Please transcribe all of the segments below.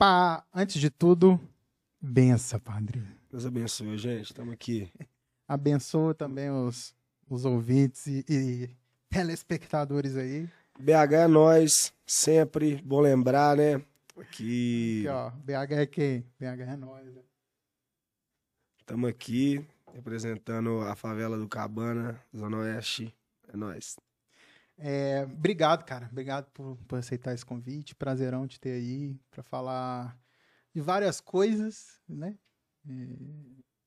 Opa, antes de tudo, bença, padre. Deus abençoe, gente. Estamos aqui. Abençoa também os, os ouvintes e, e telespectadores aí. BH é nós, sempre. Bom lembrar, né? Que Aqui, ó, BH é quem? BH é nós. né? estamos aqui representando a favela do Cabana, Zona Oeste. É nós. É, obrigado, cara. Obrigado por, por aceitar esse convite. Prazerão te ter aí para falar de várias coisas, né? É,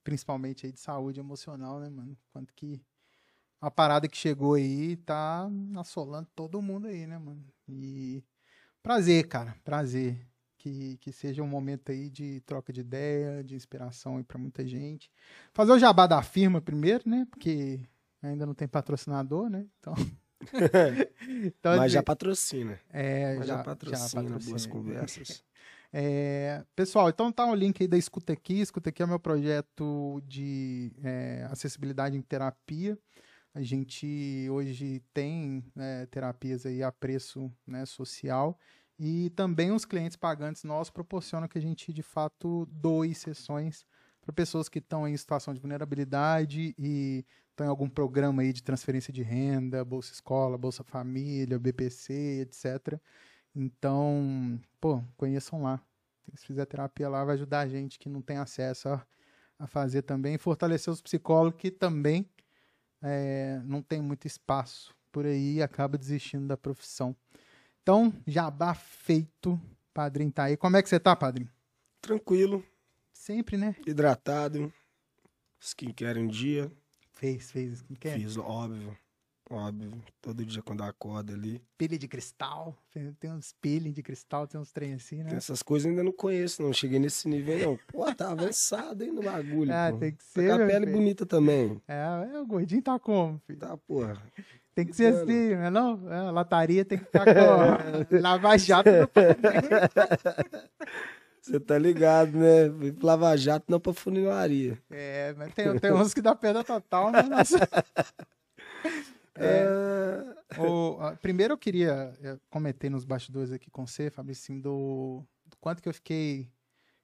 principalmente aí de saúde emocional, né, mano? Quanto que a parada que chegou aí tá assolando todo mundo aí, né, mano? E prazer, cara. Prazer. Que, que seja um momento aí de troca de ideia, de inspiração aí pra muita gente. Fazer o jabá da firma primeiro, né? Porque ainda não tem patrocinador, né? Então. então, Mas já patrocina. é, Mas já, já patrocina, boas patrocina. conversas. É, pessoal, então tá o link aí da Escuta Aqui. Escuta Aqui é o meu projeto de é, acessibilidade em terapia. A gente hoje tem né, terapias aí a preço né, social e também os clientes pagantes nossos proporcionam que a gente de fato doe sessões para pessoas que estão em situação de vulnerabilidade e estão em algum programa aí de transferência de renda, Bolsa Escola, Bolsa Família, BPC, etc. Então, pô, conheçam lá. Se fizer terapia lá, vai ajudar a gente que não tem acesso a, a fazer também. Fortalecer os psicólogos que também é, não tem muito espaço por aí e acaba desistindo da profissão. Então, jabá feito. Padrinho tá aí. Como é que você tá, padrinho? Tranquilo, Sempre, né? hidratado, skincare em dia. Fez, fez. Quer? Fiz, óbvio. Óbvio. Todo dia quando acorda ali. Pilha de cristal. Tem tem uns pilhas de cristal, tem uns trem assim, né? Essas coisas ainda não conheço, não. Cheguei nesse nível, não. Pô, tá avançado, hein, no bagulho. Ah, pô. tem que Tá ser. com a pele filho. bonita também. É, é, o gordinho tá como, filho? Tá, porra. Tem que ser Mano. assim, não é não? É, lataria tem que ficar com lava jato. no Você tá ligado, né? Lava Jato, não pra funilaria. É, mas tem, tem uns que dá perda total, né? Nossa. É... O- a- primeiro eu queria, eu comentei nos bastidores aqui com você, Fabrício, do, do quanto que eu fiquei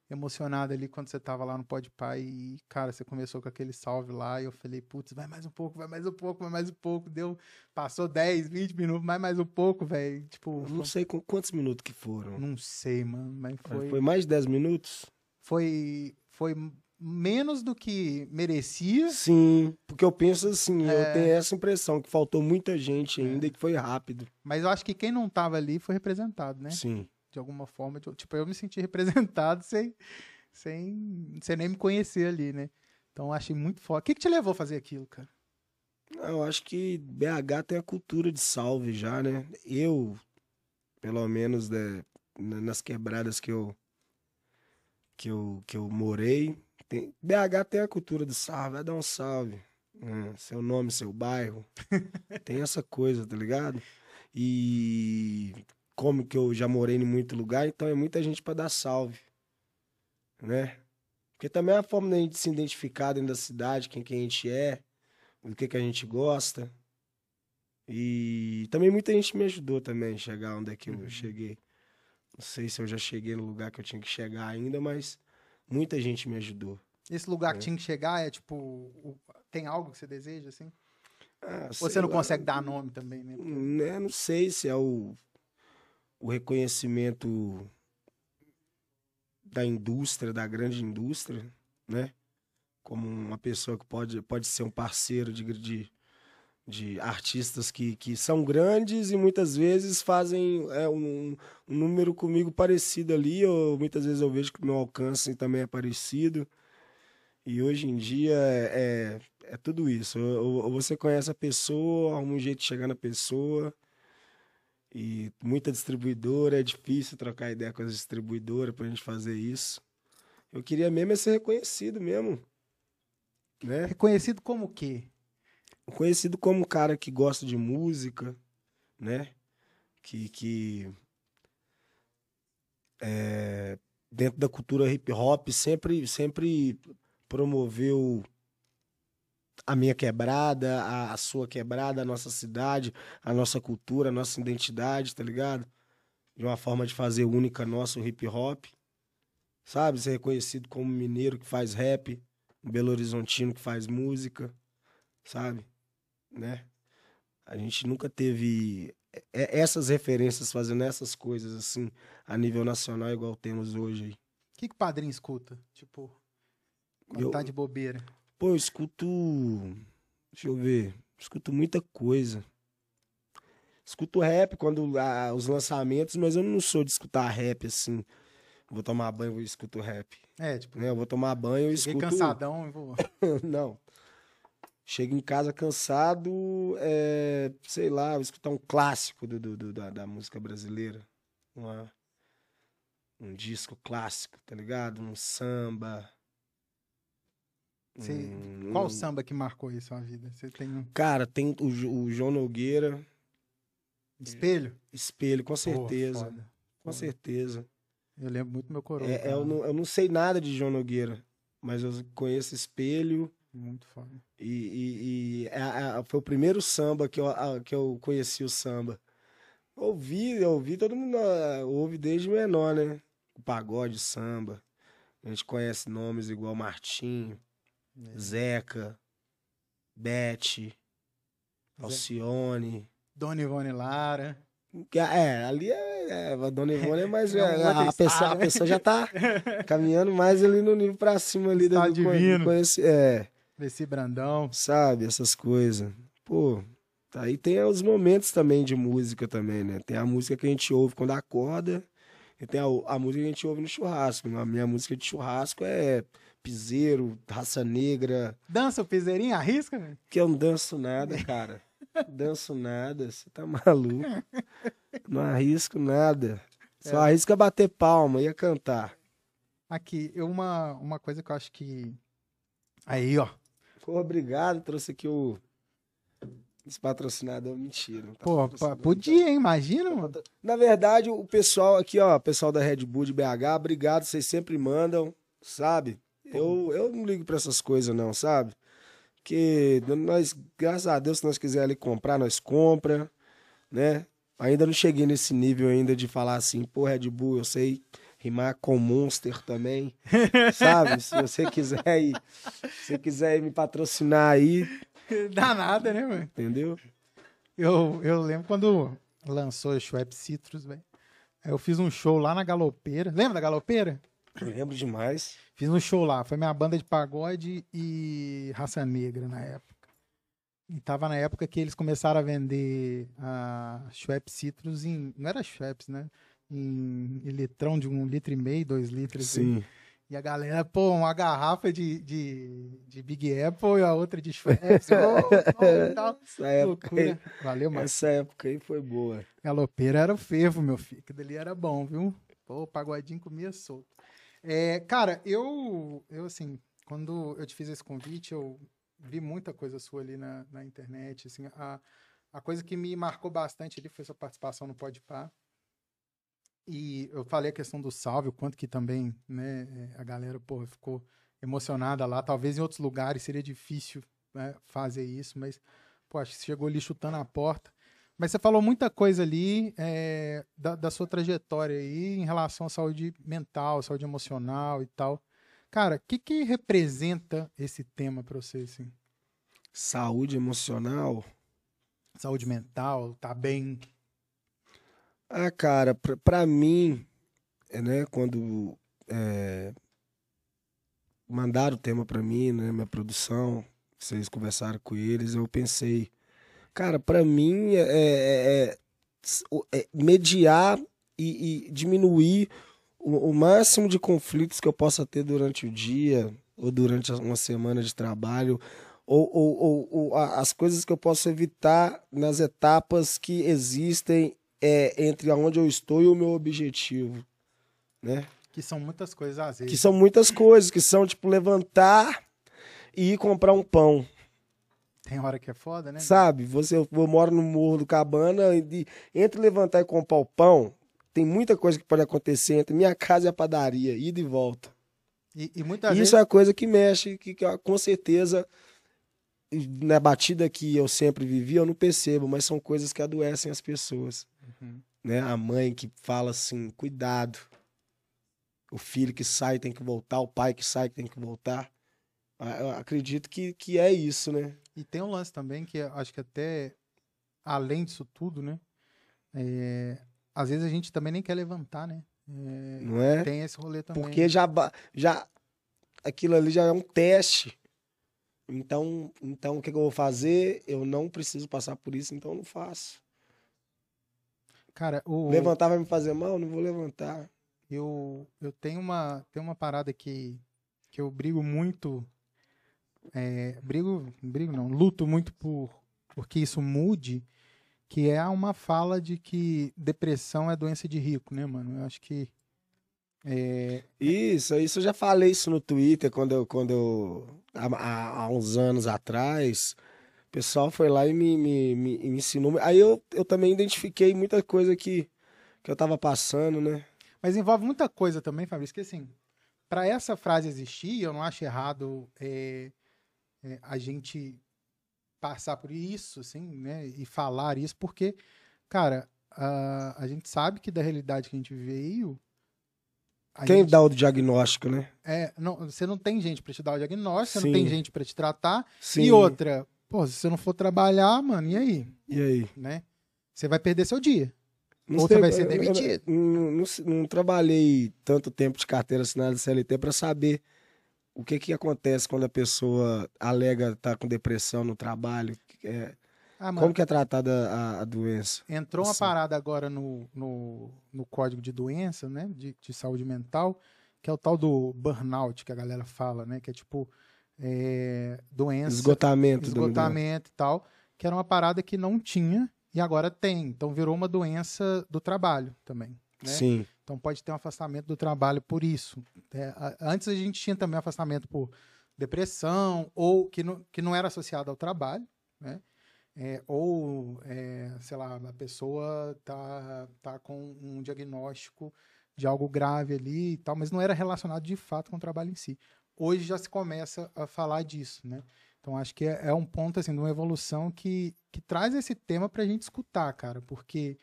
emocionado ali quando você tava lá no Pode Pai e, cara, você começou com aquele salve lá e eu falei, putz, vai mais um pouco, vai mais um pouco, vai mais um pouco. Deu, passou 10, 20 minutos, vai mais um pouco, velho. Tipo, Eu Não sei com quantos minutos que foram. não sei, mano, mas foi... Foi mais de 10 minutos? foi, foi menos do que merecia. Sim, porque eu penso assim, É. eu tenho essa impressão que faltou muita gente ainda e que foi rápido. Mas eu acho que quem não tava ali foi representado, né? Sim. De alguma forma. de- Tipo, eu me senti representado sem, sem, sem nem me conhecer ali, né? Então achei muito foda. O que, que te levou a fazer aquilo, cara? Não, Eu acho que BH tem a cultura de salve já, né? Eu, pelo menos né, na- nas quebradas que eu que eu, que eu morei, tem- BH tem a cultura de salve, vai dar um salve. né? Seu nome, seu bairro. tem essa coisa, tá ligado? E como que eu já morei em muito lugar, então é muita gente pra dar salve. Né? Porque também é a forma da gente se identificar dentro da cidade, quem que a gente é do que, que a gente gosta. E também muita gente me ajudou também a chegar onde é que eu Uhum. cheguei. Não sei se eu já cheguei no lugar que eu tinha que chegar ainda, mas muita gente me ajudou. Esse lugar que É. tinha que chegar é tipo. tem algo que você deseja, assim? Ah, você não lá, consegue dar nome também, né? Porque- né, Não sei se é o, o reconhecimento da indústria, da grande indústria, né? Como uma pessoa que pode, pode ser um parceiro de, de, de artistas que, que são grandes e muitas vezes fazem é, um, um número comigo parecido ali, ou muitas vezes eu vejo que o meu alcance também é parecido. E hoje em dia é, é, é tudo isso. Ou, ou você conhece a pessoa, arruma um jeito de chegar na pessoa. E muita distribuidora, é difícil trocar ideia com as distribuidoras pra gente fazer isso. Eu queria mesmo é ser reconhecido mesmo. Né? Reconhecido como o quê? Conhecido como um cara que gosta de música, né? Que, que é, dentro da cultura hip hop sempre, sempre promoveu a minha quebrada, a, a, sua quebrada, a nossa cidade, a nossa cultura, a nossa identidade, tá ligado? De uma forma de fazer única nossa o hip hop. Sabe? Ser reconhecido como mineiro que faz rap, um Belo Horizontino que faz música, sabe? Né? A gente nunca teve essas referências fazendo essas coisas assim a nível nacional igual temos hoje aí. O que, que o padrinho escuta? Tipo, quando eu, tá de bobeira. Pô, eu escuto. Deixa eu ver. Escuto muita coisa. Escuto rap quando ah, os lançamentos, mas eu não sou de escutar rap assim. Vou tomar banho, vou escuto rap. É, tipo. Né? Eu vou tomar banho e escuto. cansadão e vou. não. Chego em casa cansado, é, sei lá, vou escutar um clássico do, do, do da, da, música brasileira. Uma, um disco clássico, tá ligado? Um samba. Você, hum, qual samba que marcou isso a vida? Você tem um... Cara, tem o, o João Nogueira. Espelho? Espelho, com certeza. Pô, com certeza. Eu lembro muito meu coroa. É, eu, não, eu não sei nada de João Nogueira, mas eu conheço Espelho. Muito foda. E, e, e é, é, foi o primeiro samba que eu, que eu conheci o samba. Ouvi, ouvi, todo mundo ouve desde menor, né? O pagode, samba. A gente conhece nomes igual Martinho, é. Zeca, Bete, Alcione. Dona Ivone Lara. É, ali é, é a Dona Ivone é mais. é, a, pessoa, a pessoa já tá caminhando mais ali no nível pra cima ali Está do, divino. Conhece, é. Brandão. Sabe, essas coisas. Pô, aí tem os momentos também de música também, né? Tem a música que a gente ouve quando acorda e tem a, a música que a gente ouve no churrasco. A minha música de churrasco é piseiro, raça negra. Dança o piseirinho? Arrisca, velho? Que eu não danço nada, cara. danço nada, você tá maluco. não arrisco nada. Só é. arrisca bater palma, ia cantar. Aqui, uma, uma coisa que eu acho que. Aí, ó. Pô, obrigado, trouxe aqui o. Esse patrocinador, mentira. Tá Pô, podia, hein? Imagina, mano. Na verdade, o pessoal aqui, ó, o pessoal da Red Bull de BH, obrigado, vocês sempre mandam, sabe? Eu, eu não ligo pra essas coisas, não, sabe? Que nós, graças a Deus, se nós quisermos ali comprar, nós compra, né? Ainda não cheguei nesse nível ainda de falar assim, pô, Red Bull, eu sei rimar com Monster também, sabe? Se você quiser ir, se você quiser me patrocinar aí. Dá nada, né, mano? Entendeu? Eu, eu lembro quando lançou o Schweppes Citrus, velho. Eu fiz um show lá na Galopeira. Lembra da Galopeira? Eu lembro demais. Fiz um show lá. Foi minha banda de pagode e raça negra na época. E tava na época que eles começaram a vender a Schweppes Citrus em. Não era Schweppes, né? Em, em litrão de um litro e meio, dois litros. Sim. Assim. E a galera, pô, uma garrafa de, de, de Big Apple e a outra de Schweppes. oh, Essa época aí, Valeu, mano. Essa época aí foi boa. Galopeira era o fervo, meu filho. Que dali era bom, viu? Pô, o pagodinho comia solto. É, cara, eu, eu, assim, quando eu te fiz esse convite, eu vi muita coisa sua ali na, na internet. Assim, a, a coisa que me marcou bastante ali foi sua participação no Podpah. E eu falei a questão do salve, o quanto que também, né, a galera, pô, ficou emocionada lá. Talvez em outros lugares seria difícil né, fazer isso, mas, pô, acho que chegou ali chutando a porta. Mas você falou muita coisa ali é, da, da, sua trajetória aí em relação à saúde mental, saúde emocional e tal. Cara, o que, que representa esse tema para você, assim? Saúde emocional? Saúde mental, tá bem? Ah, cara, pra, pra mim, é, né, quando é, mandaram o tema para mim, né, minha produção, vocês conversaram com eles, eu pensei, Cara, para mim é, é, é, é, mediar e, e diminuir o, o, máximo de conflitos que eu possa ter durante o dia ou durante uma semana de trabalho ou, ou, ou, ou as coisas que eu posso evitar nas etapas que existem é entre onde eu estou e o meu objetivo, né? Que são muitas coisas às vezes. Que são muitas coisas, que são tipo levantar e ir comprar um pão. Tem hora que é foda, né? Sabe? Você eu moro no Morro do Cabana e entre levantar e comprar o pão, tem muita coisa que pode acontecer entre minha casa e a padaria, ida e volta. E, e muitas Isso vezes. é coisa que mexe, que, que, com certeza na batida que eu sempre vivi, eu não percebo, mas são coisas que adoecem as pessoas. Uhum. Né? A mãe que fala assim, cuidado. O filho que sai tem que voltar, o pai que sai tem que voltar. Eu acredito que, que é isso, né? E tem um lance também que acho que até além disso tudo, né? É, às vezes a gente também nem quer levantar, né? É, Não é? tem esse rolê também. Porque já, ba- já aquilo ali já é um teste. Então, então o que, que eu vou fazer? Eu não preciso passar por isso, então eu não faço. Cara, o, Levantar vai me fazer mal? Não vou levantar. eu, eu tenho uma, tem uma parada que, que eu brigo muito. É, brigo, brigo não, luto muito por, por que isso mude, que é uma fala de que depressão é doença de rico, né, mano? Eu acho que. é, Isso, isso eu já falei isso no Twitter quando eu, quando eu há, há- há uns anos atrás, o pessoal foi lá e me, me, me, me ensinou. Aí eu, eu também identifiquei muita coisa que, que eu tava passando, né? Mas envolve muita coisa também, Fabrício, que assim, para essa frase existir, eu não acho errado é, é, a gente passar por isso, assim, né, e falar isso, porque, cara, a, a gente sabe que da realidade que a gente veio, a Quem gente- dá o diagnóstico, né? é, não, você não tem gente para te dar o diagnóstico, você Sim. não tem gente para te tratar, Sim. e outra, pô, se você não for trabalhar, mano, e aí, E aí? né? Você vai perder seu dia. Não Outra sei, vai ser eu- eu- demitido. eu Não, não, não trabalhei tanto tempo de carteira assinada CLT para saber o que que acontece quando a pessoa alega estar com depressão no trabalho. É, Ah, como que é tratada a, a doença? Entrou uma Assim. parada agora no, no, no código de doença, né? De, de saúde mental, que é o tal do burnout que a galera fala, né? Que é tipo é, doença, Esgotamento. do- esgotamento e tal, que era uma parada que não tinha e agora tem. Então virou uma doença do trabalho também. né? Sim. Então pode ter um afastamento do trabalho por isso. É, a- antes a gente tinha também afastamento por depressão, ou que não, que não era associado ao trabalho, né? É, ou, é, sei lá, a pessoa tá, tá com um diagnóstico de algo grave ali e tal, mas não era relacionado de fato com o trabalho em si. Hoje já se começa a falar disso, né? Então acho que é, é um ponto assim de uma evolução que, que traz esse tema pra gente escutar, cara, porque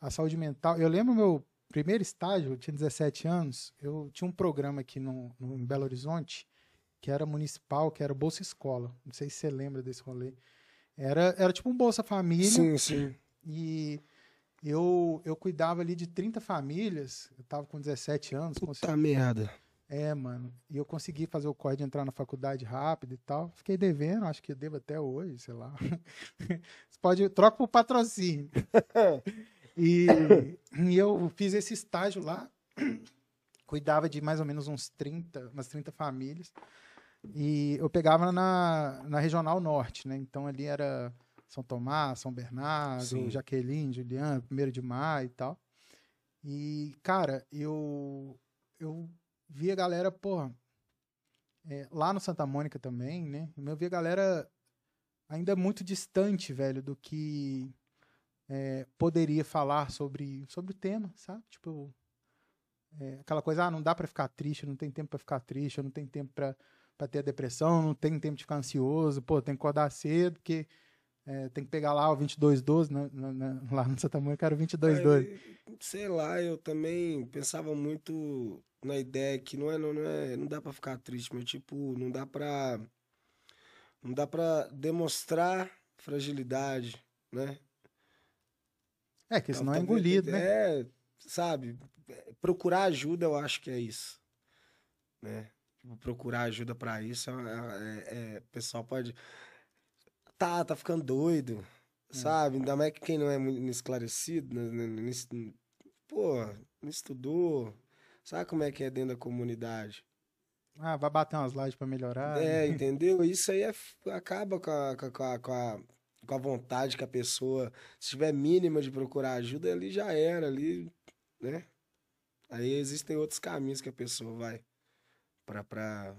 a saúde mental. Eu lembro meu primeiro estágio, eu tinha 17 anos, eu tinha um programa aqui no, no, em Belo Horizonte, que era municipal, que era Bolsa Escola. Não sei se você lembra desse rolê. Era, era tipo um Bolsa Família. Sim, sim. E eu, eu cuidava ali de 30 famílias. Eu tava com 17 anos. consegui- Puta merda. É, mano. E eu consegui fazer o de entrar na faculdade rápido e tal. Fiquei devendo, acho que eu devo até hoje, sei lá. Você pode. Troca por patrocínio. E, e eu fiz esse estágio lá. Cuidava de mais ou menos uns 30, umas 30 famílias. E eu pegava na, na Regional Norte, né? Então ali era São Tomás, São Bernardo, Sim. Jaqueline, Juliana, 1 de maio e tal. E, cara, eu, eu vi a galera, porra, é, lá no Santa Mônica também, né? Eu vi a galera ainda muito distante, velho, do que é, poderia falar sobre, sobre o tema, sabe? Tipo, é, aquela coisa, ah, não dá pra ficar triste, não tem tempo pra ficar triste, não tenho tempo pra ter a depressão, não tem tempo de ficar ansioso, pô, tem que acordar cedo, porque é, tem que pegar lá o 2212, na, na, na, lá no Santa Mônica era o 2212. Aí, sei lá, eu também pensava muito na ideia que não é, não, não é, não dá pra ficar triste, mas tipo, não dá pra não dá para demonstrar fragilidade, né? É, que senão é Talvez- engolido, né? É, sabe, procurar ajuda, eu acho que é isso, né? Tipo, Procurar ajuda pra isso, é, é- é- o pessoal pode tá, tá ficando doido, É. sabe? Ainda mais que quem não é muito esclarecido, né, né, não es- pô, não estudou, sabe como é que é dentro da comunidade? Ah, vai bater umas lajes pra melhorar. né? É, entendeu? Isso aí é acaba com a, com, a, com, a, com a vontade que a pessoa, se tiver mínima de procurar ajuda, ali já era, ali, né? Aí existem outros caminhos que a pessoa vai para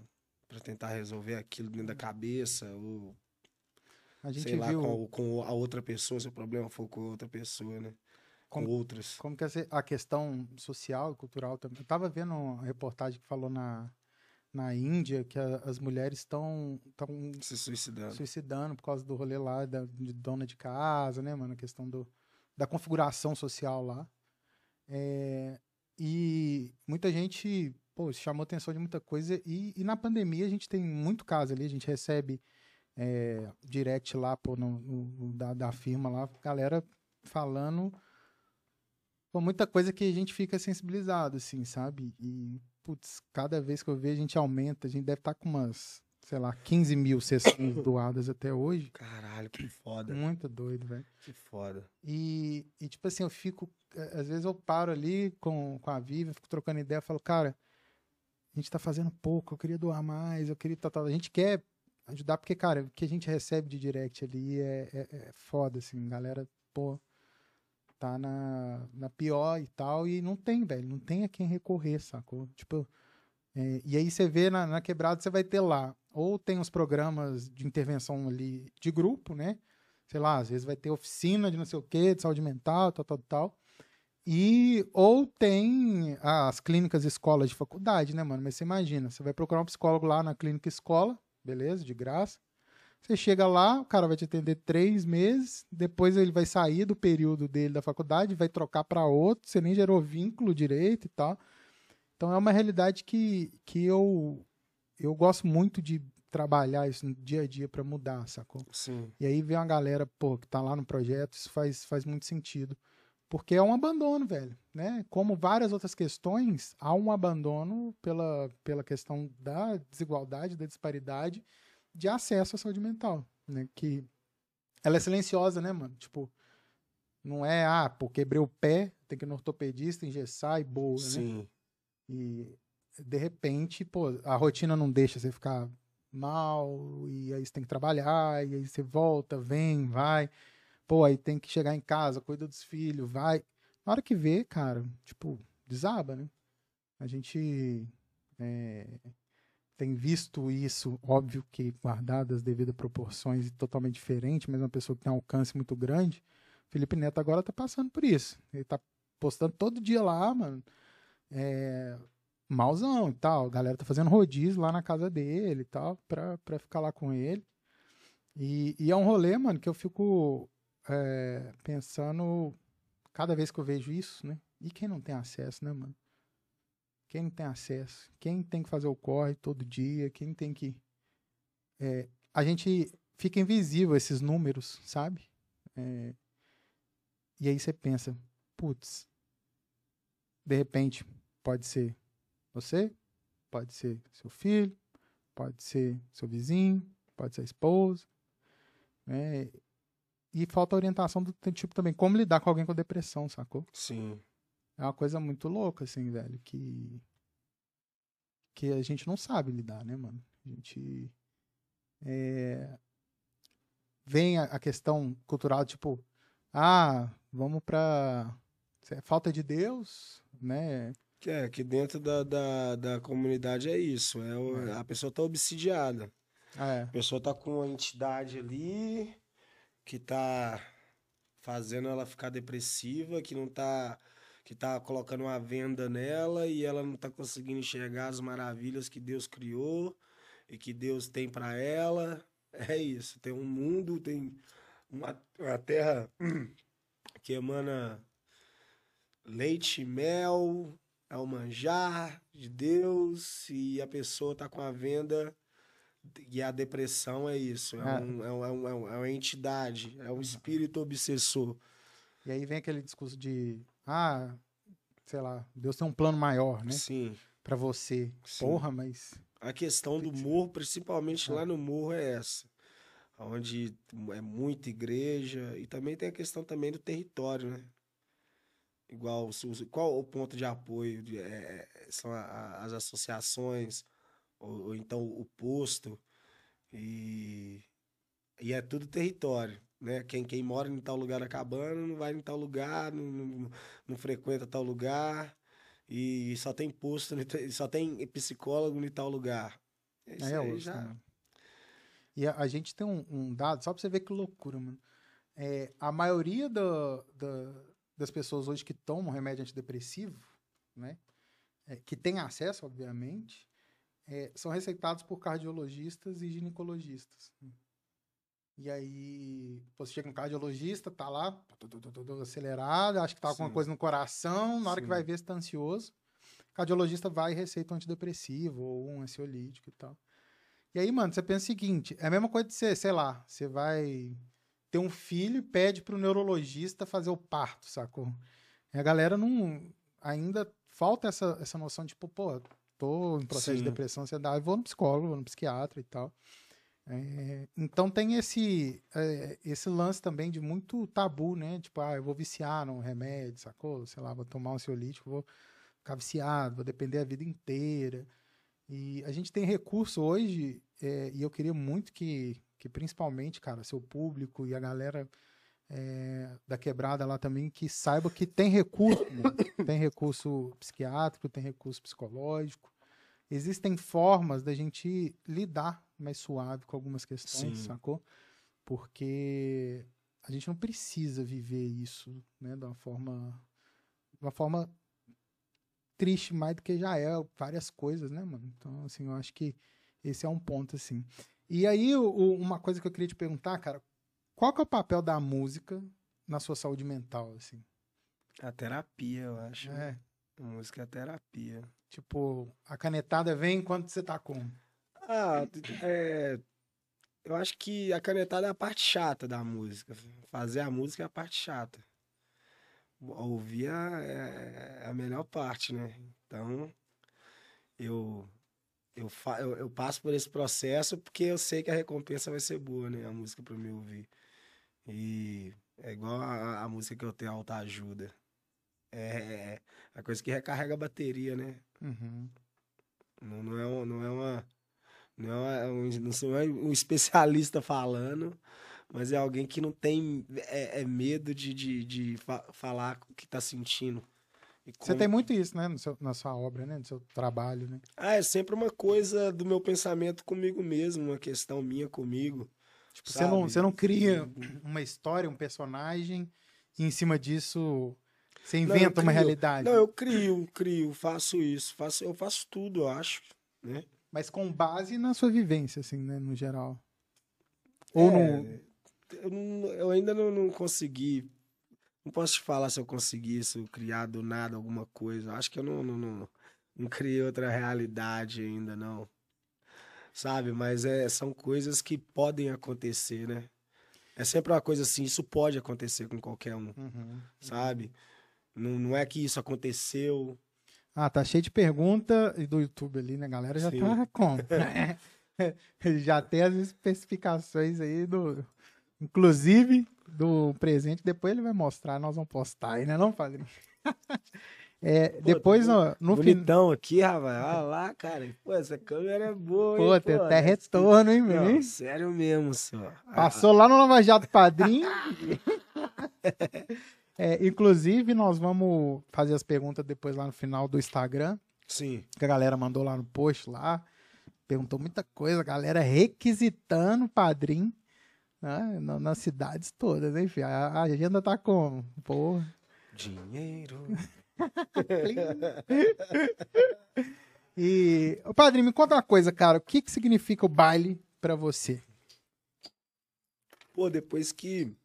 tentar resolver aquilo dentro da cabeça ou A gente sei lá viu com, com a outra pessoa, se o problema for com outra pessoa, né? Com Como- outras. como que essa- a questão social e cultural também. Eu tava vendo uma reportagem que falou na, na Índia que a- as mulheres estão Se suicidando. suicidando por causa do rolê lá da, de dona de casa, né, mano? A questão do, da configuração social lá. É, e muita gente, pô, chamou atenção de muita coisa. E, e na pandemia a gente tem muito caso ali, a gente recebe é, direct lá, pô, no- no da, da firma lá, galera falando pô, muita coisa que a gente fica sensibilizado, assim, sabe? E, putz, cada vez que eu vejo a gente aumenta, a gente deve estar com umas, sei lá, 15 mil sessões doadas até hoje. Caralho, que foda. Muito doido, velho. Que foda. E, e, tipo assim, eu fico. Às vezes eu paro ali com, com a Vivi, fico trocando ideia, falo, cara, a gente tá fazendo pouco, eu queria doar mais, eu queria. Tal, tal. A gente quer ajudar, porque, cara, o que a gente recebe de direct ali é, é, é foda, assim, galera, pô, tá na, na pior e tal, e não tem, velho, não tem a quem recorrer, sacou? Tipo. é, e aí você vê na, na quebrada, você vai ter lá, ou tem os programas de intervenção ali de grupo, né? sei lá, às vezes vai ter oficina de não sei o quê, de saúde mental, tal, tal, tal. E, ou tem as clínicas escolas de faculdade, né, mano? Mas você imagina, você vai procurar um psicólogo lá na clínica escola, beleza, de graça. Você chega lá, o cara vai te atender três meses, depois ele vai sair do período dele da faculdade, vai trocar para outro, você nem gerou vínculo direito e tal. Então é uma realidade que, que eu, eu gosto muito de trabalhar isso no dia a dia para mudar, sacou? Sim. E aí vem uma galera, pô, que tá lá no projeto, isso faz, faz muito sentido. Porque é um abandono, velho, né? Como várias outras questões, há um abandono pela, pela questão da desigualdade, da disparidade de acesso à saúde mental, né? Que ela é silenciosa, né, mano? Tipo, não é, ah, pô, quebrei o pé, tem que ir no ortopedista, engessar e boa, né? Sim. E de repente, pô, a rotina não deixa você ficar mal, e aí você tem que trabalhar, e aí você volta, vem, vai. Pô, aí tem que chegar em casa, cuida dos filhos, vai. Na hora que vê, cara, tipo, desaba, né? A gente é, tem visto isso, óbvio que guardadas as devidas proporções e totalmente diferente, mas uma pessoa que tem um alcance muito grande. Felipe Neto agora tá passando por isso. Ele tá postando todo dia lá, mano. É, malzão e tal. A galera tá fazendo rodízio lá na casa dele e tal, pra, pra ficar lá com ele. E, e é um rolê, mano, que eu fico é, pensando cada vez que eu vejo isso, né? E quem não tem acesso, né, mano? Quem tem acesso? Quem tem que fazer o corre todo dia? Quem tem que. é, a gente fica invisível esses números, sabe? É, e aí você pensa, putz, de repente pode ser você, pode ser seu filho, pode ser seu vizinho, pode ser a esposa, né? E falta orientação do tipo também, como lidar com alguém com depressão, sacou? Sim. É uma coisa muito louca, assim, velho, que que a gente não sabe lidar, né, mano? A gente é, vem a, questão cultural, tipo, ah, vamos pra é falta de Deus, né? Que é, que dentro da, da, da comunidade é isso. É, o- A pessoa tá obsidiada. É, A pessoa tá com uma entidade ali que tá fazendo ela ficar depressiva, que não tá que tá colocando uma venda nela e ela não tá conseguindo enxergar as maravilhas que Deus criou e que Deus tem pra ela. É isso, tem um mundo, tem uma, uma terra que emana leite, mel, é o manjar de Deus e a pessoa tá com a venda e a depressão é isso, é, um- é, um- é, um- é um- é uma entidade, é um espírito obsessor. E aí vem aquele discurso de, ah, sei lá, Deus tem um plano maior, né, Sim. Pra você. Sim. Porra, mas A questão do morro, principalmente lá no morro, é essa. Onde é muita igreja e também tem a questão também do território, né? Igual, qual o ponto de apoio? de- é, é, são a- as associações, ou, ou então o posto, e, e é tudo território. Né? Quem, quem mora em tal lugar acabando não vai em tal lugar, não, não, não frequenta tal lugar e só tem posto, só tem psicólogo em tal lugar. Isso é, aí já... E a, a, gente tem um, um, dado, só pra você ver que loucura, mano. É, a maioria do, do, das pessoas hoje que tomam remédio antidepressivo, né? É, que tem acesso, obviamente, é, são receitados por cardiologistas e ginecologistas. E aí, você chega um cardiologista, tá lá, todo acelerado, acha que tá com alguma coisa no coração, na hora Sim. que vai ver se tá ansioso, o cardiologista vai e receita um antidepressivo ou um ansiolítico e tal. E aí, mano, você pensa o seguinte, é a mesma coisa de você, sei lá, você vai ter um filho e pede pro neurologista fazer o parto, sacou? E a galera não... Ainda falta essa, essa noção de, tipo, pô, tô em processo Sim. de depressão, ansiedade, vou no psicólogo, vou no psiquiatra e tal. É, então tem esse, é, esse lance também de muito tabu, né? Tipo, ah, eu vou viciar num remédio, sacou? Sei lá, vou tomar um ansiolítico, vou ficar viciado, vou depender a vida inteira. E a gente tem recurso hoje, é, e eu queria muito que, que principalmente, cara, seu público e a galera é, da quebrada lá também, que saiba que tem recurso, né? tem recurso psiquiátrico, tem recurso psicológico. Existem formas da gente lidar mais suave com algumas questões, Sim. sacou? Porque a gente não precisa viver isso, né, de uma forma de uma forma triste mais do que já é várias coisas, né, mano? Então, assim, eu acho que esse é um ponto assim. E aí, o, uma coisa que eu queria te perguntar, cara, qual que é o papel da música na sua saúde mental, assim? A terapia, eu acho. É. A música é terapia. Tipo, a canetada vem enquanto você tá com. Ah, é, eu acho que a canetada é a parte chata da música. Fazer a música é a parte chata. Ouvir é, é a melhor parte, né? Então, eu, eu, fa, eu, eu, passo por esse processo porque eu sei que a recompensa vai ser boa, né? A música para mim ouvir. E é igual a, a música que eu tenho, Alta Ajuda. É, é a coisa que recarrega a bateria, né? Uhum. Não, não, é, não é uma não é um, não é um especialista falando, mas é alguém que não tem é, é medo de, de, de fa falar o que está sentindo. Você tem muito isso, né, seu, na sua obra, né, no seu trabalho, né? Ah, é sempre uma coisa do meu pensamento comigo mesmo, uma questão minha comigo. Tipo, você não, você não cria uma história, um personagem, e em cima disso você inventa não, uma realidade. Não, eu crio, crio, faço isso, faço, eu faço tudo, eu acho, né? Mas com base na sua vivência, assim, né, no geral. Ou é, no... eu, não, eu, ainda não, não, consegui. Não posso te falar se eu consegui isso, criar do nada alguma coisa. Acho que eu não, não, não, não criei outra realidade ainda, não. Sabe? Mas é, são coisas que podem acontecer, né? É sempre uma coisa assim, isso pode acontecer com qualquer um, uhum, sabe? Uhum. Não, não é que isso aconteceu ah, tá cheio de pergunta do YouTube ali, né? A galera já Sim. tá com. já tem as especificações aí do. Inclusive do presente, depois ele vai mostrar, nós vamos postar aí, né, não, padrinho? É, pô, depois no, no Bonitão fin... aqui, rapaz. Olha lá, cara. Pô, essa câmera é boa, Pô, hein, tem até retorno, hein, meu? Sério mesmo, senhor. Passou lá no Lava Jato Padrinho. É, inclusive, nós vamos fazer as perguntas depois lá no final do Instagram. Sim. Que a galera mandou lá no post lá. Perguntou muita coisa, a galera requisitando o padrinho né, nas cidades todas, enfim. A, a agenda tá como? Porra. Dinheiro. e, o padrinho, me conta uma coisa, cara. O que, que significa o baile para você? Pô, depois que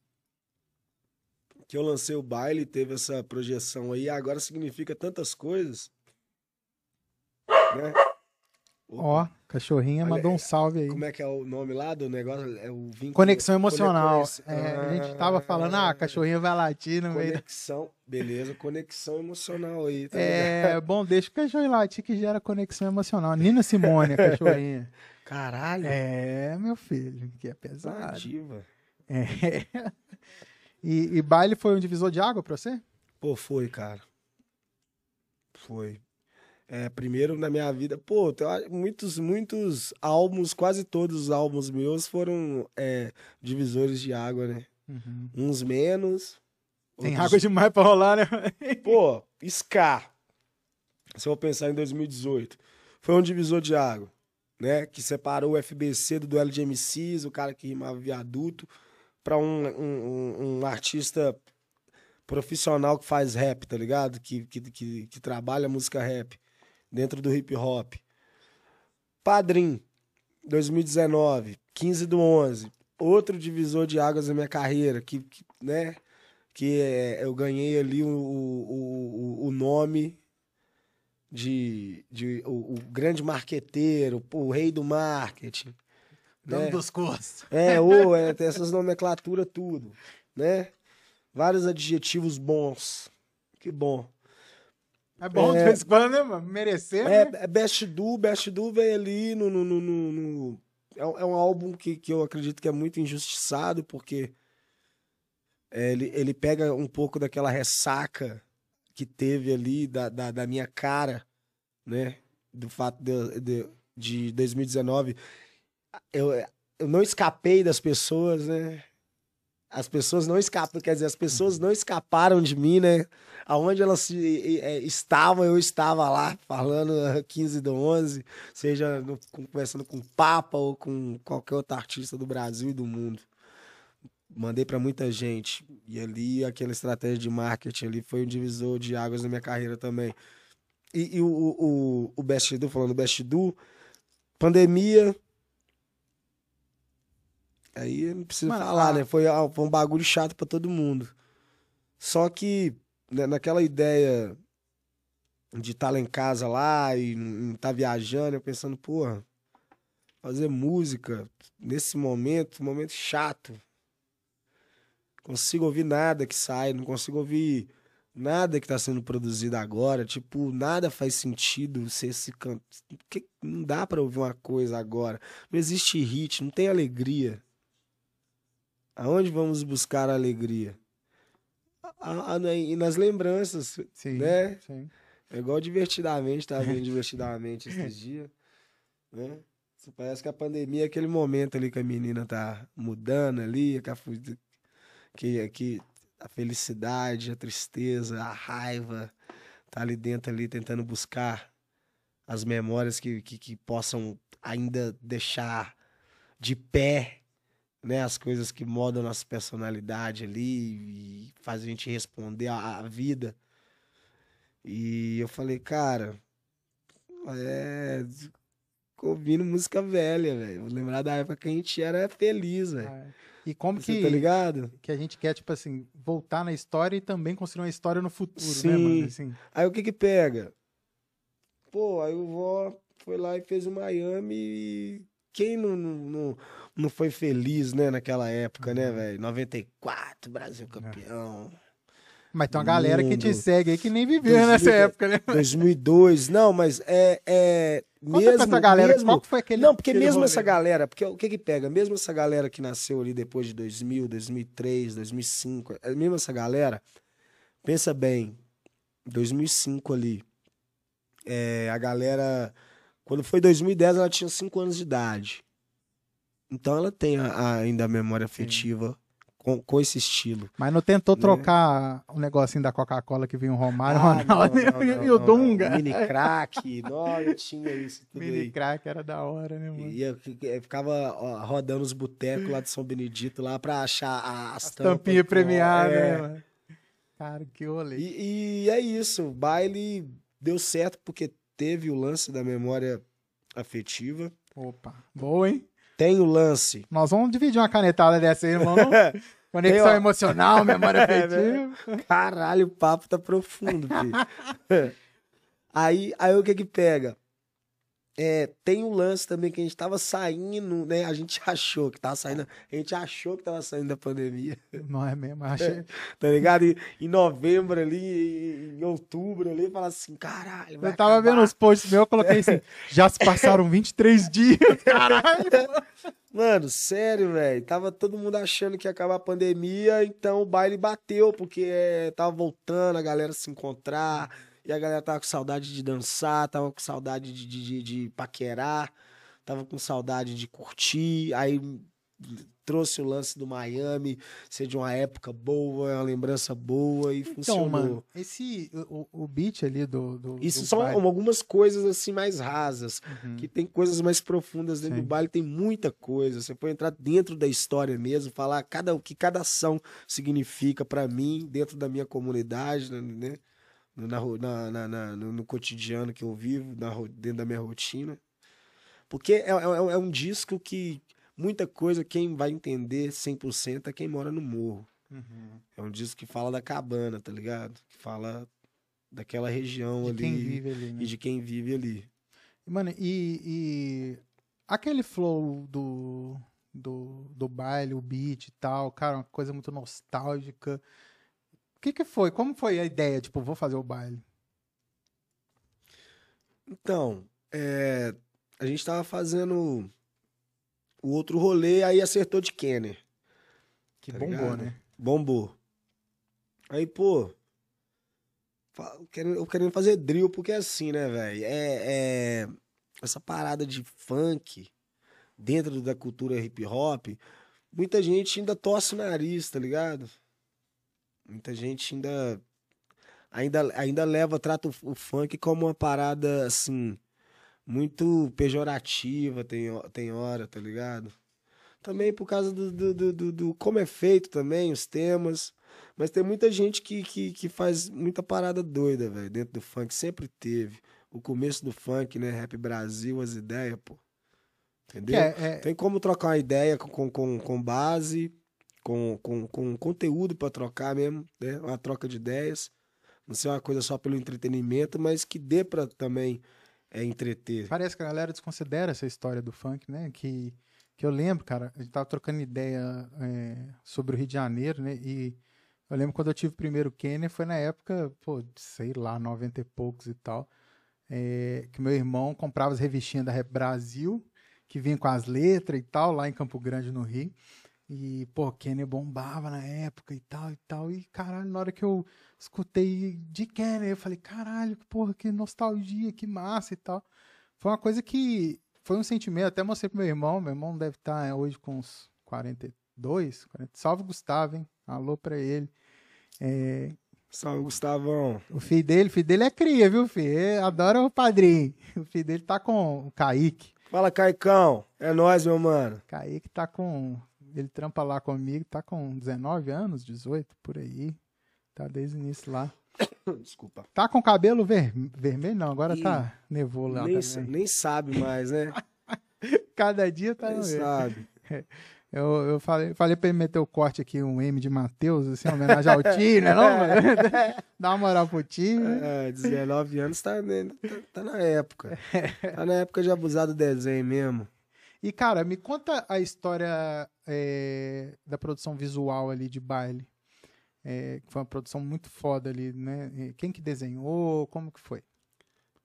que eu lancei o baile, teve essa projeção aí, agora significa tantas coisas. Né? Ó, cachorrinha Olha, mandou um salve aí. Como é que é o nome lá do negócio? É o vínculo... Conexão emocional. É, a gente tava falando, ah, cachorrinha vai latir no meio. Conexão, beleza, conexão emocional aí. Tá é, ligado? bom, deixa o cachorrinho latir que gera conexão emocional. Nina Simone, a cachorrinha. Caralho. É, meu filho, que é pesado. Ativa. É. E, e baile foi um divisor de água pra você? Pô, foi, cara. Foi. É, primeiro na minha vida, pô, muitos, muitos álbuns, quase todos os álbuns meus foram é, divisores de água, né? Uhum. Uns menos. Tem outros... água demais pra rolar, né? Pô, Scar. Se eu pensar em 2018, foi um divisor de água, né? Que separou o FBC do duelo de MCs, o cara que rimava viaduto, pra um, um, um artista profissional que faz rap, tá ligado? Que, que, que, que trabalha música rap dentro do hip hop. Padrim, 2019, 15 do 11. Outro divisor de águas na minha carreira, que, que né? Que é, eu ganhei ali o, o, o nome de, de o, o grande marqueteiro, o rei do marketing. Nome né? dos cursos. É, ou é, tem essas nomenclaturas tudo, né? Vários adjetivos bons. Que bom. É bom é, de vez em quando, né, mano? Merecer, é, né? É Best Do, Best Do veio ali no... no, no, no, no... É, é, um álbum que, que eu acredito que é muito injustiçado, porque é, ele, ele pega um pouco daquela ressaca que teve ali da, da, da minha cara, né? Do fato de, de, de 2019. Eu, eu não escapei das pessoas, né? As pessoas não escapam, quer dizer, as pessoas não escaparam de mim, né? Aonde elas é, estavam, eu estava lá, falando 15 do 11, seja no, conversando com o Papa ou com qualquer outro artista do Brasil e do mundo. Mandei para muita gente. E ali, aquela estratégia de marketing ali foi um divisor de águas na minha carreira também. E, e o, o, o Best Do, falando Best Do, pandemia, Aí não precisa Mano, falar, né? Foi, foi um bagulho chato para todo mundo. Só que né, naquela ideia de estar tá lá em casa lá e não estar tá viajando, eu pensando, porra, fazer música nesse momento, momento chato. Consigo ouvir nada que sai, não consigo ouvir nada que está sendo produzido agora. Tipo, nada faz sentido ser esse canto. Não dá para ouvir uma coisa agora. Não existe hit, não tem alegria. Aonde vamos buscar a alegria? A, a, a, nas lembranças, sim, né? Sim. É igual divertidamente, tá vendo divertidamente esses dias, né? Parece que a pandemia é aquele momento ali que a menina tá mudando ali, que a, que, que a felicidade, a tristeza, a raiva tá ali dentro ali tentando buscar as memórias que, que, que possam ainda deixar de pé né, as coisas que modam nossa personalidade ali e fazem a gente responder à, vida. E eu falei, cara, é. ouvindo música velha, velho. Lembrar da época que a gente era feliz, velho. É. E como Você que, tá ligado? que a gente quer, tipo assim, voltar na história e também construir uma história no futuro, Sim. né, mano? Assim. Aí o que que pega? Pô, aí o vó foi lá e fez o Miami e quem não, não, não, não foi feliz, né, naquela época, né, uhum. velho? 94, Brasil é. campeão. Mas tem uma galera que te segue aí que nem viveu 2000, nessa época, né? 2002, não, mas é, é mesmo essa galera, mesmo, qual foi aquele Não, porque aquele mesmo essa galera, porque o que que pega? Mesmo essa galera que nasceu ali depois de 2000, 2003, 2005, mesmo essa galera, pensa bem, 2005 ali, é, a galera quando foi 2010, ela tinha 5 anos de idade. Então ela tem a, a, ainda a memória afetiva com, com, esse estilo. Mas não tentou né? trocar o um negocinho da Coca-Cola que vinha o Romário, ah, Ronaldo não, não, não, e o Dunga. Mini crack, não, eu tinha isso tudo Mini aí. crack era da hora, né, mano? E eu, eu ficava ó, rodando os botecos lá de São Benedito lá pra achar as, as tampinhas premiadas, é. né, mano? Cara, que rolê. E, e é isso, o baile deu certo porque teve o lance da memória afetiva. Opa, boa, hein? Tem o lance. Nós vamos dividir uma canetada dessa aí, irmão. Conexão Tem, emocional, memória afetiva. Caralho, o papo tá profundo, filho. aí, aí o que que pega? É, tem um lance também que a gente tava saindo, né? A gente achou que tava saindo. A gente achou que tava saindo da pandemia. Não é mesmo, achei. tá ligado? E, em novembro ali, em outubro ali, fala assim, caralho. Eu tava acabar. vendo os posts meus, eu coloquei assim, já se passaram 23 dias, caralho. Mano, sério, velho. Tava todo mundo achando que ia acabar a pandemia, então o baile bateu, porque é, tava voltando a galera se encontrar e a galera tava com saudade de dançar, tava com saudade de, de, de paquerar, tava com saudade de curtir. Aí trouxe o lance do Miami, ser de uma época boa, uma lembrança boa e Então, funcionou. mano, esse, o, o beat ali do... do Isso do são baile- algumas coisas assim mais rasas, Uhum. que tem coisas mais profundas dentro Sim. do baile, tem muita coisa. Você pode entrar dentro da história mesmo, falar cada, o que cada ação significa pra mim, dentro da minha comunidade, né? Na, na- na- na- no, no cotidiano que eu vivo, na ro- dentro da minha rotina. Porque é, é, é um disco que muita coisa quem vai entender 100% é quem mora no morro. Uhum. É um disco que fala da cabana, tá ligado? Que fala daquela região De ali quem vive ali, né? e de quem vive ali. Mano, e, e aquele flow do, do, do baile, o beat e tal, cara, uma coisa muito nostálgica. O que que foi? Como foi a ideia? Tipo, vou fazer o baile. Então, é, a gente tava fazendo o outro rolê, aí acertou de Kenner. Que Tá bombou, ligado? né? Bombou. Aí, pô, fa- eu querendo, eu querendo fazer drill, porque é assim, né, velho? É, é- essa parada de funk dentro da cultura hip hop, muita gente ainda torce o nariz, tá ligado? Muita gente ainda ainda, ainda leva, trata o, o funk como uma parada assim muito pejorativa, tem, tem hora, tá ligado? Também por causa do, do, do, do- do como é feito também, os temas. Mas tem muita gente que, que, que faz muita parada doida, velho, dentro do funk. Sempre teve. O começo do funk, né? Rap Brasil, as ideias, pô. Entendeu? É, é, Tem como trocar uma ideia com, com, com base, com, com, com conteúdo pra trocar mesmo, né? Uma troca de ideias. Não ser uma coisa só pelo entretenimento, mas que dê pra também é, entreter. parece que a galera desconsidera essa história do funk, né? Que, que eu lembro, cara, a gente tava trocando ideia é, sobre o Rio de Janeiro, né? E eu lembro quando eu tive o primeiro Kenner, foi na época, pô, sei lá, 90 e poucos e tal. é, que meu irmão comprava as revistinhas da Rap Brasil, que vinha com as letras e tal, lá em Campo Grande, no Rio. E, pô, Kenner bombava na época e tal e tal. E, caralho, na hora que eu escutei de Kenner, eu falei, caralho, porra, que nostalgia, que massa e tal. Foi uma coisa que. Foi um sentimento, até mostrei pro meu irmão. Meu irmão deve estar hoje com uns 42, 40. Salve Gustavo, hein? Alô pra ele. É, Salve, Gustavão. o filho dele, o filho dele é cria, viu, filho? Ele adora o padrinho. O filho dele tá com o Kaique. Fala, Caicão. É nóis, meu mano. Kaique tá com. Ele trampa lá comigo, tá com 19 anos, 18, por aí. Tá desde o início lá. Desculpa. Tá com cabelo ver... vermelho? Não, agora Ih, tá nevou lá Nem, nem sabe mais, né? Cada dia tá Nem sabe. Eu, eu falei, falei pra ele meter o corte aqui, um M de Matheus, assim, em homenagem ao Tio, né? Não, mano? Dá uma moral pro Tio, né? É, 19 anos tá, né, tá, tá na época. Tá na época de abusar do desenho mesmo. E, cara, me conta a história é, da produção visual ali de baile. É, foi uma produção muito foda ali, né? Quem que desenhou? Como que foi?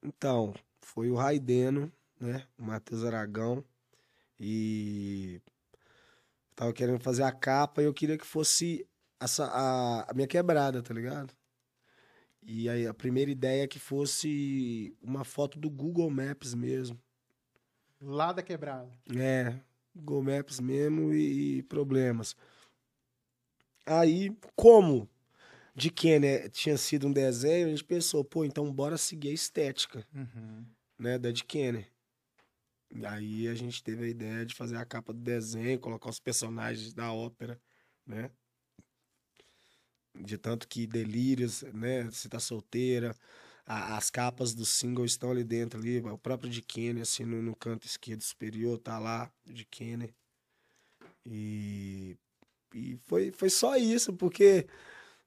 Então, foi o Raideno, né? O Matheus Aragão. E tava querendo fazer a capa e eu queria que fosse essa, a, a minha quebrada, tá ligado? E aí a primeira ideia é que fosse uma foto do Google Maps mesmo. Lá da quebrada. É, Google Maps mesmo e, e problemas. Aí, como de Kenner tinha sido um desenho, a gente pensou, pô, então bora seguir a estética Uhum. né, da de Kenner. E aí a gente teve a ideia de fazer a capa do desenho, colocar os personagens da ópera, né? De tanto que Delírios, né, Se Tá Solteira, a- as capas do single estão ali dentro, ali, o próprio de Kenner, assim, no, no canto esquerdo superior, tá lá, de Kenner. E, e foi, foi só isso, porque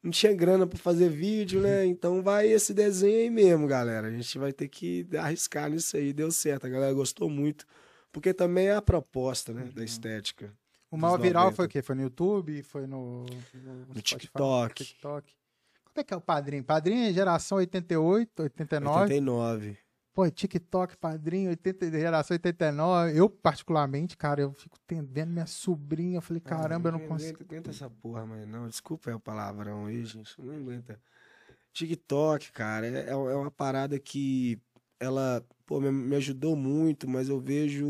não tinha grana pra fazer vídeo, né? Então vai esse desenho aí mesmo, galera. A gente vai ter que arriscar nisso aí. Deu certo, a galera gostou muito. Porque também é a proposta, né? Da estética. O maior viral 90. foi o quê? Foi no YouTube? Foi no, no, No? TikTok. TikTok. Como é que é o padrinho? Padrinho é geração 88, 89. 89. Pô, TikTok, padrinho, 80, geração 89. Eu, particularmente, cara, eu fico ten- vendo minha sobrinha. Eu falei, caramba, eu não consigo. Não aguenta essa porra, mas não. Desculpa é o palavrão aí, gente. Não aguenta. TikTok, cara, é, é uma parada que ela, pô, me, me ajudou muito, mas eu vejo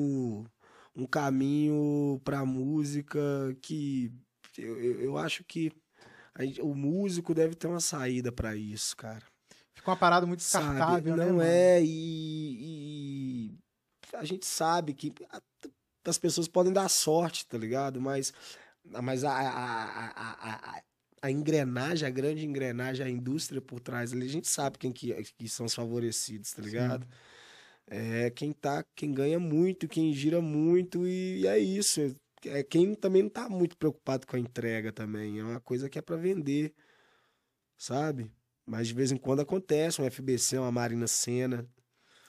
um caminho pra música que eu, eu, eu acho que gente- o músico deve ter uma saída pra isso, cara. Fica uma parada muito Sabe? descartável, né? Não mano? é, e, e a gente sabe que as pessoas podem dar sorte, tá ligado? Mas, mas a, a, a, a, engrenagem, a grande engrenagem, a indústria por trás ali, a gente sabe quem que, que são os favorecidos, tá ligado? É quem tá, quem ganha muito, quem gira muito, e é isso. É quem também não tá muito preocupado com a entrega também. É uma coisa que é pra vender, sabe? Mas de vez em quando acontece, um FBC, uma Marina Senna,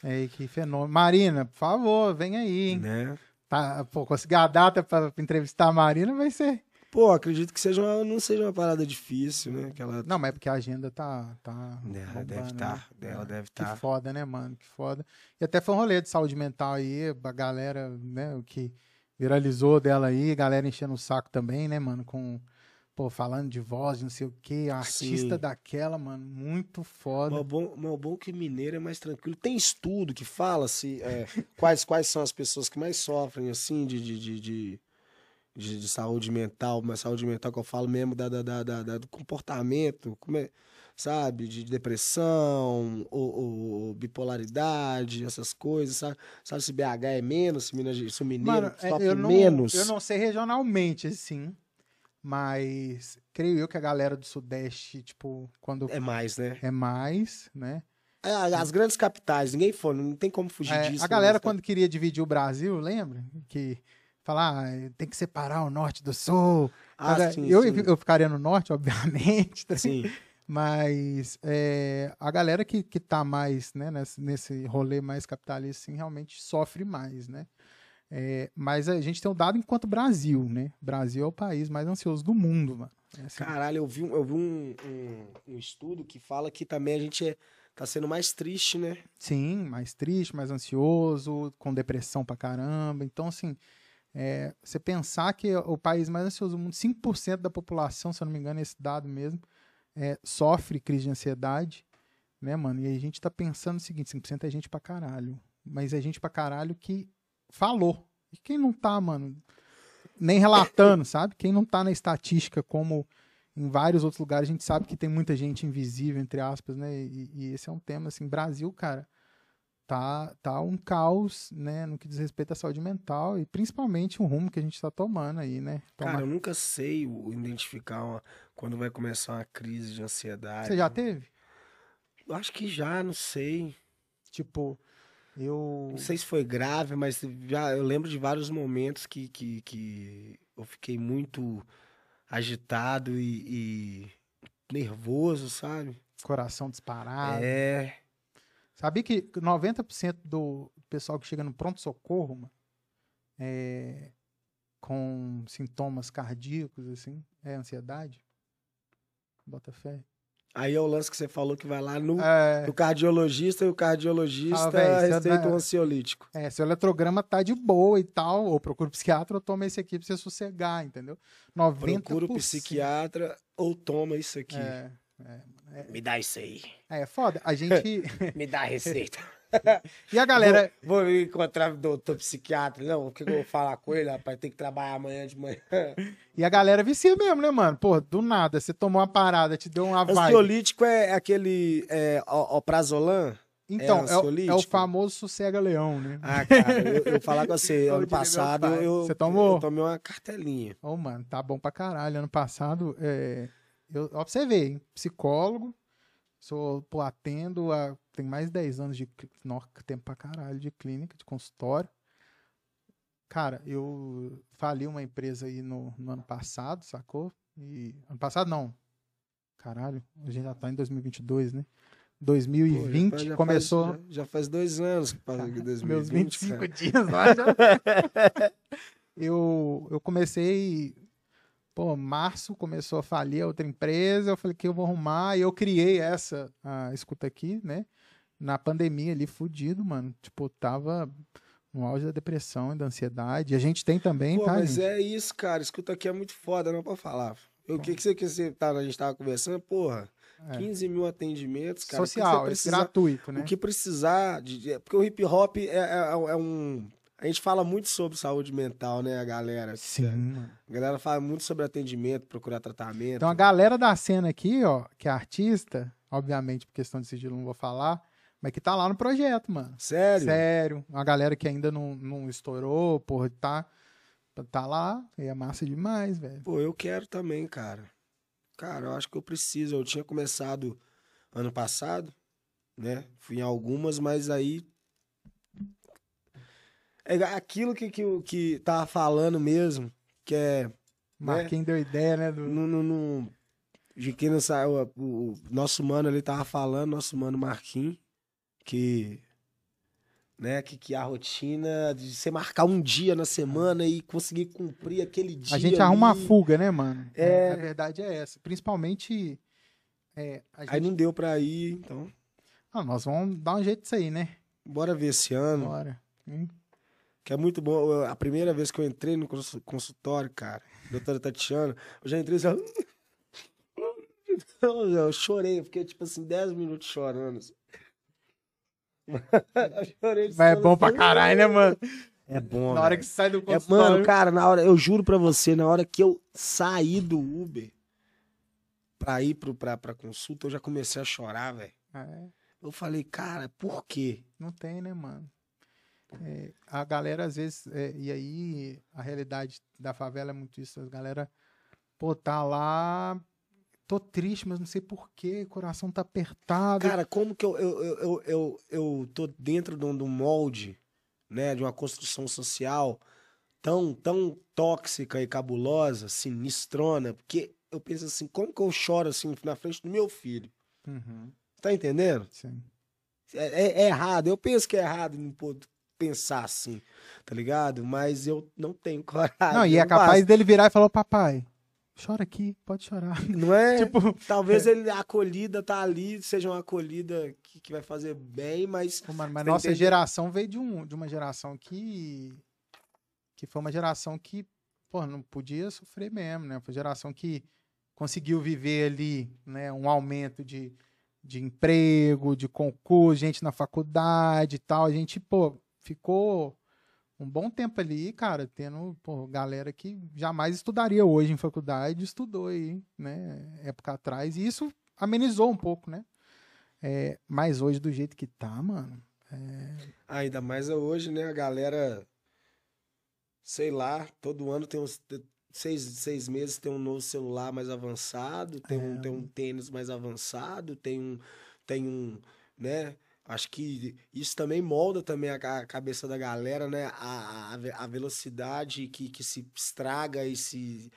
É, que fenômeno. Marina, por favor, vem aí, hein? né? Tá, pô, conseguir a data pra entrevistar a Marina vai ser. Pô, acredito que seja uma- não seja uma parada difícil, né? Que ela Não, mas é porque a agenda tá. tá Ela bombando, deve né? estar, dela É. deve Que estar. foda, né, mano? Que foda. E até foi um rolê de saúde mental aí, a galera, né, o que viralizou dela aí, galera enchendo o saco também, né, mano, com, pô, falando de voz, não sei o quê, a artista Sim. daquela, mano, muito foda. Mas bom, mas bom que mineiro é mais tranquilo. Tem estudo que fala se é, quais, quais são as pessoas que mais sofrem assim de, de, de, de, de- de saúde mental, mas saúde mental que eu falo mesmo da, da, da- da- do comportamento, como é, sabe, de depressão, ou, ou- bipolaridade, essas coisas, sabe? Sabe se BH é menos, se, Minas, Gerais- se o mineiro Mano, é, eu não, menos. eu não sei regionalmente, assim, mas creio eu que a galera do Sudeste, tipo, quando É mais, né? é mais, né? É, As grandes capitais, ninguém foi, não tem como fugir É, disso. a né? galera, quando queria dividir o Brasil, lembra? Que falar, ah, tem que separar o norte do sul. Ah, Cara, sim, eu, sim. eu ficaria no norte, obviamente, tá? Sim. Mas é, a galera que, que tá mais né, nesse, nesse rolê mais capitalista, assim, realmente sofre mais, né? É, mas a gente tem um dado enquanto Brasil, né? Brasil é o país mais ansioso do mundo, mano. É assim, Caralho, eu vi, um- eu vi um, um, um estudo que fala que também a gente é, tá sendo mais triste, né? Sim, mais triste, mais ansioso, com depressão pra caramba. Então, assim, é, você pensar que o país mais ansioso do mundo, 5% da população, se eu não me engano, é esse dado mesmo, é, sofre crise de ansiedade, né, mano? E a gente tá pensando o seguinte: 5% é gente pra caralho. Mas é gente pra caralho que falou. E quem não tá, mano, nem relatando, sabe? Quem não tá na estatística como em vários outros lugares, a gente sabe que tem muita gente invisível, entre aspas, né? E, e esse é um tema, assim, Brasil, cara, tá, tá um caos, né, no que diz respeito à saúde mental e principalmente o rumo que a gente tá tomando aí, né? Toma- Cara, eu nunca sei o- identificar uma- quando vai começar uma crise de ansiedade. Você já teve? Eu acho que já, não sei. Tipo, eu... Não sei se foi grave, mas já eu lembro de vários momentos que, que, que eu fiquei muito agitado e, e nervoso, sabe? Coração disparado. É. Sabia que 90% do pessoal que chega no pronto-socorro, mano, é, com sintomas cardíacos, assim, é ansiedade? Bota fé. Aí é o lance que você falou que vai lá no, É, no cardiologista e o cardiologista Ah, véi, você receita um ansiolítico. é, seu eletrograma tá de boa e tal, ou procura um psiquiatra ou toma esse aqui pra você sossegar, entendeu? 90%. Procura o psiquiatra ou toma isso aqui. É, é, Me dá isso aí. é foda. A gente. Me dá a receita. e a galera. Vou, vou encontrar o doutor psiquiatra. Não, o que eu vou falar com ele, rapaz? Tem que trabalhar amanhã de manhã. E a galera vicia mesmo, né, mano? Pô, do nada, você tomou uma parada, te deu uma vibe. Ansiolítico é aquele é, oprazolam? Então, é, o- é o famoso sossega-leão, né? Ah, cara, eu, eu falar com você, ano passado eu, você tomou? eu tomei uma cartelinha. Ô, mano, tá bom pra caralho. Ano passado, é, eu, ver, hein? Psicólogo, sou, pô, atendo há, tem mais de 10 anos de, clí- nó, tempo pra caralho de clínica, de consultório. Cara, eu fali uma empresa aí no, no ano passado, sacou? E, ano passado não. Caralho, a gente já tá em 2022, né? Pô, 2020 já faz- começou... já, já faz dois anos que passou aqui 2020. Meus 25 cara. dias lá já. eu, eu comecei. Pô, março começou a falir a outra empresa. Eu falei que eu vou arrumar. E eu criei essa a escuta aqui, né? Na pandemia ali, fudido, mano. Tipo, tava no auge da depressão e da ansiedade. E a gente tem também, Pô, tá? mas gente? é isso, cara. Escuta aqui é muito foda, não pra falar. O que, que você que você tá, a gente tava conversando? Porra, É. 15 mil atendimentos, cara. Social, você é precisar, gratuito, né? O que precisar. De, porque o hip hop é, é- é um. A gente fala muito sobre saúde mental, né, a galera? Sim, mano. A galera fala muito sobre atendimento, procurar tratamento. Então a galera da cena aqui, ó, que é artista, obviamente por questão de sigilo não vou falar, mas que tá lá no projeto, mano. Sério? Sério. Uma galera que ainda não, não estourou, porra, tá, tá lá. E é massa demais, velho. Pô, eu quero também, cara. Cara, eu acho que eu preciso. Eu tinha começado ano passado, né? Fui em algumas, mas aí. É aquilo que, que, que tava falando mesmo, que é. Marquinhos deu ideia, né? Do... No, no, no, de quem não sabe, o, o, nosso mano ele tava falando, nosso mano Marquinhos, que né? Que, que a rotina de você marcar um dia na semana e conseguir cumprir aquele dia. A gente ali. arruma a fuga, né, mano? É. A verdade é essa. Principalmente. É, a gente... Aí não deu pra ir, então. Ah, nós vamos dar um jeito disso aí, né? Bora ver esse ano. Bora. Hum. Que é muito bom. A primeira vez que eu entrei no consultório, cara, doutora Tatiana, eu já entrei já. Eu chorei, eu fiquei tipo assim, 10 minutos chorando. Assim. Mas é bom pra caralho, né, mano? É bom. Na hora velho. que sai do É, consultório. mano, cara, na hora, eu juro pra você, na hora que eu saí do Uber pra ir pro, pra, pra consulta, eu já comecei a chorar, velho. É, Eu falei, cara, por quê? não tem, né, mano? É, a galera, às vezes, é, e aí a realidade da favela é muito isso. A galera, pô, tá lá, tô triste, mas não sei porquê, o coração tá apertado. Cara, como que eu, eu, eu, eu, eu, tô dentro de um, de molde, né, de uma construção social tão, tão tóxica e cabulosa, sinistrona, porque eu penso assim, como que eu choro assim na frente do meu filho? Uhum, Tá entendendo? sim. É, é- é errado, eu penso que é errado não pôr- pensar assim, tá ligado? Mas eu não tenho coragem. Não, e é capaz basta. dele virar e falar, papai, chora aqui, pode chorar. Não é? tipo, Talvez ele, a acolhida tá ali, seja uma acolhida que, que vai fazer bem, mas mas Tá nossa entendendo? geração veio de, um, de uma geração que. que foi uma geração que, pô, não podia sofrer mesmo, né? Foi uma geração que conseguiu viver ali, né? Um aumento de, de emprego, de concurso, gente na faculdade e tal. A gente, pô, ficou um bom tempo ali, cara, tendo, pô, galera que jamais estudaria hoje em faculdade, estudou aí, né? Época atrás. E isso amenizou um pouco, né? É, mas hoje, do jeito que tá, mano. ainda mais hoje, né? A galera, sei lá, todo ano tem uns seis, seis meses tem um novo celular mais avançado, tem, um, É. tem um tênis mais avançado, tem um, tem um, né? Acho que isso também molda também a, ca- cabeça da galera, né? A, a, a velocidade que, que se estraga e se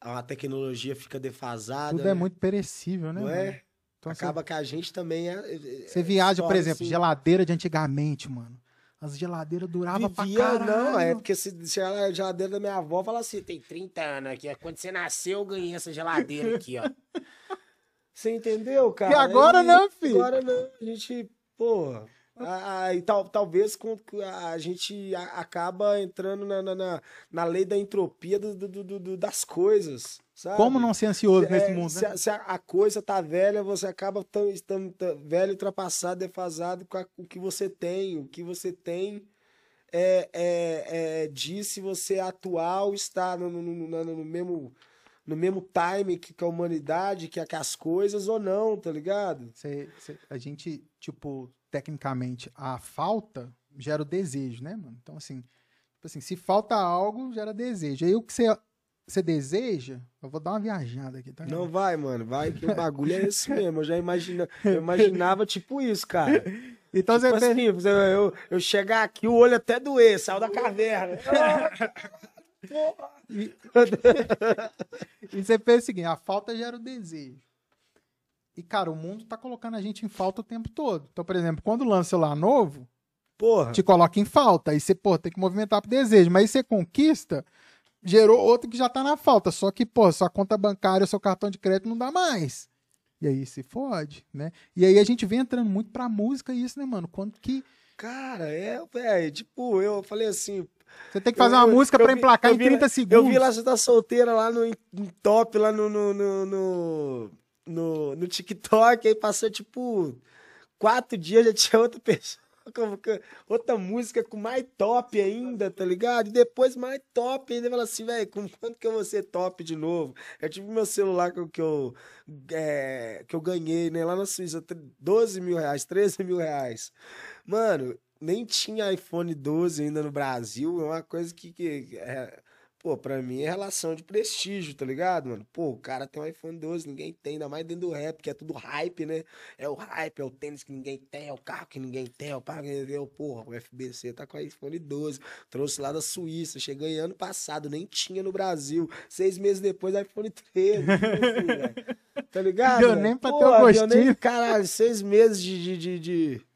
a tecnologia fica defasada. Tudo é né? muito perecível, né? Não mano? é? Então, você- Acaba que a gente também é. é- Você viaja, por exemplo, assim. geladeira de antigamente, mano. As geladeiras duravam pra caralho. não, é porque se, se a geladeira da minha avó fala assim, tem 30 anos aqui, quando você nasceu eu ganhei essa geladeira aqui, ó. Você entendeu, cara? E agora E não, filho. Agora não, a gente, porra... a- a- e tal, talvez com, a gente a- acaba entrando na, na, na, lei da entropia do, do- do- das coisas, sabe? Como não ser ansioso É, nesse mundo, se, né? a, se a- coisa tá velha, você acaba tão, tão, tão velho, ultrapassado, defasado com o que você tem. O que você tem é, é, é diz se você é atual está no, no, no- no- no mesmo no mesmo time que, que a humanidade, que, que as coisas ou não, tá ligado? Cê- cê- a gente, tipo, tecnicamente, a falta gera o desejo, né, mano? Então, assim, tipo assim, se falta algo, gera desejo. Aí o que você você deseja, eu vou dar uma viajada aqui, tá? Não vai, mano, vai que o bagulho é esse mesmo. Eu já imagina, eu imaginava tipo isso, cara. Então você Tipo pensa- assim, eu, eu, eu chegar aqui, o olho até doer, saiu da caverna. E você pensa o seguinte, a falta gera o desejo. E, cara, o mundo tá colocando a gente em falta o tempo todo. Então, por exemplo, quando lança o celular novo, Porra. te coloca em falta. Aí você, pô, tem que movimentar pro desejo. Mas aí você conquista, gerou outro que já tá na falta. Só que, pô, sua conta bancária, seu cartão de crédito não dá mais. E aí se fode, né? E aí a gente vem entrando muito pra música isso, né, mano? Quanto que Cara, é, velho, tipo, eu falei assim, você tem que fazer Eu- uma eu- música eu pra vi- emplacar eu em vi 30 eu segundos. vi lá você tá solteira lá no top, lá no, no, no, no, no, TikTok, aí passou tipo quatro dias, já tinha outra pessoa outra música com mais top ainda, tá ligado? E depois mais top ainda. Fala assim, velho, com quanto que eu vou ser top de novo? É tipo meu celular que, que eu, é, que eu ganhei, né? Lá na Suíça, 12 mil reais, 13 mil reais. Mano, nem tinha iPhone 12 ainda no Brasil. É uma coisa que. que é, Pô, pra mim é relação de prestígio, tá ligado, mano? Pô, o cara tem um iPhone 12, ninguém tem, ainda mais dentro do rap, que é tudo hype, né? É o hype, é o tênis que ninguém tem, é o carro que ninguém tem, é o pago que Porra, o FBC tá com o iPhone 12, trouxe lá da Suíça, cheguei ano passado, nem tinha no Brasil. Seis meses depois, iPhone 13. assim, tá ligado? Deu nem pra ter o gostinho. Nem, caralho, seis meses de. de, de, de...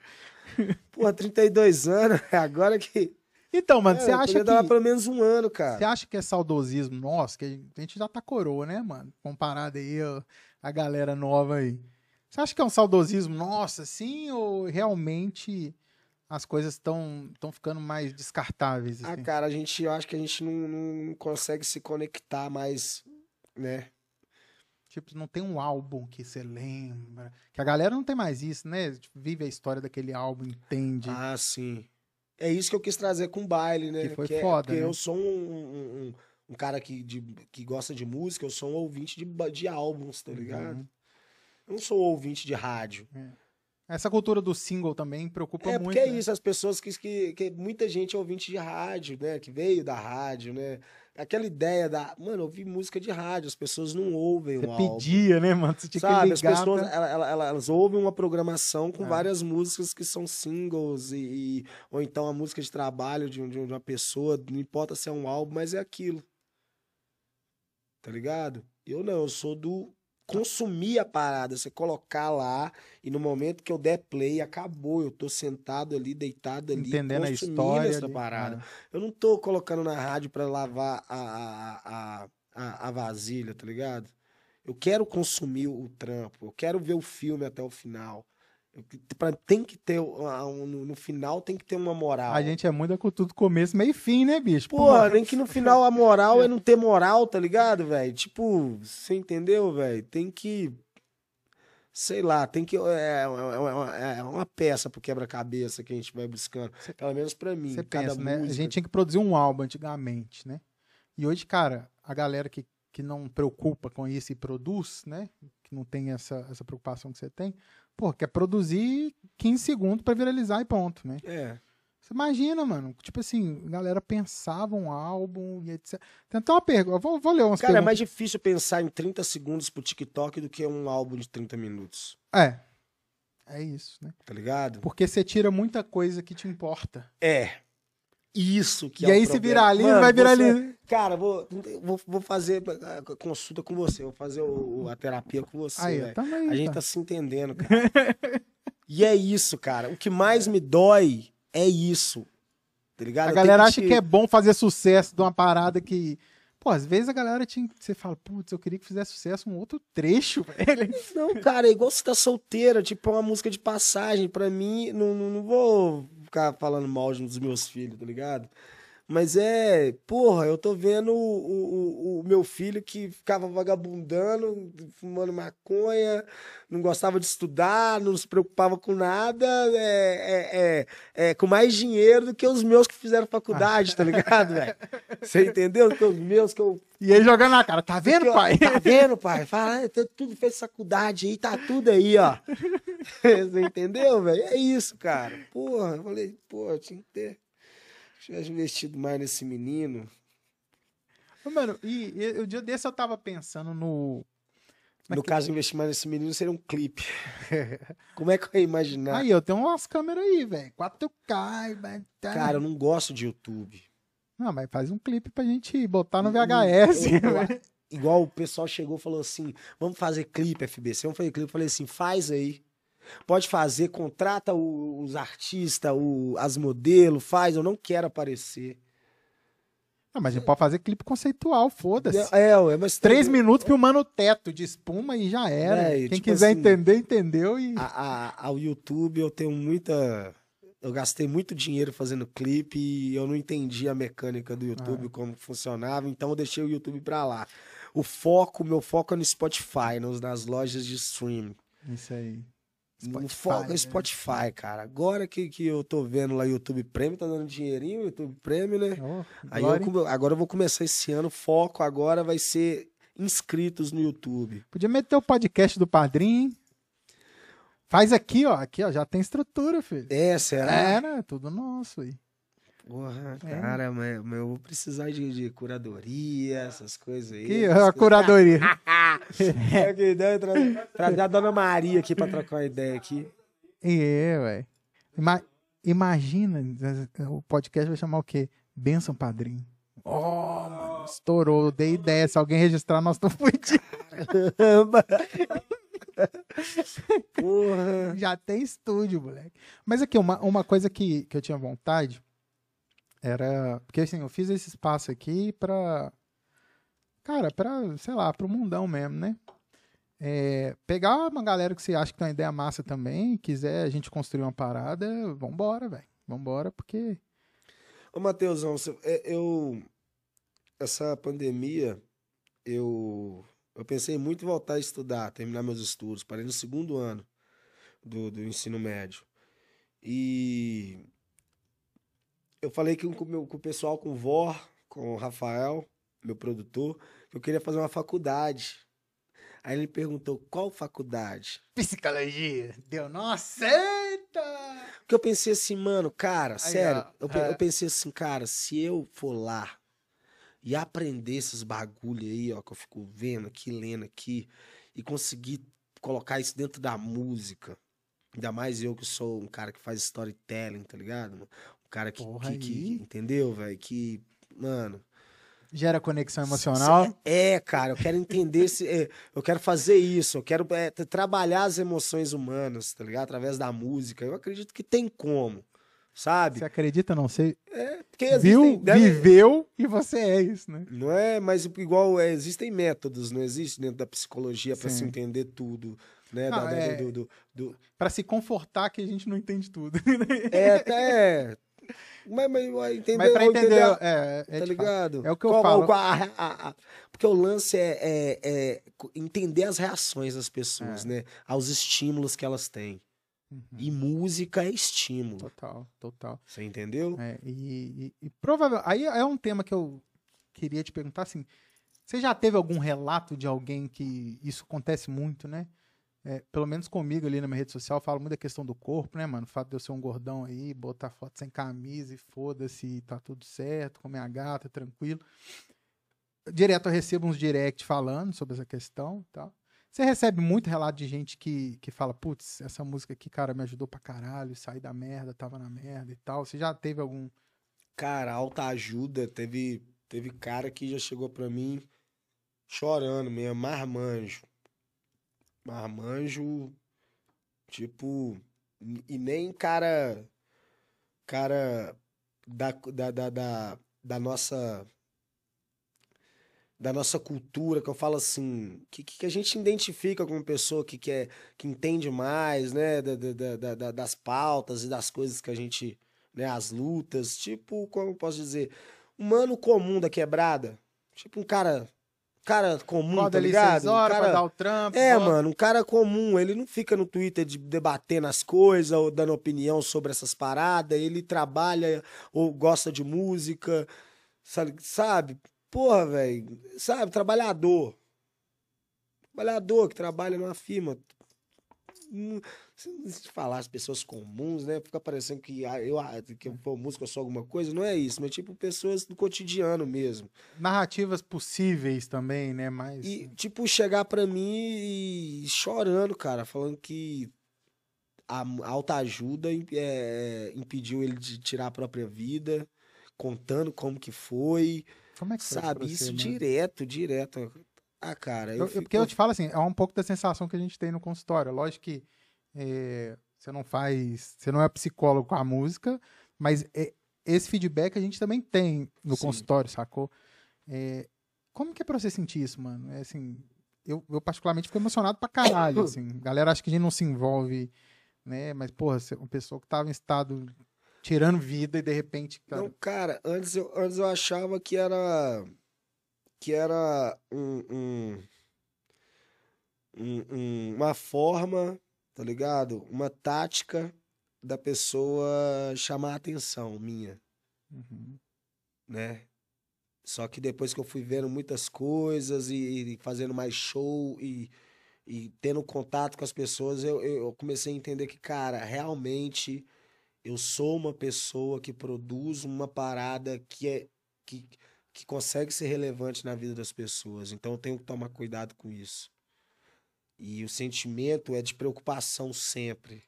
Porra, 32 anos, agora que. Então, mano, você é, acha que. dar pelo menos um ano, cara. Você acha que é saudosismo nosso? Que a gente já tá coroa, né, mano? Comparado aí ó, a galera nova aí. Você acha que é um saudosismo nosso, assim, ou realmente as coisas estão estão ficando mais descartáveis? Ah, assim? Ah, cara, a gente, eu acho que a gente não, não consegue se conectar mais, né? Tipo, não tem um álbum que você lembra. Que a galera não tem mais isso, né? Tipo, vive a história daquele álbum, entende. Ah, sim. É isso que eu quis trazer com o baile, né? Que foi que é, foda, Porque né? eu sou um, um, um, cara que, de, que gosta de música, eu sou um ouvinte de, de álbuns, tá ligado? Uhum. Eu não sou ouvinte de rádio. É. Essa cultura do single também preocupa é, muito. É, porque né? é isso, as pessoas que, que, que. Muita gente é ouvinte de rádio, né? Que veio da rádio, né? Aquela ideia da. Mano, ouvir música de rádio, as pessoas não ouvem Você um pedia, álbum. né, mano? Você tinha Sabe, que ligar as pessoas, pra... elas, elas, elas, ouvem uma programação com é. várias músicas que são singles, e, e, ou então a música de trabalho de, de uma pessoa, não importa se é um álbum, mas é aquilo. Tá ligado? Eu não, eu sou do consumir a parada, você colocar lá e no momento que eu der play, acabou. Eu tô sentado ali, deitado ali, entendendo a história essa ali, parada. Ah. Eu não tô colocando na rádio para lavar a, a, a, a, vasilha, tá ligado? Eu quero consumir o trampo, eu quero ver o filme até o final. Pra, tem que ter, um, no final tem que ter uma moral. A gente é muito da cultura do começo, meio fim, né, bicho? Pô, nem que no final a moral é não ter moral, tá ligado, velho? Tipo, você entendeu, velho? Tem que. Sei lá, tem que. É, é, uma, é uma peça pro quebra-cabeça que a gente vai buscando. Pelo menos pra mim. Você pensa, né? A gente tinha que produzir um álbum antigamente, né? E hoje, cara, a galera que, que não preocupa com isso e produz, né? Que não tem essa, essa preocupação que você tem pô, quer produzir 15 segundos para viralizar e ponto, né? É. Você imagina, mano, tipo assim, a galera pensava um álbum e etc. Tem até uma pergunta, vou, vou ler umas Cara, perguntas. é mais difícil pensar em 30 segundos pro TikTok do que um álbum de 30 minutos. É. É isso, né? Tá ligado? Porque você tira muita coisa que te importa. É. Isso que e é aí se viraliza, Mano, vai viralizar. Você... Cara, vou, vou, vou fazer consulta com você, vou fazer o, a terapia com você. Aí, aí, a gente tá se entendendo, cara. e é isso, cara. O que mais me dói é isso. Tá ligado? A galera que acha te... que é bom fazer sucesso de uma parada que. Pô, às vezes a galera tinha. Você fala, putz, eu queria que fizesse sucesso um outro trecho, velho. Não, cara, é igual você tá solteira, tipo, é uma música de passagem. Pra mim, não, não, não vou ficar falando mal dos meus filhos, tá ligado? Mas é, porra, eu tô vendo o, o, o, meu filho que ficava vagabundando, fumando maconha, não gostava de estudar, não se preocupava com nada, é, é, é, é com mais dinheiro do que os meus que fizeram faculdade, tá ligado, velho? Você entendeu? Que os meus que eu. E aí jogando na cara, tá vendo, pai? Tá vendo, pai? Fala, ah, tudo fez faculdade aí, tá tudo aí, ó. Você entendeu, velho? É isso, cara. Porra, eu falei, pô, tinha que ter tivesse investido mais nesse menino. Mano, e, e o dia desse eu tava pensando no. No caso, investir mais nesse menino seria um clipe. Como é que eu ia imaginar? Aí, eu tenho umas câmeras aí, velho. 4K, velho. Tá. Cara, eu não gosto de YouTube. Não, mas faz um clipe pra gente botar no VHS. Eu, eu, igual o pessoal chegou e falou assim: vamos fazer clipe, FBC. Vamos fazer clipe. Eu falei assim: faz aí. Pode fazer, contrata os artistas, as modelos, faz, eu não quero aparecer. Não, mas a gente pode fazer clipe conceitual, foda-se. É, é, mas Três minutos filmando o teto de espuma e já era. É, Quem tipo quiser assim, entender, entendeu. E... A, a, ao YouTube eu tenho muita. Eu gastei muito dinheiro fazendo clipe e eu não entendi a mecânica do YouTube, ah. como funcionava, então eu deixei o YouTube pra lá. O foco, meu foco é no Spotify, nas lojas de streaming. Isso aí. No Spotify, foco é né? Spotify, cara. Agora que, que eu tô vendo lá YouTube Premium, tá dando dinheirinho, YouTube Premium, né? Oh, Aí eu, agora eu vou começar esse ano, foco agora vai ser inscritos no YouTube. Podia meter o podcast do padrinho, hein? Faz aqui, ó. Aqui, ó. Já tem estrutura, filho. É, será? É, né? Tudo nosso aí. Porra, É. cara, mas, mas eu vou precisar de, de curadoria, essas coisas aí. Aqui, essas ó, a coisas- curadoria. É, que trazer a dona Maria aqui pra trocar uma ideia aqui. É, ué. Ima- imagina, o podcast vai chamar o quê? Benção Padrinho. Oh, mano, estourou, dei ideia. Se alguém registrar, nós estamos fudidos. Caramba! Porra! Já tem estúdio, moleque. Mas aqui, uma, uma coisa que, que eu tinha vontade era. Porque assim, eu fiz esse espaço aqui pra. Cara, pra, sei lá, pro mundão mesmo, né? É, pegar uma galera que você acha que tem uma ideia massa também, quiser a gente construir uma parada, vambora, velho. Vambora, porque. Ô, Matheusão, é, eu. Essa pandemia, eu. Eu pensei muito em voltar a estudar, terminar meus estudos. Parei no segundo ano do, do ensino médio. E. Eu falei que com, meu- com o pessoal, com o Vor, com o Rafael, meu produtor, que eu queria fazer uma faculdade. Aí ele perguntou: qual faculdade? Psicologia. Deu, nossa, eita! Porque eu pensei assim, mano, cara, sério. ó, eu, é. eu pensei assim, cara, se eu for lá e aprender esses bagulho aí, ó, que eu fico vendo aqui, lendo aqui, e conseguir colocar isso dentro da música. Ainda mais eu que sou um cara que faz storytelling, tá ligado? Cara que, que, que- entendeu, velho? Que, mano, Gera conexão emocional. é, cara, eu quero entender esse. é, eu quero fazer isso, eu quero é, trabalhar as emoções humanas, tá ligado? Através da música. Eu acredito que tem como, sabe? Você acredita, não sei. Porque Viu, existem- deve- viveu e você é isso, né? Não é, mas igual é, existem métodos, não existe dentro da psicologia para se entender tudo, né? Não, da- é- do, do- do- Pra se confortar que a gente não entende tudo. É, até. Mas, mas vai entender, Mas pra entender, entender- é, é tá de fato. ligado? É o que eu Qual- falo. a- a- a- porque o lance é, é- é entender as reações das pessoas, É. né? Aos estímulos que elas têm. Uhum. E música é estímulo. Total, total. Você entendeu? É, e, e, e provavelmente. Aí é um tema que eu queria te perguntar assim. Você já teve algum relato de alguém que isso acontece muito, né? É, pelo menos comigo ali na minha rede social, eu falo muito da questão do corpo, né, mano? O fato de eu ser um gordão aí, botar foto sem camisa e foda-se, tá tudo certo, com minha gata, tranquilo. Direto eu recebo uns direct falando sobre essa questão e tal. Você recebe muito relato de gente que, que fala, putz, essa música aqui, cara, me ajudou pra caralho, saí da merda, tava na merda e tal. Você já teve algum. Cara, alta ajuda. Teve, teve cara que já chegou pra mim chorando mesmo, marmanjo. Marmanjo, tipo, e nem cara, cara da, da, da, da, da nossa, da nossa cultura, que eu falo assim, que, que a gente identifica como pessoa que, quer, que entende mais, né, da- da- da- das pautas e das coisas que a gente, né, as lutas, tipo, como eu posso dizer, um mano comum da quebrada, tipo um cara, cara comum, tá ligado? horas um cara, pra dar o trampo. é, volta. mano, um cara comum, ele não fica no Twitter de debatendo as coisas ou dando opinião sobre essas paradas, ele trabalha ou gosta de música, sabe? sabe? Porra, velho, sabe? Trabalhador. Trabalhador que trabalha numa firma. Se falar as pessoas comuns, né? Fica parecendo que ah, eu, ah, que eu sou músico, eu sou alguma coisa. Não é isso, mas tipo pessoas do cotidiano mesmo. Narrativas possíveis também, né? Mas. E, tipo, chegar pra mim e chorando, cara, falando que a a autoajuda im- é, impediu ele de tirar a própria vida, contando como que foi, Como é que foi sabe? você, Isso direto, direto. Ah, cara, Eu- eu- fico... porque eu te falo assim, é um pouco da sensação que a gente tem no consultório. Lógico que é, você não faz. Você não é psicólogo com a música, mas é- esse feedback a gente também tem no Sim. consultório, sacou? É, como que é pra você sentir isso, mano? É assim. Eu, eu particularmente fico emocionado pra caralho, assim. A galera acha que a gente não se envolve, né? Mas, porra, uma pessoa que tava em estado tirando vida e de repente, cara, Não, cara, antes eu, antes eu achava que era. que era um- um- um- uma forma tá ligado? Uma tática da pessoa chamar a atenção minha, Uhum. né? Só que depois que eu fui vendo muitas coisas e, e fazendo mais show e, e tendo contato com as pessoas, eu, eu comecei a entender que, cara, realmente eu sou uma pessoa que produz uma parada que é que, que consegue ser relevante na vida das pessoas. Então eu tenho que tomar cuidado com isso. E o sentimento é de preocupação sempre,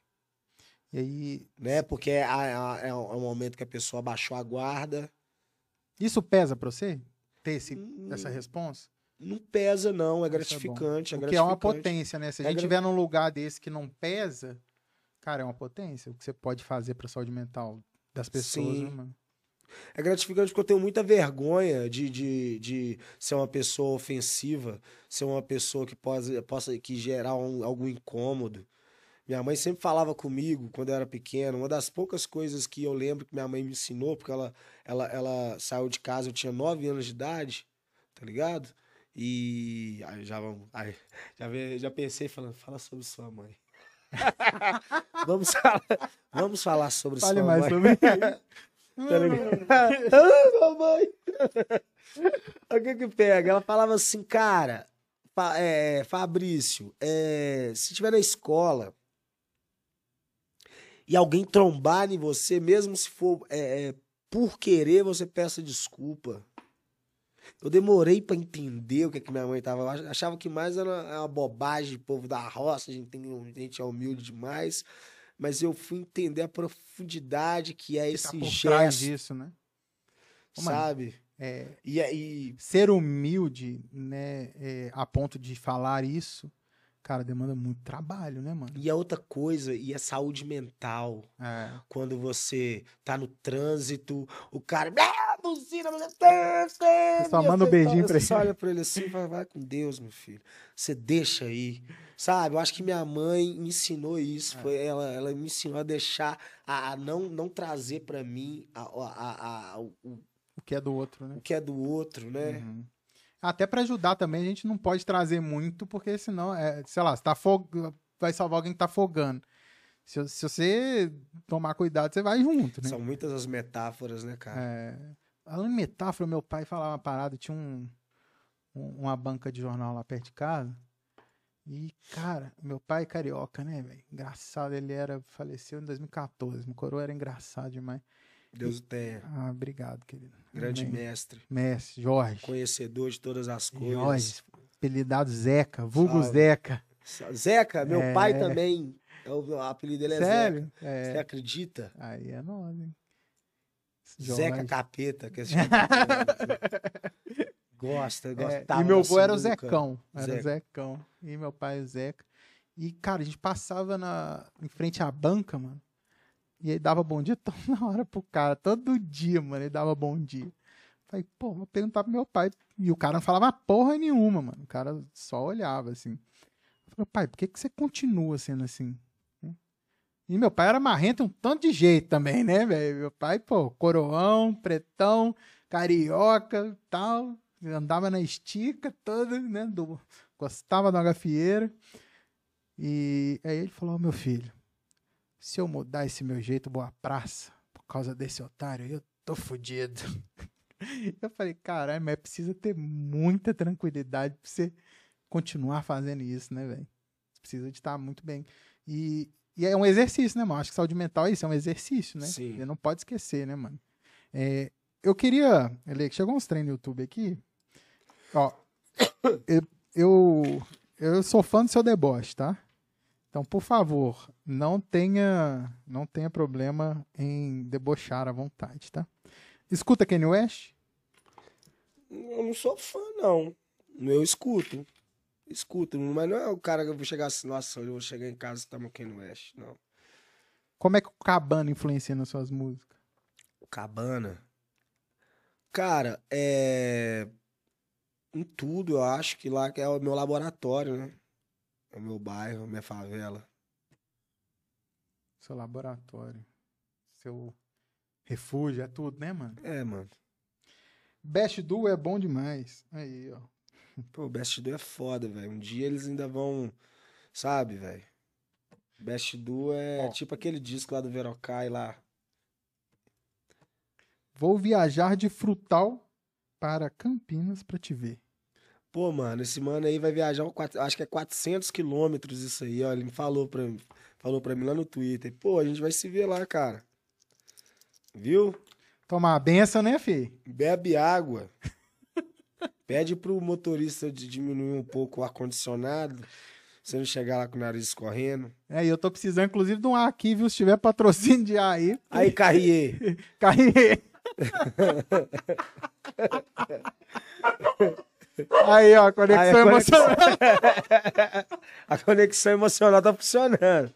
E aí, né? Porque é, é, é um é um momento que a pessoa baixou a guarda. isso pesa pra você? Ter esse, Hum, essa resposta? Não pesa, não, é é gratificante. é Porque é uma gratificante. potência, né? Se a É gente gra- tiver num lugar desse que não pesa, cara, é uma potência. O que você pode fazer pra saúde mental das pessoas, Sim. né, mano? É gratificante porque eu tenho muita vergonha de, de, de ser uma pessoa ofensiva, ser uma pessoa que possa, possa que gerar um- algum incômodo. Minha mãe sempre falava comigo quando eu era pequeno. Uma das poucas coisas que eu lembro que minha mãe me ensinou, porque ela, ela, ela saiu de casa, eu tinha 9 anos de idade, tá ligado? E aí já vamos. Aí, já, já pensei falando, fala sobre sua mãe. vamos, falar, vamos falar sobre Fale sua mais mãe. sobre Tá ligado? ah, mamãe! o que que pega? Ela falava assim, cara, é, Fabrício, é, se tiver na escola e alguém trombar em você, mesmo se for é, é, por querer, você peça desculpa. Eu demorei pra entender o que, que minha mãe tava. Eu achava que mais era uma bobagem, povo da roça, a gente, tem, a gente é humilde demais. Mas eu fui entender a profundidade que é Tá esse por trás gesto, disso, né? Ô, mano, sabe? É, E aí, ser humilde, né, é, a ponto de falar isso, cara, demanda muito trabalho, né, mano? e a outra coisa, e a saúde mental. É. Quando você tá no trânsito, o cara. Ah, buzina, você você só manda um beijinho pra Você ele. olha pra ele assim e fala, vai com Deus, meu filho. Você deixa aí. Sabe? Eu acho que minha mãe me ensinou isso. É. Foi ela, ela me ensinou a deixar, a, a não, não trazer pra mim a, a, a- o, O que é do outro, né? o que é do outro, né? Uhum. Até pra ajudar também, a gente não pode trazer muito, porque senão, é, sei lá, tá fog... vai salvar alguém que tá afogando. Se, se você tomar cuidado, você vai junto, né? São muitas as metáforas, né, cara? É, falando em metáfora, meu pai falava uma parada, tinha um, um- uma banca de jornal lá perto de casa. E, cara, meu pai é carioca, né, velho? Engraçado, ele era, faleceu em 2014. Meu coroa era engraçado demais. Deus o tenha. Ah, obrigado, querido. Grande Amém. mestre. Mestre, Jorge. Conhecedor de todas as coisas. Jorge, apelidado Zeca, vulgo Salve. Zeca. Zeca, meu É. pai também. é O apelido dele é Zeca. Sério? Você É. acredita? Aí é nóis, hein? Zeca Jorge. Capeta, que esse tipo de coisa. Gosta, É, gostava e meu avô era o. Zecão. Era Zeca. o Zecão. E meu pai o Zeca. E, cara, a gente passava na, em frente à banca, mano. E ele dava bom dia toda hora pro cara. Todo dia, mano, ele dava bom dia. Falei, pô, vou perguntar pro meu pai. E o cara não falava porra nenhuma, mano. O cara só olhava, assim. Falei, pai, por que, que você continua sendo assim? E meu pai era marrento um tanto de jeito também, né, velho? Meu pai, pô, coroão, pretão, carioca tal. Andava na estica toda, né? Do, gostava da gafieira. E aí ele falou, meu filho, se eu mudar esse meu jeito boa praça por causa desse otário, eu tô fudido. Eu falei, caralho, mas precisa ter muita tranquilidade pra você continuar fazendo isso, né, velho? Precisa de estar muito bem. E, e é um exercício, né, mano? Acho que saúde mental é isso, é um exercício, né? Sim. Você não pode esquecer, né, mano? É, eu queria. Ele chegou uns treinos no YouTube aqui. Ó, eu, eu, eu sou fã do seu deboche, tá? Então, por favor, não tenha, não tenha problema em debochar à vontade, tá? Escuta Kanye West? Eu não sou fã, não. Eu escuto. Escuto, mas não é o cara que eu vou chegar assim, nossa, eu vou chegar em casa e no Kanye West, não. Como é que o Cabana influencia nas suas músicas? Cabana. Cara, é. Em tudo, eu acho que lá que é o meu laboratório, né? É o meu bairro, minha favela. Seu laboratório. Seu refúgio, é tudo, né, mano? É, mano. Best Duo é bom demais. Aí, ó. Pô, o Best Do é foda, velho. Um dia eles ainda vão. Sabe, velho? Best Duo é Ó. tipo aquele disco lá do Verocai lá. Vou viajar de Frutal para Campinas pra te ver. Pô, mano, esse mano aí vai viajar, um quatro- acho que é 400 quilômetros isso aí, ó. Ele me falou pra, mim- falou pra mim lá no Twitter. Pô, a gente vai se ver lá, cara. Viu? Tomar a benção, né, Fê? Bebe água. Pede pro motorista de diminuir um pouco o ar-condicionado. Você não chegar lá com o nariz escorrendo. É, e eu tô precisando, inclusive, de um ar aqui, viu? Se tiver patrocínio de ar aí, Aí, Carrier. Carrier. Aí, ó, conexão Aí, a conexão- emocional. A conexão emocional tá funcionando.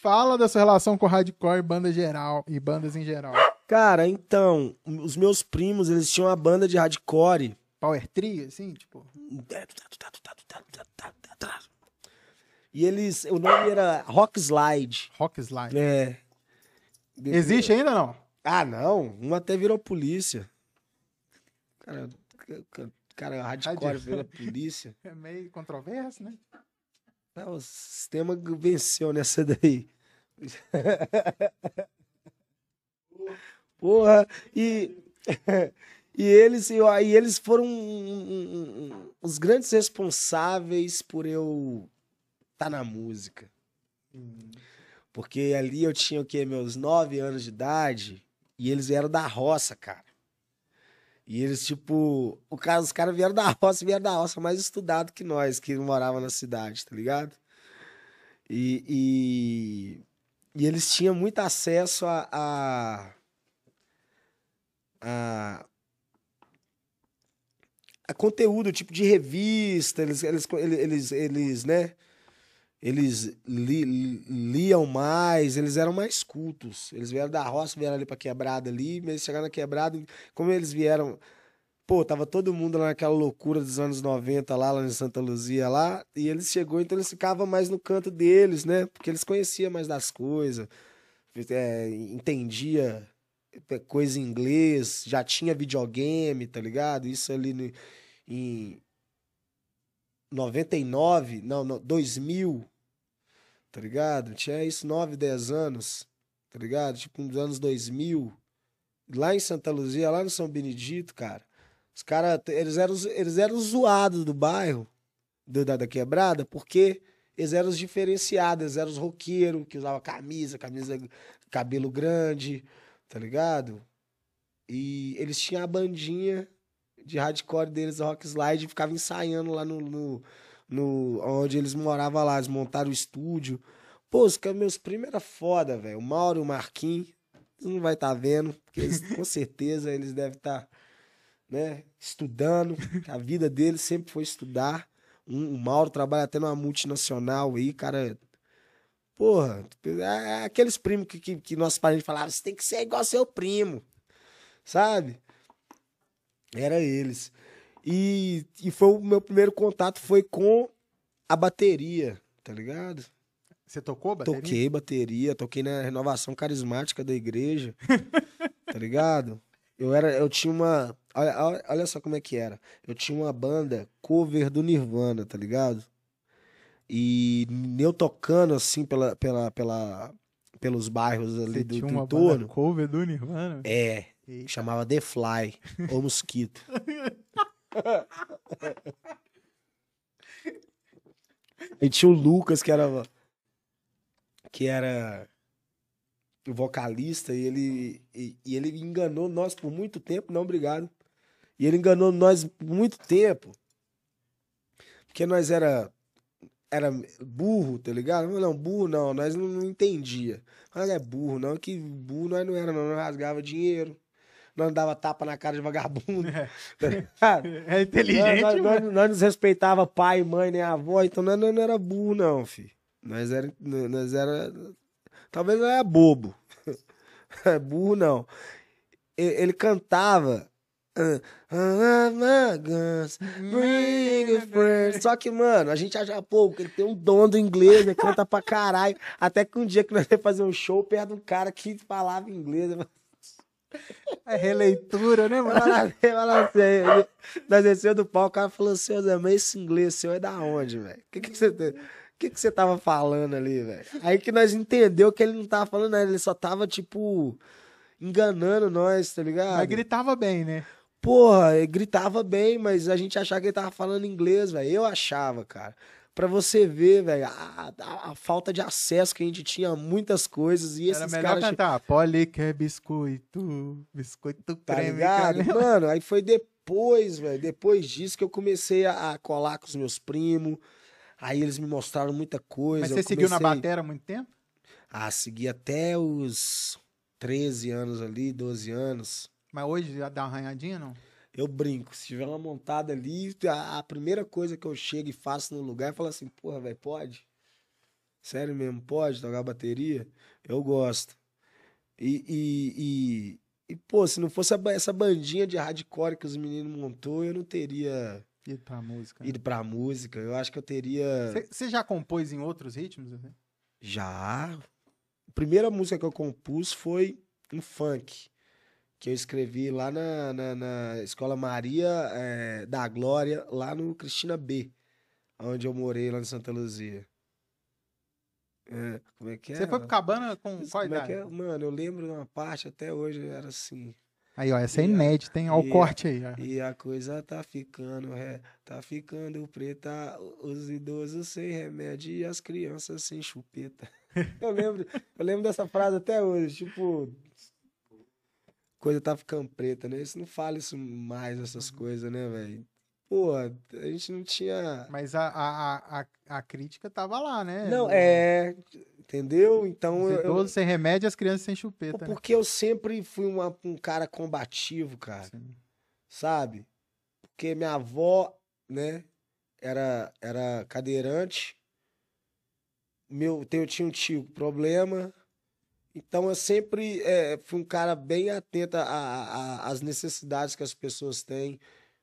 Fala da sua relação com hardcore e banda geral e bandas em geral. Cara, então, os meus primos, eles tinham uma banda de hardcore. Power Trio, assim, tipo. E eles, o nome era Rock Slide. Rock Slide. É. Existe ainda não? Ah, não. Um até virou polícia. Cara, cara, hardcore Hard- virou polícia. É meio controverso, né? Ah, o sistema venceu nessa daí. Porra, e, e eles, e aí eles foram um- um- um- os grandes responsáveis por eu estar na música. Porque ali eu tinha o quê? Meus nove anos de idade e eles vieram da roça, cara. E eles, tipo, o cara, os caras vieram da roça, vieram da roça mais estudado que nós, que morava na cidade, tá ligado? E, e, e eles tinham muito acesso a, a, a, a conteúdo, tipo de revista, eles, eles, eles, eles, eles né? Eles li- li- liam mais, eles eram mais cultos. Eles vieram da roça, vieram ali pra quebrada ali, mas chegaram na quebrada, como eles vieram. Pô, tava todo mundo lá naquela loucura dos anos 90 lá, lá em Santa Luzia lá, e eles chegou, então eles ficavam mais no canto deles, né? Porque eles conheciam mais das coisas, é, entendia é, coisa em inglês, já tinha videogame, tá ligado? Isso ali no, em 99, não, não, 2000, tá ligado? Tinha isso 9, 10 anos, tá ligado? Tipo, nos anos 2000, lá em Santa Luzia, lá no São Benedito, cara. Os caras, eles eram, eles eram os zoados do bairro, do, da, da quebrada, porque eles eram os diferenciados, eles eram os roqueiros que usavam camisa, camisa, cabelo grande, tá ligado? E eles tinham a bandinha de hardcore deles, Rock Slide, e ficavam ensaiando lá no, no, no- onde eles moravam lá, eles montaram o estúdio. Pô, os meus primos era foda, velho. O Mauro e o Marquinhos, não vai estar vendo, porque eles, com certeza eles devem estar, né, estudando. A vida deles sempre foi estudar. Um- o Mauro trabalha até numa multinacional aí, cara. Porra, é é aqueles primos que, que, que nossos parentes falavam, você tem que ser igual seu primo, sabe? Era eles. E, e foi o meu primeiro contato foi com a bateria, tá ligado? Você tocou bateria? Toquei bateria, toquei na renovação carismática da igreja, tá ligado? Eu era, eu tinha uma, olha, olha- só como é que era. Eu tinha uma banda cover do Nirvana, tá ligado? E eu tocando assim pela, pela, pela, pelos bairros ali Você do, tinha do uma entorno. banda cover do Nirvana? É, Eita. chamava The Fly, ou Mosquito. e tinha o Lucas, que era que era o vocalista, e ele, e, e ele enganou nós por muito tempo, não, obrigado. E ele enganou nós por muito tempo. Porque nós era era burro, tá ligado? Não, burro não, nós não, não entendia. Mas é burro, não, que burro nós não era, não, nós rasgava dinheiro. Nós dava tapa na cara de vagabundo. tá ligado? É inteligente, nós, nós, mano. nós, nós não respeitava pai, mãe, nem avó, então nós, não era burro, não, filho. Nós era. Nós era talvez nós era bobo. É burro, não. Ele, cantava. ah, ah, first. Só que, mano, a gente acha pouco. Ele tem um dom do inglês, ele canta pra caralho. Até que um dia que nós ia fazer um show perto de um cara que falava inglês. É releitura, né, mano? Fala assim, assim, Nós desceu do palco, o cara falou assim, Zé, mas esse inglês seu é da onde, velho? Que que você tem? que, que você tava falando ali, velho? Aí que nós entendeu que ele não tava falando nada, ele só tava, tipo, enganando nós, tá ligado? Mas gritava bem, né? Porra, ele gritava bem, mas a gente achava que ele tava falando inglês, velho. Eu achava, cara. Pra você ver, velho, a, a- a falta de acesso que a gente tinha a muitas coisas. E esses Era melhor caras. cantar. Poli quer biscoito, biscoito Tá creme. ligado? canela. Mano, aí foi depois, velho, depois disso que eu comecei a, a colar com os meus primos. Aí eles me mostraram muita coisa. Mas você seguiu na comecei batera há muito tempo? A seguir até os 13 anos ali, 12 anos. Mas hoje já dá uma arranhadinha, não? Eu brinco, se tiver uma montada ali, a, a primeira coisa que eu chego e faço no lugar é falar assim, porra, velho, pode? Sério mesmo, pode tocar bateria? Eu gosto. E, e, e, e, pô, se não fosse essa bandinha de hardcore que os meninos montou, eu não teria Ir pra música. né? ido pra música. Eu acho que eu teria Você você já compôs em outros ritmos? assim? já. A primeira música que eu compus foi um funk, que eu escrevi lá na, na, na Escola Maria eh, da Glória, lá no Cristina B, onde eu morei lá em Santa Luzia. É, como é que é? Você foi pro Cabana com qual Como é que idade? é? Mano, eu lembro de uma parte até hoje, era assim. Aí, ó, essa é E a- inédita, hein? Ó o corte aí. ó. E a coisa tá ficando, é, tá ficando preta, os idosos sem remédio e as crianças sem chupeta. Eu lembro, eu lembro dessa frase até hoje, tipo, coisa tá ficando preta, né? Isso não fala isso mais, essas coisas, né, velho? Pô, a gente não tinha. Mas a, a, a, a, crítica tava lá, né? Não, é. Entendeu? Então Os eu. sem remédio as crianças sem chupeta, né? porque eu sempre fui uma- um cara combativo, cara. Sim. sabe? Porque minha avó, né, era, era cadeirante. Meu, eu tinha um tio com problema. Então eu sempre eh, fui um cara bem atento às necessidades que as pessoas têm,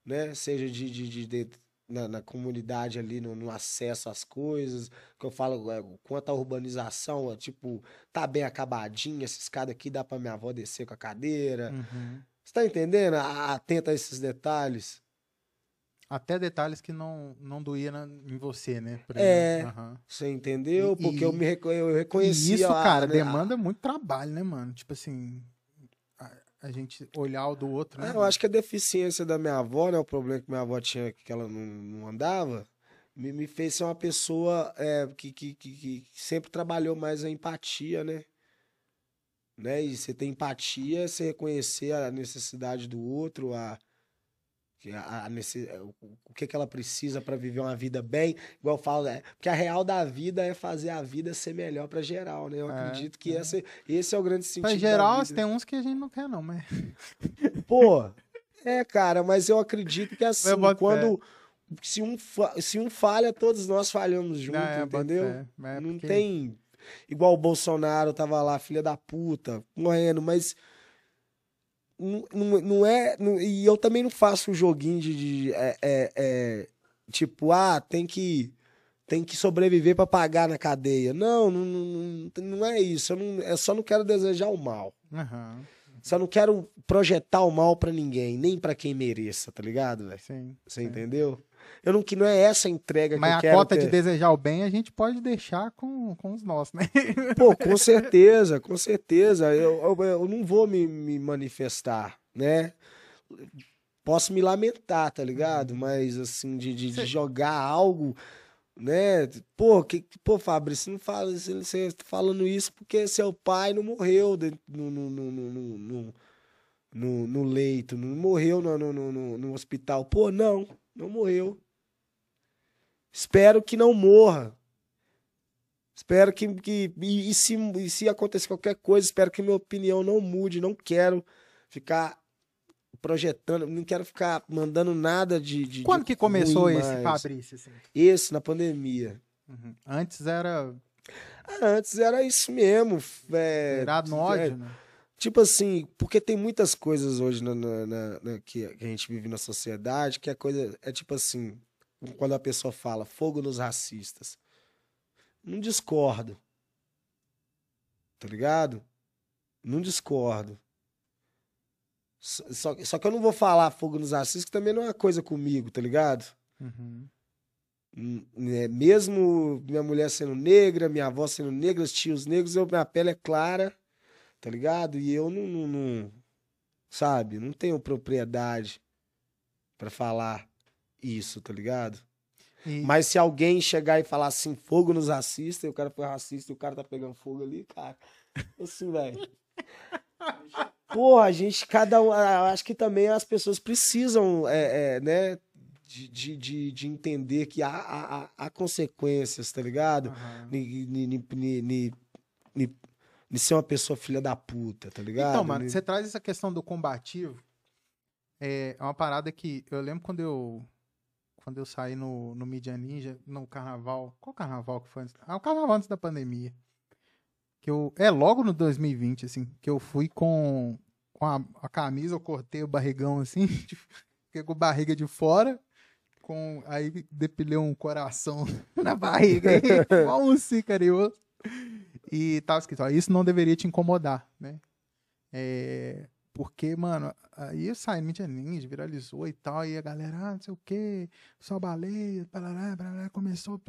né? Seja de, de, de- de- na, na comunidade ali, no, no acesso às coisas. Que eu falo, eh, quanto à urbanização, é, tipo, tá bem acabadinha, essa escada aqui dá pra minha avó descer com a cadeira. Uhum. Você tá entendendo? Atenta a esses detalhes. Até detalhes que não, não doía na- em você, né? É. Aham. Você entendeu? E- Porque eu e- me reco- eu E reconheci isso, a- cara, né, demanda muito trabalho, né, mano? Tipo assim, a, a gente olhar o do outro, né? Ah, eu acho que a deficiência da minha avó, né? O problema que minha avó tinha, que ela não, não andava, me, me fez ser uma pessoa é, que, que, que, que sempre trabalhou mais a empatia, né? né? E você ter empatia é você reconhecer a necessidade do outro, a, que a, a necess- o que, que ela precisa para viver uma vida bem. Igual eu falo, é, porque a real da vida é fazer a vida ser melhor para geral, né? Eu É, acredito que é. esse, esse é o grande sentido. Pra da geral, tem uns que a gente não quer, não, mas. Pô, é, cara, mas eu acredito que assim, quando. Se um, se um falha, todos nós falhamos junto, Não, é, boto entendeu? é não porque- tem. Igual o Bolsonaro tava lá, filha da puta, morrendo, mas. Não, não, não é. não- e eu também não faço um joguinho de. de- é, é- é, tipo, ah, tem que. Tem que sobreviver pra pagar na cadeia. Não, não, não, não é isso. Eu, não, eu só não quero desejar o mal. Aham, Só não quero projetar o mal pra ninguém, nem pra quem mereça, tá ligado, velho? sim. Você sim. entendeu? Eu não que não é essa a entrega Mas que eu a cota de ter. desejar o bem a gente pode deixar com, com os nossos, né? Pô, com certeza, com certeza. Eu, eu, eu não vou me, me manifestar, né? Posso me lamentar, tá ligado? Mas, assim, de, de, de jogar algo, né? Pô, que, pô Fabrício, não fala, você, tá falando isso porque seu pai não morreu de- no, no, no, no, no, no, no- leito, não morreu no, no, no- no hospital. Pô, não, não morreu. Espero que não morra. Espero que. que e, e se, e se acontecer qualquer coisa, espero que minha opinião não mude. Não quero ficar projetando, não quero ficar mandando nada de. de Quando de que começou esse mais. Fabrício? Assim? Esse, na pandemia. Uhum. Antes era Ah, antes era isso mesmo. É, virado no é, ódio, né? Tipo assim, porque tem muitas coisas hoje na, na- na- na- que, que a gente vive na sociedade que a coisa é tipo assim, quando a pessoa fala fogo nos racistas. Não discordo. Tá ligado? Não discordo. Só, só, só que eu não vou falar fogo nos racistas, que também não é uma coisa comigo, tá ligado? Uhum. né, mesmo minha mulher sendo negra, minha avó sendo negra, os tios negros, eu, minha pele é clara, tá ligado? E eu não, não, não sabe, não tenho propriedade para falar isso, tá ligado? E... Mas se alguém chegar e falar assim, fogo nos racistas, e o cara foi racista e o cara tá pegando fogo ali, cara, assim, velho. Pô, a gente, cada um, acho que também as pessoas precisam, é, é, né, de, de, de, de, entender que há, há, há consequências, tá ligado? Uhum. De ser uma pessoa filha da puta, tá ligado? Então, mano, você traz essa questão do combativo. É, é uma parada que eu lembro quando eu quando eu saí no, no Media Ninja, no carnaval. Qual carnaval que foi antes? Ah, o carnaval antes da pandemia. Que eu, é, logo no 2020, assim, que eu fui com, com a, a camisa, eu cortei o barrigão assim, fiquei com a barriga de fora, com aí depilei um coração na barriga, igual um carinhoso. E tava escrito, ó, isso não deveria te incomodar, né? É, porque, mano, aí sai mídia ninja, viralizou e tal, e a galera, ah, não sei o quê, só baleia, parará, parará, começou.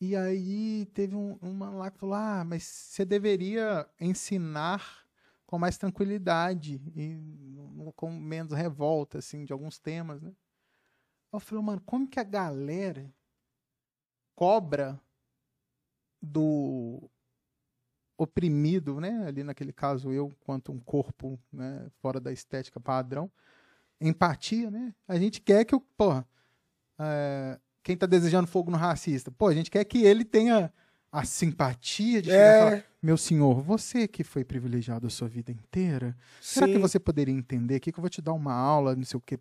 E aí teve um, uma lá que falou: ah, mas você deveria ensinar com mais tranquilidade e com menos revolta, assim, de alguns temas, né? Eu falei, mano, como que a galera cobra do oprimido, né? Ali naquele caso eu, quanto um corpo, né? Fora da estética padrão, empatia, né? A gente quer que o, porra, é, quem tá desejando fogo no racista, pô, a gente quer que ele tenha a simpatia de é. falar, meu senhor, você que foi privilegiado a sua vida inteira, Sim. será que você poderia entender aqui que eu vou te dar uma aula, não sei o que,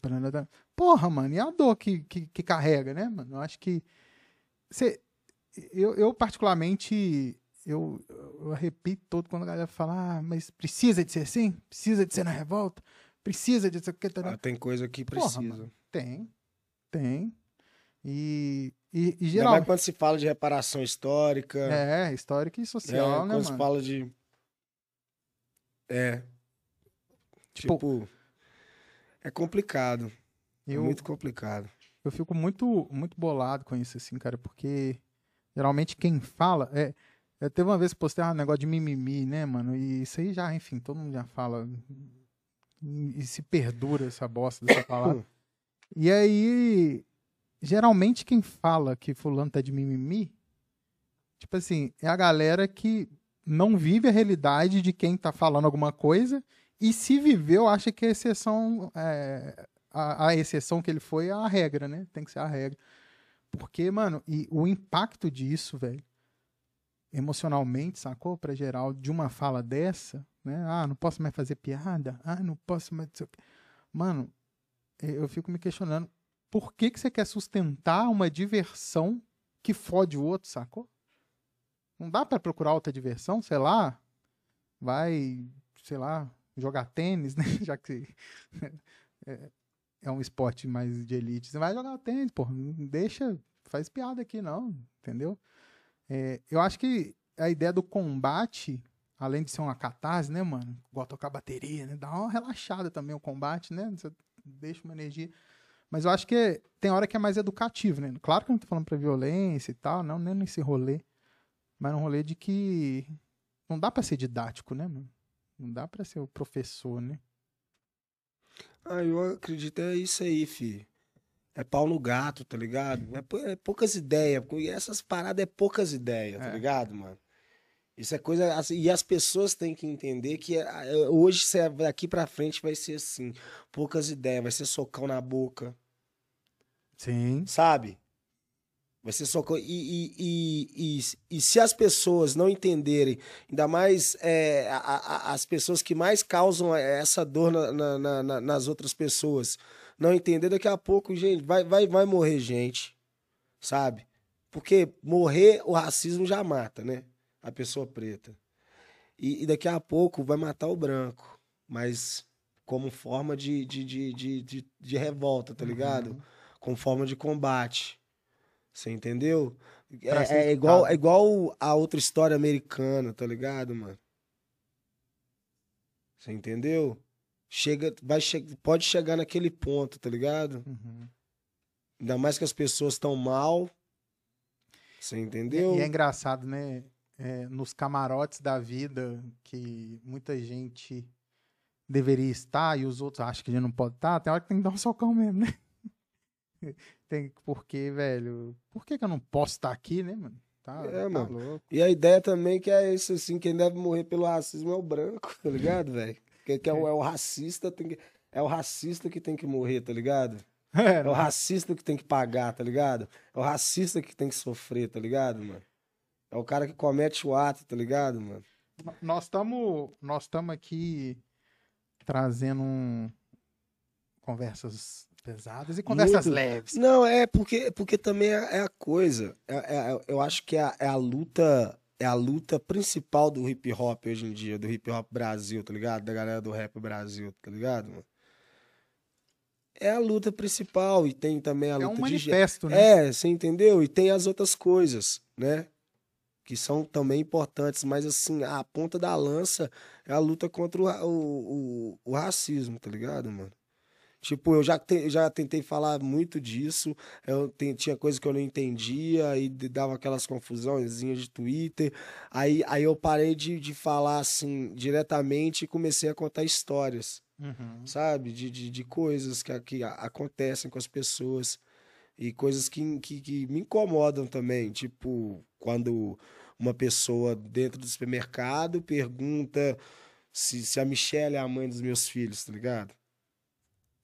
porra, mano, e a dor que, que, que carrega, né, mano? Eu acho que você, eu, eu particularmente eu, eu repito todo quando a galera fala, ah, mas precisa de ser assim? Precisa de ser na revolta? Precisa de ser... Tá ah, tem coisa que precisa. Porra, tem, tem. E, e, e geral... Quando se fala de reparação histórica... É, histórica e social, é, né, quando mano? se fala de... É. Tipo... tipo é complicado. É eu, é muito complicado. Eu fico muito, muito bolado com isso, assim, cara, porque geralmente quem fala... É, eu teve uma vez que postei um negócio de mimimi, né, mano? E isso aí já, enfim, todo mundo já fala. E, se perdura essa bosta dessa palavra. e aí, geralmente quem fala que fulano tá de mimimi, tipo assim, é a galera que não vive a realidade de quem tá falando alguma coisa e se viveu, acha que a exceção, é, a, a exceção que ele foi é a regra, né? Tem que ser a regra. Porque, mano, e o impacto disso, velho, emocionalmente, sacou? Para geral, de uma fala dessa, né? Ah, não posso mais fazer piada. Ah, não posso mais. Mano, eu fico me questionando por que, que você quer sustentar uma diversão que fode o outro, sacou? Não dá para procurar outra diversão, sei lá, vai, sei lá, jogar tênis, né? Já que é, é um esporte mais de elite. Você vai jogar tênis, pô, deixa, faz piada aqui não, entendeu? É, eu acho que a ideia do combate, além de ser uma catarse, né, mano? Igual tocar bateria, né? Dá uma relaxada também o combate, né? Você deixa uma energia. Mas eu acho que tem hora que é mais educativo, né? Claro que eu não tô falando pra violência e tal, não, nem nesse rolê. Mas um rolê de que não dá para ser didático, né, mano? Não dá para ser o professor, né? Ah, eu acredito é isso aí, fi é pau no gato, tá ligado? É, é poucas ideias. E essas paradas é poucas ideias, tá é. ligado, mano? Isso é coisa. Assim, e as pessoas têm que entender que é, hoje, daqui pra frente, vai ser assim: poucas ideias, vai ser socão na boca. Sim. Sabe? Vai ser socão. E, e, e, e, se as pessoas não entenderem, ainda mais é, as pessoas que mais causam essa dor na, na, na, nas outras pessoas não entender, daqui a pouco, gente, vai, vai, vai morrer gente, sabe? Porque morrer, o racismo já mata, né? A pessoa preta. E, daqui a pouco vai matar o branco, mas como forma de, de, de, de, de, de revolta, tá ligado? Uhum. Como forma de combate. Você entendeu? É, é, igual, é igual a outra história americana, tá ligado, mano? Você entendeu? chega, vai che pode chegar naquele ponto, tá ligado? Uhum. Ainda mais que as pessoas estão mal. Você entendeu? E é engraçado, né? É, nos camarotes da vida que muita gente deveria estar e os outros acham que a gente não pode estar, tem hora que tem que dar um socão mesmo, né? tem, porque, velho, por que, que eu não posso estar aqui, né, mano? Tá, É, tá mano. louco. E a ideia também que é isso, assim, quem deve morrer pelo racismo é o branco, tá ligado, velho? Que, que é, o, é o racista, tem que, é o racista que tem que morrer, tá ligado? É, É o racista que tem que pagar, tá ligado? É o racista que tem que sofrer, tá ligado, mano? É o cara que comete o ato, tá ligado, mano? Nós estamos nós estamos aqui trazendo um- conversas pesadas e conversas Muito. leves. Não, é porque, porque também é, é a coisa. É- é- eu acho que é a, é a luta. É a luta principal do hip hop hoje em dia, do hip hop Brasil, tá ligado? Da galera do rap Brasil, tá ligado, mano? É a luta principal e tem também a É luta um de gê- manifesto, né? É, você entendeu? E tem as outras coisas, né? Que são também importantes, mas assim, a ponta da lança é a luta contra o, o, o, o racismo, tá ligado, mano? Tipo, eu já, te- já tentei falar muito disso, eu te- tinha coisa que eu não entendia, de- dava aquelas confusõezinhas de Twitter, aí, aí eu parei de, de falar assim diretamente e comecei a contar histórias Uhum. sabe? De, de, de coisas que, que acontecem com as pessoas e coisas que, que, que me incomodam também. Tipo, quando uma pessoa dentro do supermercado pergunta se, se a Michelle é a mãe dos meus filhos, tá ligado?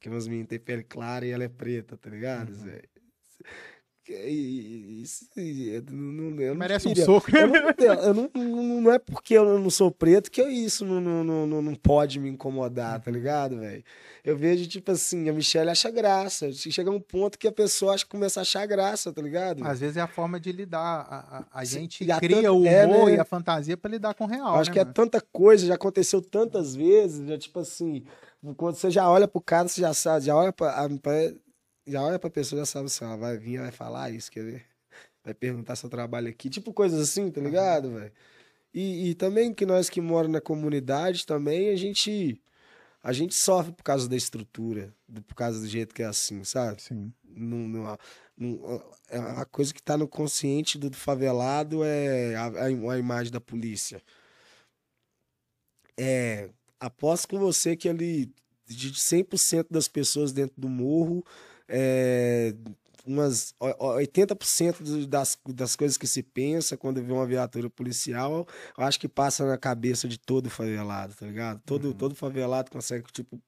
Que umas meninas têm pele clara e ela é preta, tá ligado, Uhum. Que- e- Isso, não, não Merece um soco. eu não, eu não, não, é porque eu não sou preto que eu- isso não, não, não, não- pode me incomodar, tá ligado, velho? Eu vejo, tipo assim, a Michelle acha graça. Chega um ponto que a pessoa acha, começa a achar graça, tá ligado? Às vezes é a forma de lidar. A, a- a gente cria o é, humor né? e a fantasia pra lidar com o real. Eu acho né, que é mano? tanta coisa, já aconteceu tantas vezes, já tipo assim, quando você já olha pro cara, você já sabe, já olha pra, já olha pra pessoa, já sabe assim, ó, vai vir, vai falar isso, quer ver? Vai perguntar seu trabalho aqui, tipo coisas assim, tá ligado, velho? E, e também que nós que moramos na comunidade também, a gente a gente sofre por causa da estrutura, do- por causa do jeito que é assim, sabe? Sim. Não, não- não- é a coisa que tá no consciente do favelado é a, a a imagem da polícia. É, aposto com você que ali, de 100% das pessoas dentro do morro, é, umas ó- ó, 80% do- das, das coisas que se pensa quando vê uma viatura policial, eu acho que passa na cabeça de todo favelado, tá ligado? Todo, Uhum. todo favelado consegue, tipo,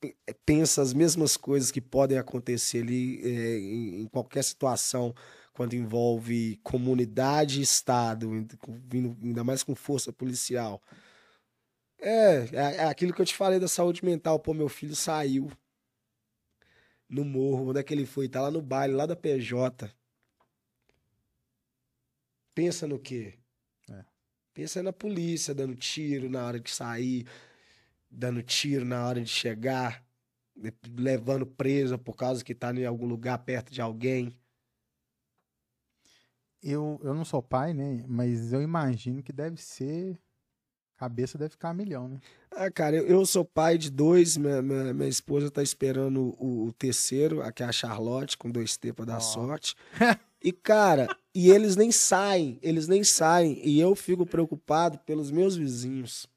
pe- pensa as mesmas coisas que podem acontecer ali é, em, em qualquer situação quando envolve comunidade e Estado, ainda mais com força policial. É, é, é aquilo que eu te falei da saúde mental. Pô, meu filho saiu no morro. Onde é que ele foi? Tá lá no baile, lá da PJ. Pensa no quê? É. Pensa na polícia dando tiro na hora de sair, dando tiro na hora de chegar, levando preso por causa que tá em algum lugar perto de alguém. Eu, eu não sou pai, né? Mas eu imagino que deve ser. Cabeça deve ficar a milhão, né? Ah, cara, eu, eu sou pai de dois, minha, minha, minha esposa tá esperando o, o terceiro, aqui é a Charlotte, com dois T pra dar Ó. sorte. E, cara, e eles nem saem, eles nem saem. E eu fico preocupado pelos meus vizinhos,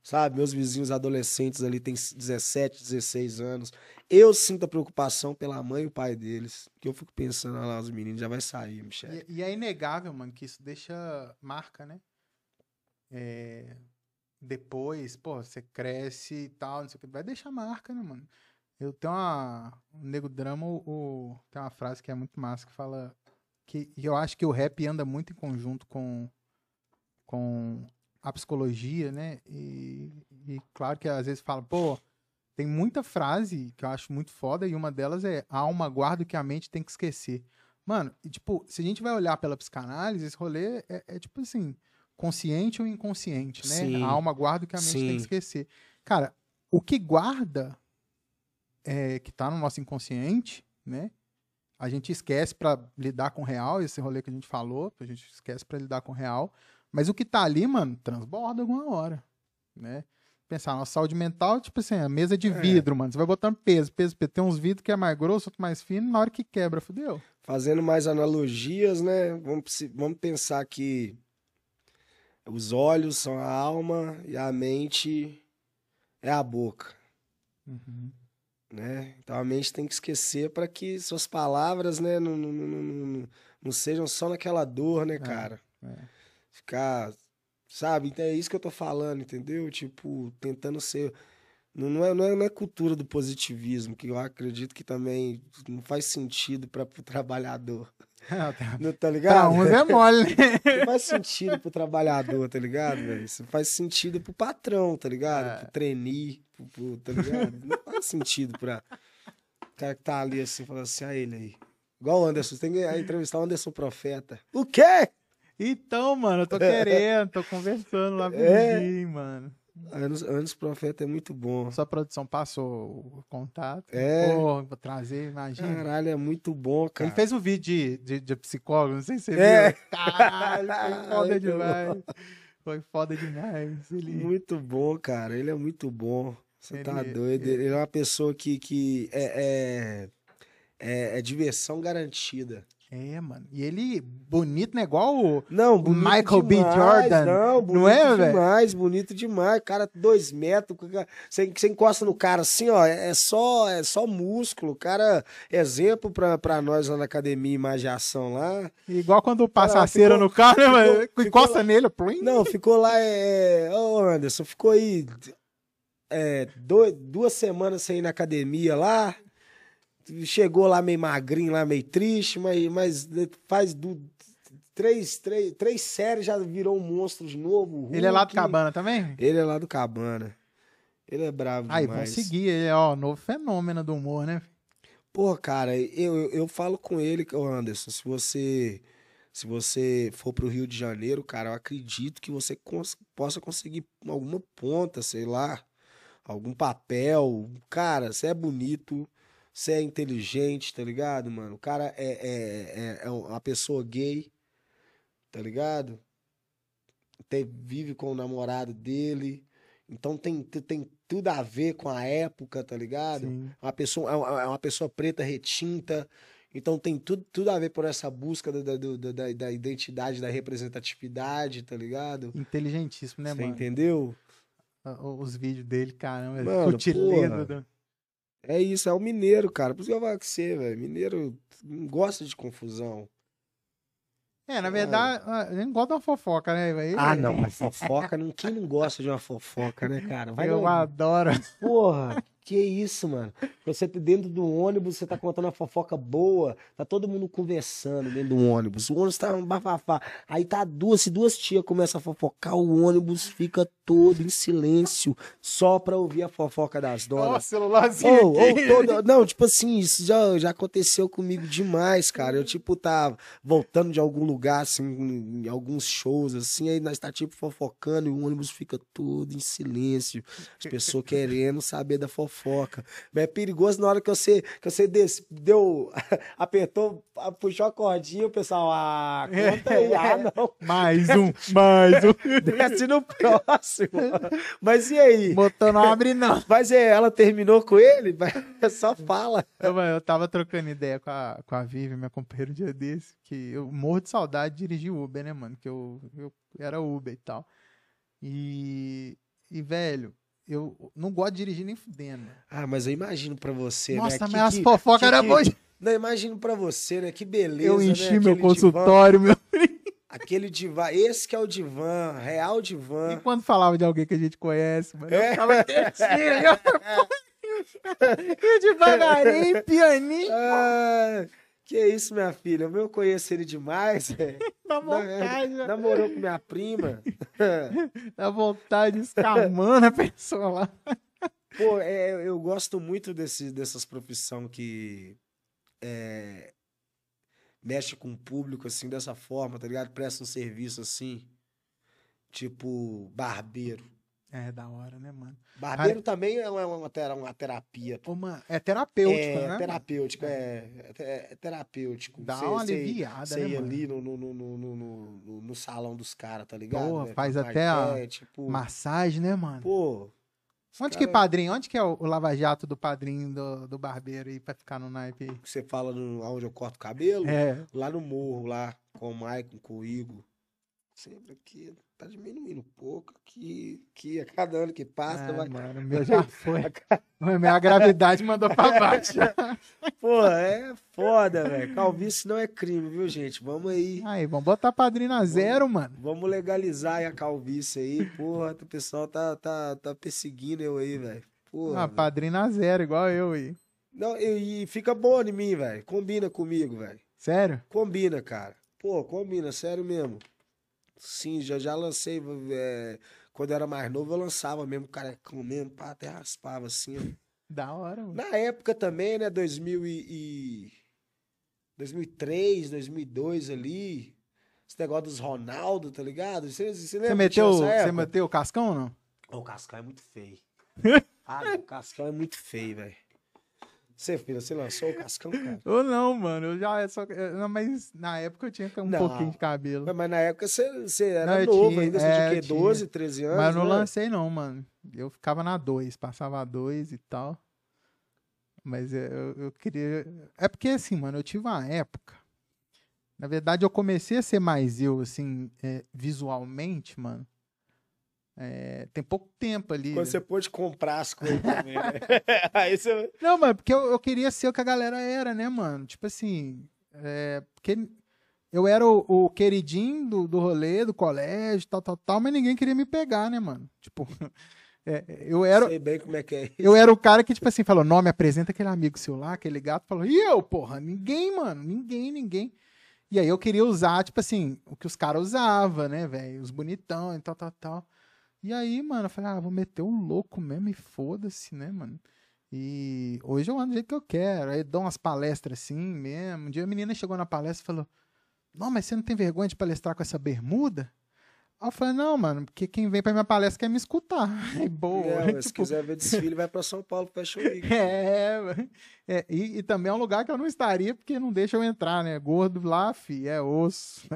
sabe? Meus vizinhos adolescentes ali têm 17, 16 anos. Eu sinto a preocupação pela mãe e o pai deles. Que eu fico pensando, olha lá, os meninos já vai sair, Michel. E, e é inegável, mano, que isso deixa marca, né? É, depois, pô, você cresce e tal, não sei o que, vai deixar marca, né, mano? Eu tenho uma. O Nego Drama, o, tem uma frase que é muito massa que fala. Que, eu acho que o rap anda muito em conjunto com, com a psicologia, né? E, e claro que às vezes fala, pô, tem muita frase que eu acho muito foda, e uma delas é a alma guarda o que a mente tem que esquecer. Mano, e, tipo, se a gente vai olhar pela psicanálise, esse rolê é, é, tipo assim, consciente ou inconsciente, né? Sim. A alma guarda o que a mente tem Sim. que esquecer. Cara, o que guarda, é, que tá no nosso inconsciente, né? A gente esquece pra lidar com o real, esse rolê que a gente falou, a gente esquece pra lidar com o real. Mas o que tá ali, mano, transborda alguma hora, né? pensar, nossa saúde mental, tipo assim, a mesa de É. vidro, mano. Você vai botando peso, peso, peso. Tem uns vidros que é mais grosso, outro mais fino, na hora que quebra, fudeu. Fazendo mais analogias, né? Vamos, se- vamos pensar que os olhos são a alma e a mente é a boca, Uhum. né? Então a mente tem que esquecer para que suas palavras, né, não, não, não, não, sejam só naquela dor, né, cara? é. Ficar, sabe? Então é isso que eu tô falando, entendeu? Tipo, tentando ser. Não, não, é, não, é, não é cultura do positivismo, que eu acredito que também não faz sentido para o trabalhador. Não tá pra ligado? uns é mole, né? Não faz sentido pro trabalhador, tá ligado, velho? Isso faz sentido pro patrão, tá ligado? É. Pro trainee, pro, pro- tá ligado? Não faz sentido pra o cara que tá ali assim, falando assim, a ele aí. Igual o Anderson, você tem que ah, entrevistar o Anderson Profeta. O quê? Então, mano, eu tô querendo, tô conversando lá com É. o Jim, mano. Anderson, Anderson Profeta é muito bom. Sua produção passou o contato. É. Pô, vou trazer, imagina. Caralho, é muito bom, cara. Ele fez um vídeo de, de, de psicólogo, não sei se você É. viu. Caralho, foi foda demais. Foi foda demais. Ele... Muito bom, cara. Ele é muito bom. Você tá Ele- doido. Ele é uma pessoa que, que é, é, é, é diversão garantida. É, mano. E ele, bonito, né? Igual o... Não, bonito Michael B. demais, Jordan, Não, bonito não é, velho? demais, bonito demais. Cara, dois metros. Você, você encosta no cara assim, ó, é só, é só músculo. Cara, exemplo pra, pra nós lá na academia Imagem e Ação lá. Igual quando passa Cara, a cera ficou- no carro, né, mano? ficou- Encosta nele, plim. Não, ficou lá, é. Ô, Anderson, ficou aí é, dois- duas semanas sem ir na academia lá. Chegou lá meio magrinho, lá meio triste, mas, mas faz do, três, três, três séries já virou um monstro de novo. Ele é lá do Hulk. Cabana também? Ele é lá do Cabana. Ele é bravo Aí, vamos demais. seguir. Ele é, ó, novo fenômeno do humor, né? Pô, cara, eu, eu, eu falo com ele, Anderson, se você se você for pro Rio de Janeiro, cara, eu acredito que você cons- possa conseguir alguma ponta, sei lá, algum papel. Cara, você é bonito, você é inteligente, tá ligado, mano? O cara é, é, é, é uma pessoa gay, tá ligado? Tem, vive com o namorado dele. Então tem, tem tudo a ver com a época, tá ligado? Sim. uma pessoa, é uma- é uma pessoa preta retinta. Então tem tudo, tudo a ver por essa busca da, da, da, da identidade, da representatividade, tá ligado? Inteligentíssimo, né, Você mano? entendeu? O- Os vídeos dele, caramba. Mano, do- É isso, é o mineiro, cara. Por isso que eu falo com você, velho. Mineiro não gosta de confusão. É, na verdade, ah, ele não gosta de uma fofoca, né, velho? Ah, não, mas fofoca, não, quem não gosta de uma fofoca, né, cara? Vai Eu no- adoro. Porra, que isso, mano? Você dentro do ônibus, você tá contando uma fofoca boa, tá todo mundo conversando dentro do ônibus. O ônibus tá um bafafá. Aí tá duas, se duas tias começam a fofocar, o ônibus fica todo em silêncio, só pra ouvir a fofoca das Ó, donas. celularzinho Ô, aqui. ô, todo- Não, tipo assim, isso já, já aconteceu comigo demais, cara. Eu, tipo, tá voltando de algum lugar, assim, em alguns shows, assim, aí nós tá, tipo, fofocando e o ônibus fica todo em silêncio. As pessoas querendo saber da fofoca. Mas é perigoso na hora que você, que você des- deu, apertou, puxou a cordinha, o pessoal, ah, conta aí, ah, não. Mais um, mais um. Desce no próximo. Mas e aí? Motor não abre, não. Mas é, ela terminou com ele? Só fala. Eu, eu tava trocando ideia com a, com a Vivi, minha companheira, um dia desse, que eu morro de saudade de dirigir Uber, né, mano? Que eu, eu era Uber e tal. E, e, velho, eu não gosto de dirigir nem fudendo. Ah, mas eu imagino pra você, Nossa, né? mas Que- as fofocas que- eram que- boas. Não, imagino pra você, né? Que beleza, Eu né? enchi Aquele meu divã- consultório, meu. aquele divã, esse que é o divã, real E divã. quando falava de alguém que a gente conhece, mano, É. eu tava quietinho. E devagarinho, pianinho, Ah, que isso, minha filha? Eu conheço ele demais. é. na vontade, né? Namorou com minha prima. na vontade, escamando a pessoa lá. Pô, é, eu gosto muito desse, dessas profissões que é, mexe com o público, assim, dessa forma, tá ligado? Presta um serviço assim, tipo barbeiro. É, da hora, né, mano? Barbeiro também é uma, uma, tera- uma terapia. Mano, é terapêutico, é, né? terapêutico, é, é, é terapêutico. Dá Cê- uma cê- aliviada, Você né, ir ali no, no, no, no, no, no- salão dos caras, tá ligado? Porra, né? faz até a tipo, Massagem, né, mano? Pô, Onde que padrinho? Onde que é o, o lava-jato do padrinho do, do barbeiro aí pra ficar no naipe aí? Você fala no, onde eu corto o cabelo? É. Lá no morro, lá, com o Maicon, com o Igor. Sempre aqui, tá diminuindo um pouco aqui, aqui, a cada ano que passa. Ah, vai... mano, meu já foi. Minha gravidade mandou pra baixo. Pô, é foda, velho. Calvície não é crime, viu, gente? Vamos aí. Aí, vamos botar padrinho a zero, mano. Vamos legalizar aí a calvície aí. Porra, o pessoal tá, tá, tá perseguindo eu aí, velho. Ah, padrinho a zero, igual eu aí. Não, e, e fica bom em mim, velho. Combina comigo, velho. Sério? Combina, cara. Pô, combina, sério mesmo. Sim, já, já lancei. É, quando eu era mais novo, eu lançava mesmo, carecão mesmo, pá, até raspava assim. ó. Da hora, mano. Na época também, né, 2000 e, e 2003, 2002 ali, esse negócio dos Ronaldo, tá ligado? Você, você Você meteu, você meteu o cascão ou não? O Cascão é muito feio. ah, o Cascão é muito feio, velho. Você, filha, você lançou o Cascão, cara? Ou não, mano. Eu já só. Não, mas na época eu tinha um Não. pouquinho de cabelo. Mas, na época você, você era Não, novo tinha, ainda, você é, tinha eu o quê? tinha. 12, 13 anos? Mas eu não né? lancei, não, mano. Eu ficava na 2, passava a 2 e tal. Mas eu, eu- eu queria. É porque, assim, mano, eu tive uma época. Na verdade, eu comecei a ser mais eu, assim, é, visualmente, mano. É, tem pouco tempo ali. Quando você pôde comprar as coisas também, né? Aí você... Não, mas porque eu, eu queria ser o que a galera era, né, mano? Tipo assim, é, porque eu era o, o queridinho do, do rolê, do colégio, tal, tal, tal, mas ninguém queria me pegar, né, mano? Tipo, é, eu era, sei bem como é que é isso. eu era o cara que, tipo assim, falou, não, me apresenta aquele amigo seu lá, aquele gato, falou, e eu, porra? Ninguém, mano, ninguém, ninguém. E aí eu queria usar, tipo assim, o que os caras usavam, né, velho? Os bonitão e tal, tal, tal. E aí, mano, eu falei, ah, vou meter o louco mesmo e foda-se, né, mano? E hoje eu ando do jeito que eu quero. Aí dou umas palestras assim mesmo. Um dia a menina chegou na palestra e falou: Não, mas você não tem vergonha de palestrar com essa bermuda? Aí eu falei, não, mano, porque quem vem pra minha palestra quer me escutar. É boa. É, mas se tipo, quiser ver desfile, vai pra São Paulo Fashion Week. é, é, e, e também é um lugar que eu não estaria porque não deixa eu entrar, né? Gordo lá, fi, é osso.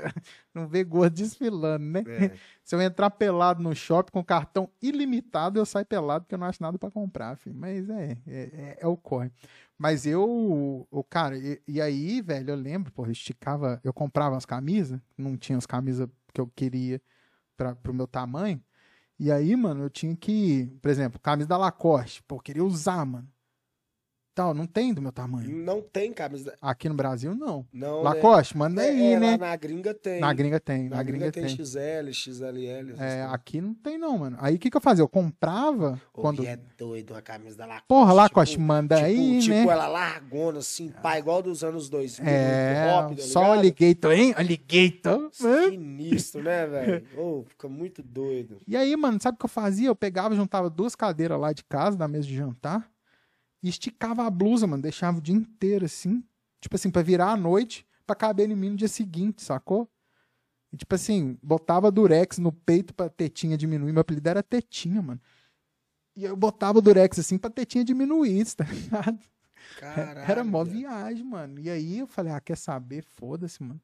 Não vê gordo desfilando, né? É. Se eu entrar pelado no shopping com cartão ilimitado, eu saio pelado porque eu não acho nada pra comprar, filho. Mas é, é, é, é o corre. Mas eu, o cara, e, e aí, velho, eu lembro, porra, eu esticava, eu comprava as camisas, não tinha as camisas que eu queria pra, pro meu tamanho. E aí, mano, eu tinha que, por exemplo, camisa da Lacoste, pô, eu queria usar, mano. Tal, não tem do meu tamanho. Não tem camisa. né? Aqui no Brasil, não. Não, Lacoste, manda né? aí, É, né? Na gringa tem. Na gringa tem, Na na gringa tem. XL, XLL. É, aqui não tem não, mano. Aí o que que eu fazia? Eu comprava Ô, quando... é doido uma camisa da Lacoste. Porra, Lacoste, tipo, manda tipo, aí, tipo né? ela largona, assim, pá, igual dos anos 2000. É, hop, tá só o alligator, hein? Alligator. Sinistro, né, velho? Ô, fica muito doido. E aí, mano, sabe o que eu fazia? Eu pegava, juntava duas cadeiras lá de casa, na mesa de jantar, e esticava a blusa, mano. Deixava o dia inteiro assim. Tipo assim, pra virar à noite, pra caber em mim no dia seguinte, sacou? E, tipo assim, botava durex no peito pra tetinha diminuir. Meu apelido era tetinha, mano. E eu botava o durex assim pra tetinha diminuir, tá ligado? Caralho. Era mó viagem, mano. E aí eu falei, ah, quer saber? Foda-se, mano.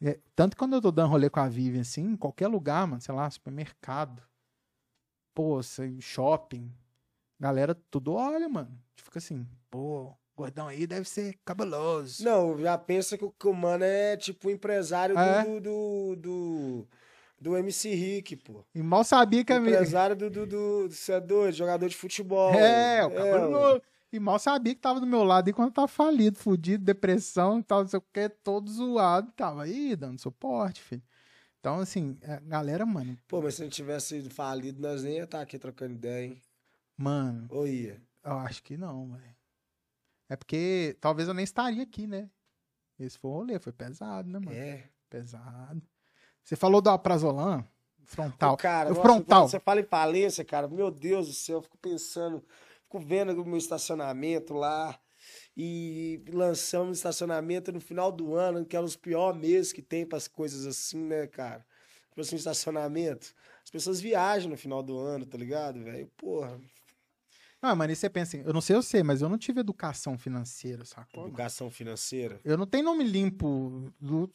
É, tanto que quando eu tô dando rolê com a Vivian, assim, em qualquer lugar, mano, sei lá, supermercado, pô, sei, shopping, galera tudo olha, mano. Fica assim, pô, gordão aí deve ser cabuloso. Não, já pensa que o, que o mano é tipo empresário É? do, do, do, do MC Rick, pô. E mal sabia que a minha... Empresário do, do, do, você é doido, jogador de futebol. É, o É, cabuloso. E mal sabia que tava do meu lado e quando tava falido, fudido, depressão e tal, não sei o que, todo zoado, tava aí dando suporte, filho. Então, assim, a galera, mano, Pô, mas se não tivesse falido, nós nem ia estar aqui trocando ideia, hein? Mano, Ou ia? Eu acho que não, velho. É porque talvez eu nem estaria aqui, né? Esse foi o rolê, foi pesado, né, mano? É. Pesado. Você falou do Aprazolam, frontal. Ô, cara, o nossa, frontal. você fala em falência, cara, meu Deus do céu, eu fico pensando, fico vendo o meu estacionamento lá e lançamos estacionamento no final do ano, que é um dos piores meses que tem para as coisas assim, né, cara? Tipo assim, estacionamento. As pessoas viajam no final do ano, tá ligado, velho? Porra, Ah, mano, e você pensa assim, eu não sei você, mas eu não tive educação financeira, sacou? mano? educação financeira. Eu não tenho nome limpo do...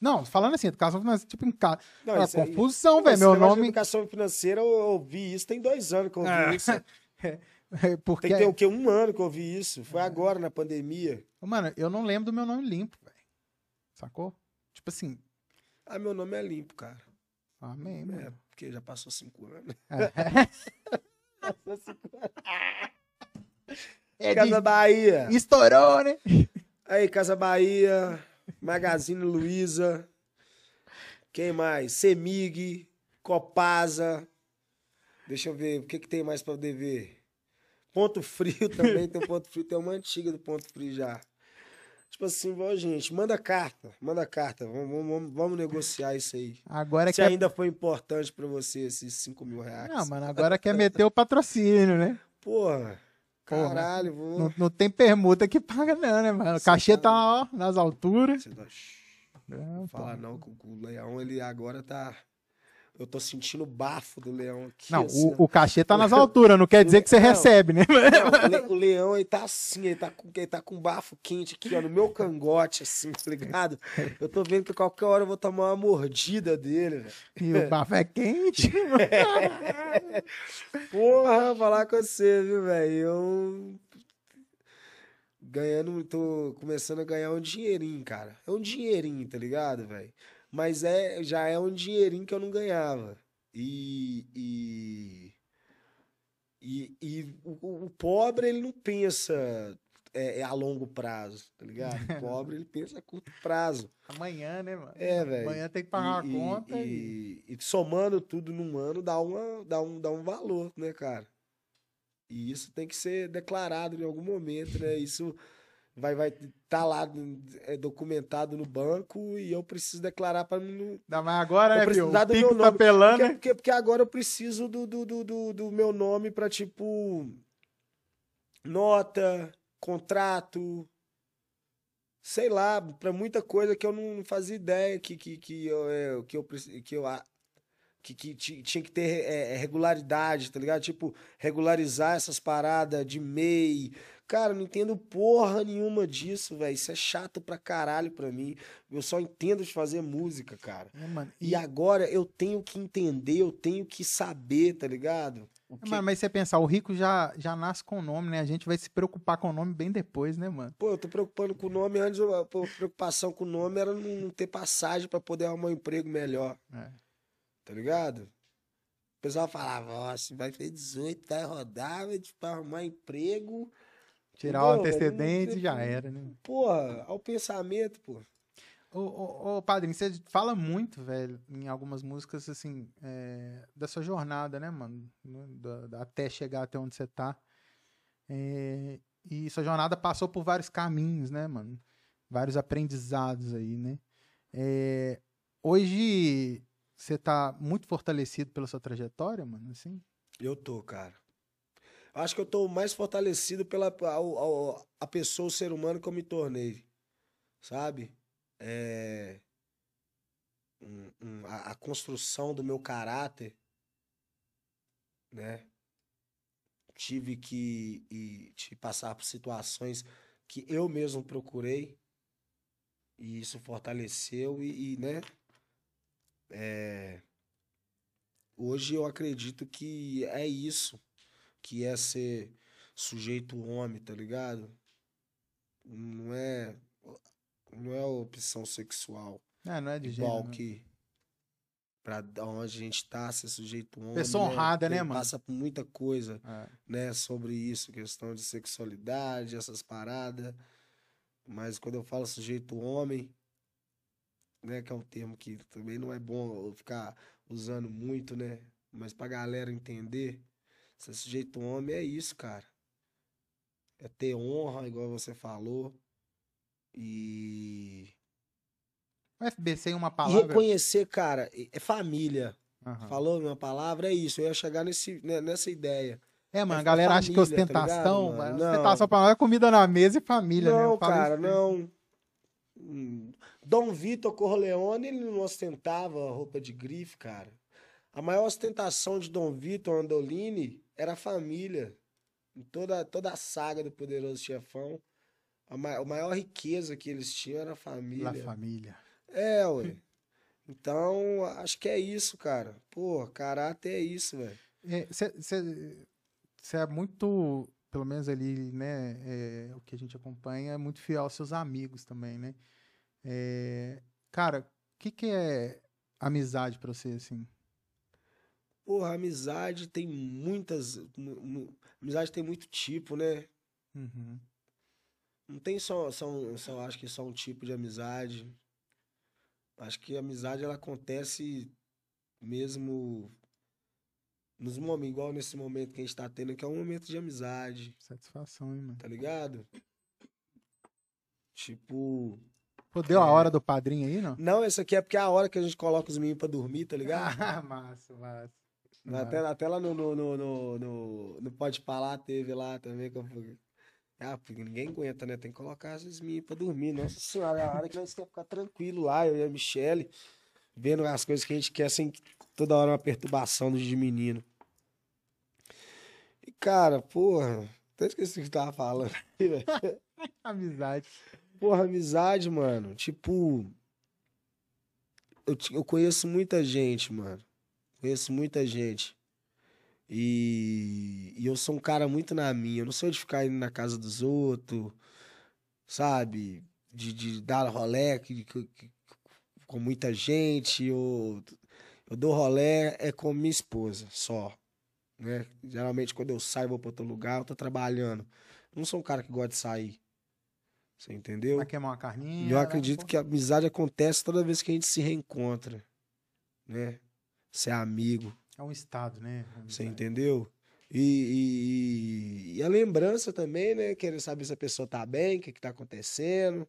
Não, falando assim, educação financeira, tipo em casa. Não, aí- confusão, velho. Meu nome. educação financeira, eu ouvi isso tem dois anos que eu ouvi Ah, isso. É, porque... Tem que ter o quê? Um ano que eu ouvi isso. Foi agora, na pandemia. Mano, eu não lembro do meu nome limpo, velho. Sacou? Tipo assim. Ah, meu nome é limpo, cara. Amém, É, mano. porque já passou cinco anos. É. É Casa de- Bahia. Estourou, né? Aí, Casa Bahia, Magazine Luiza. Quem mais? Semig, Copasa. Deixa eu ver, o que, que tem mais pra poder ver? Ponto Frio também, tem Ponto Frio, tem uma antiga do Ponto Frio já. Tipo assim, ó, gente, manda carta, manda carta, vamos, vamos- vamos, negociar isso aí. Agora Se quer. ainda foi importante pra você esses 5 mil reais. Não, mano, agora quer meter o patrocínio, né? Porra, Porra. caralho, vou... Não, não tem permuta que paga, não, né, mano? O cachê tá- tá, ó, nas alturas. Você tá-. Não, pô. Fala não, que o leão, ele agora tá. Eu tô sentindo o bafo do leão aqui. Não, assim, o, o cachê tá nas alturas, não quer dizer que você Não. recebe, né? Não, o le- o leão, ele tá assim, ele tá, com, ele tá com bafo quente aqui, ó, no meu cangote, assim, tá ligado? Eu tô vendo que qualquer hora eu vou tomar uma mordida dele, velho. E o bafo é quente. Porra, falar com você, viu, velho? Eu. Ganhando, tô começando a ganhar um dinheirinho, cara. É um dinheirinho, tá ligado, velho? Mas é, já é um dinheirinho que eu não ganhava. E. E, e, e o, o- pobre, ele não pensa é, é a longo prazo, tá ligado? O pobre, ele pensa a curto prazo. Amanhã, né, mano? É, velho. Amanhã tem que pagar E- a conta e... E, e somando tudo num ano dá, uma, dá, um, dá um valor, né, cara? E isso tem que ser declarado em algum momento, né? Isso vai vai tá lá é, documentado no banco e eu preciso declarar para não. Ainda mais agora, Vou né, filho? precisar O do meu tá nome, pelando, Porque, né? porque, porque agora eu preciso do, do, do, do, meu nome para tipo. Nota, contrato, sei lá, para muita coisa que eu não fazia ideia que, que, que, eu, é, que eu que eu que, que ti- tinha que ter é, é, regularidade, tá ligado? Tipo, regularizar essas paradas de MEI. Cara, não entendo porra nenhuma disso, velho. Isso é chato pra caralho pra mim. Eu só entendo de fazer música, cara. É, mano. E agora eu tenho que entender, eu tenho que saber, tá ligado? O que- Mas, mas você pensar, o rico já, já nasce com o nome, né? A gente vai se preocupar com o nome bem depois, né, mano? Pô, eu tô preocupando com o nome antes, a preocupação com o nome era não ter passagem pra poder arrumar um emprego melhor, É. tá ligado? O pessoal falava, ó, se vai fazer 18, vai rodar, vai tipo, arrumar emprego. Tirar o Entendeu, velho? antecedente e já era, né? Porra, ao pensamento, pô. Ô, ô, ô, padrinho, você fala muito, velho, em algumas músicas, assim, é, da sua jornada, né, mano? No- da- da- até chegar até onde você tá. É, e sua jornada passou por vários caminhos, né, mano? Vários aprendizados aí, né? É, hoje você tá muito fortalecido pela sua trajetória, mano, assim? Eu tô, cara. Acho que eu tô mais fortalecido pela ao- ao- a pessoa, o ser humano que eu me tornei. Sabe? É, um- um- a, a construção do meu caráter, né? Tive que e, te passar por situações que eu mesmo procurei e isso fortaleceu e, e, né? É, hoje eu acredito que é isso, que é ser sujeito homem, tá ligado? Não é não é opção sexual É, não é de igual gênero, né? que pra onde a gente tá, ser sujeito homem. Pessoa honrada, né, Ele mano? Passa por muita coisa, É. né, sobre isso, questão de sexualidade, essas paradas. Mas quando eu falo sujeito homem, né, que é um termo que também não é bom eu ficar usando muito, né? Mas pra galera entender, ser sujeito homem é isso, cara. É ter honra, igual você falou. E, O FBC em uma e palavra. reconhecer, cara, é família. Aham. Falou minha palavra, é isso. Eu ia chegar nesse, né, nessa ideia. É, mano, É a galera acha que família, tá ostentação. ligado, mas Não. ostentação pra nós é comida na mesa e família, né? não, Eu falo cara, não. Hum, Dom Vitor Corleone, ele não ostentava roupa de grife, cara. A maior ostentação de Dom Vitor Andolini era a família. Em toda, toda a saga do Poderoso Chefão, a, ma a maior riqueza que eles tinham era a família. La família. É, ué. Então, acho que é isso, cara. Pô, caráter é isso, velho. Você você é muito, pelo menos ali, né, é, o que a gente acompanha, é muito fiel aos seus amigos também, né? É, cara, o que, que é amizade pra você, assim? Porra, amizade tem muitas. mu- mu- Amizade tem muito tipo, né? Uhum. Não tem só, só, um- só acho que só um tipo de amizade. Acho que a amizade ela acontece mesmo nos momentos, igual nesse momento que a gente tá tendo, que é um momento de amizade, Satisfação, hein, mano? tá ligado? Tipo. Pô, deu a É. hora do padrinho aí, não? Não, essa aqui é porque é a hora que a gente coloca os meninos pra dormir, tá ligado? Ah, massa, massa. Até, até lá no, no, no, no, no, no Pode Falar teve lá também. Que eu... Ah, porque ninguém aguenta, né? Tem que colocar esses meninos pra dormir. Nossa senhora, é a hora que nós queremos ficar tranquilo lá, eu e a Michelle, vendo as coisas que a gente quer sem toda hora uma perturbação de menino. E, cara, porra, até esqueci o que tava falando. Amizade. Porra, amizade, mano. Tipo. Eu, eu conheço muita gente, mano. Conheço muita gente. E, e eu sou um cara muito na minha. Eu não sou de ficar indo na casa dos outros, sabe? De, de dar rolé que- que- que- com muita gente. Eu, eu dou rolé é com minha esposa, só. Né? Geralmente, quando eu saio, vou pra outro lugar, eu tô trabalhando. Eu não sou um cara que gosta de sair. Você entendeu? Vai queimar uma carninha. E eu né? acredito Pô, que a amizade acontece toda vez que a gente se reencontra, né? Ser amigo, É um estado, né? você entendeu? E, e- e a lembrança também, né? Querer saber se a pessoa tá bem, o que que tá acontecendo,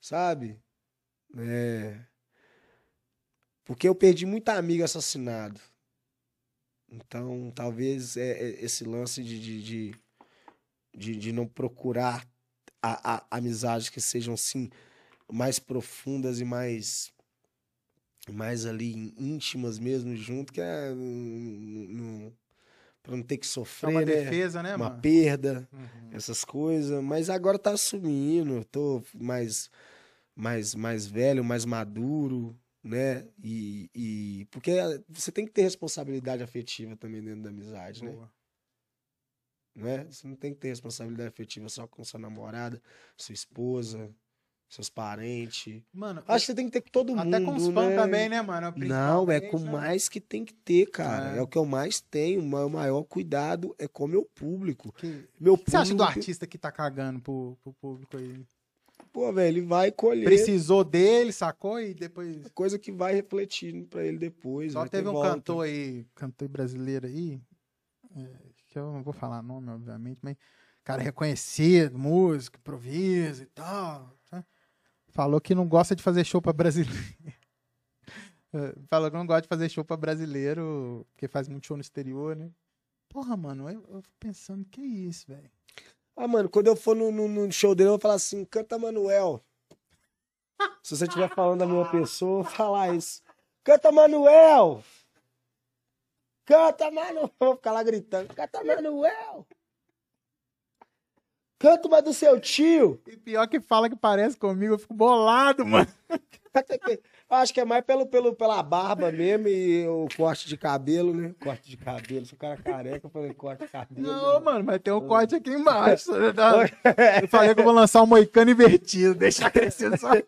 sabe? É... Porque eu perdi muito amigo assassinado. Então, talvez é, é esse lance de, de, de, de, de não procurar a, a, amizades que sejam, assim, mais profundas e mais mais ali íntimas mesmo junto, que é para não ter que É sofrer, uma né? defesa, né, uma mano? perda, Uhum. essas coisas, mas agora tá assumindo, tô mais mais mais velho, mais maduro, né? E, e porque você tem que ter responsabilidade afetiva também dentro da amizade, né? Boa. né? Você não tem que ter responsabilidade afetiva só com sua namorada, sua esposa, seus parentes. Mano, Acho que você tem que ter com todo mundo, até com os fãs né? também, né, mano? Não, é com né? mais que tem que ter, cara. É. É, o que eu mais tenho. O maior cuidado é com o meu público. Que- Meu O que você acha do público- artista que tá cagando pro, pro público aí? Pô, velho, ele vai colher Precisou dele, sacou? E depois. coisa que vai refletir pra ele depois. Só ter teve um volta. cantor aí, cantor brasileiro aí, é, que eu não vou falar nome, obviamente, mas cara reconhecido, músico, improvisa e tal. Falou que não gosta de fazer show pra brasileiro. É, Falou que não gosta de fazer show pra brasileiro, porque faz muito show no exterior, né? Porra, mano, eu, eu fico pensando, que isso, velho? Ah, mano, quando eu for no, no- no show dele, eu vou falar assim, canta Manuel. Se você estiver falando da minha pessoa, eu vou falar isso. Canta Manuel! Canta Manuel! Vou ficar lá gritando, canta Manuel! Canta uma do seu tio! E pior que fala que parece comigo, eu fico bolado, mano. Eu acho que é mais pelo, pelo, pela barba mesmo e o corte de cabelo, né? Corte de cabelo. Se o cara careca, eu falei corte de cabelo. Não, né? mano, mas tem um corte aqui embaixo. Eu falei que eu vou lançar um moicano invertido, deixar crescer só aqui.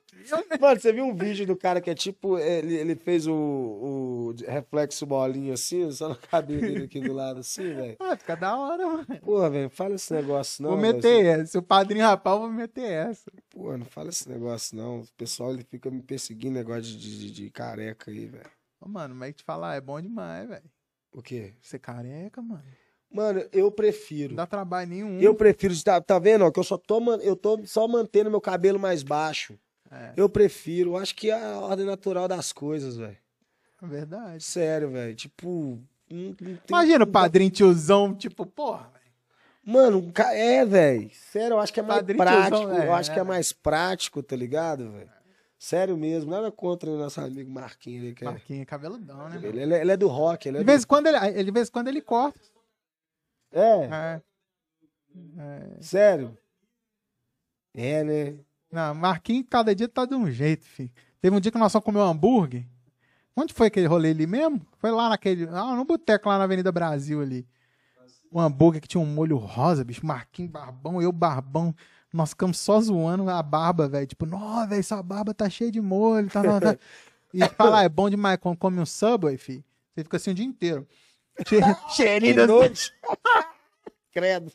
Mano, você viu um vídeo do cara que é tipo, ele, ele fez o, o reflexo bolinho assim, só no cabelo dele aqui do lado assim, velho. Ah, fica da hora, mano. Porra, velho, fala esse negócio não. vou meter essa. Se o padrinho rapaz, eu vou meter essa. Pô, não fala esse negócio não. O pessoal, ele fica me perseguindo negócio de, de, de careca aí, velho. Ô, mano, mas te falar, é bom demais, velho. O quê? Ser careca, mano. Mano, eu Não prefiro. dá trabalho nenhum. Eu prefiro, tá, tá vendo, ó, que eu só tô, eu tô só mantendo meu cabelo mais baixo. É, Eu prefiro, acho que é a ordem natural das coisas, velho. é verdade. Sério, velho. Tipo. não- não tem- Imagina o não- padrinho tiozão, tipo, porra. Mano, é, velho. Sério, eu acho que é mais Padrinho prático. tiozão, é, eu acho que é é. mais prático, tá ligado, velho? Sério mesmo. Nada contra o nosso amigo Marquinhos que é- Marquinhos, cabeludão, né? Ele, ele é- ele é do rock, ele é De do... vez em quando ele, ele- de vez em quando ele corta. É, É. É. sério. É, né? Não, Marquinhos, cada dia tá de um jeito, filho. Teve um dia que nós só comeu hambúrguer. Onde foi aquele rolê ali mesmo? Foi lá naquele. Ah, no boteco lá na Avenida Brasil ali. Um hambúrguer que tinha um molho rosa, bicho. Marquinhos barbão, eu barbão. Nós ficamos só zoando a barba, velho. Tipo, nossa, velho, sua barba tá cheia de molho. Tá, tá, tá. E falar, é bom demais quando come um Subway, filho. Você fica assim o dia inteiro. Che- Cheirinho da... noite. Credo.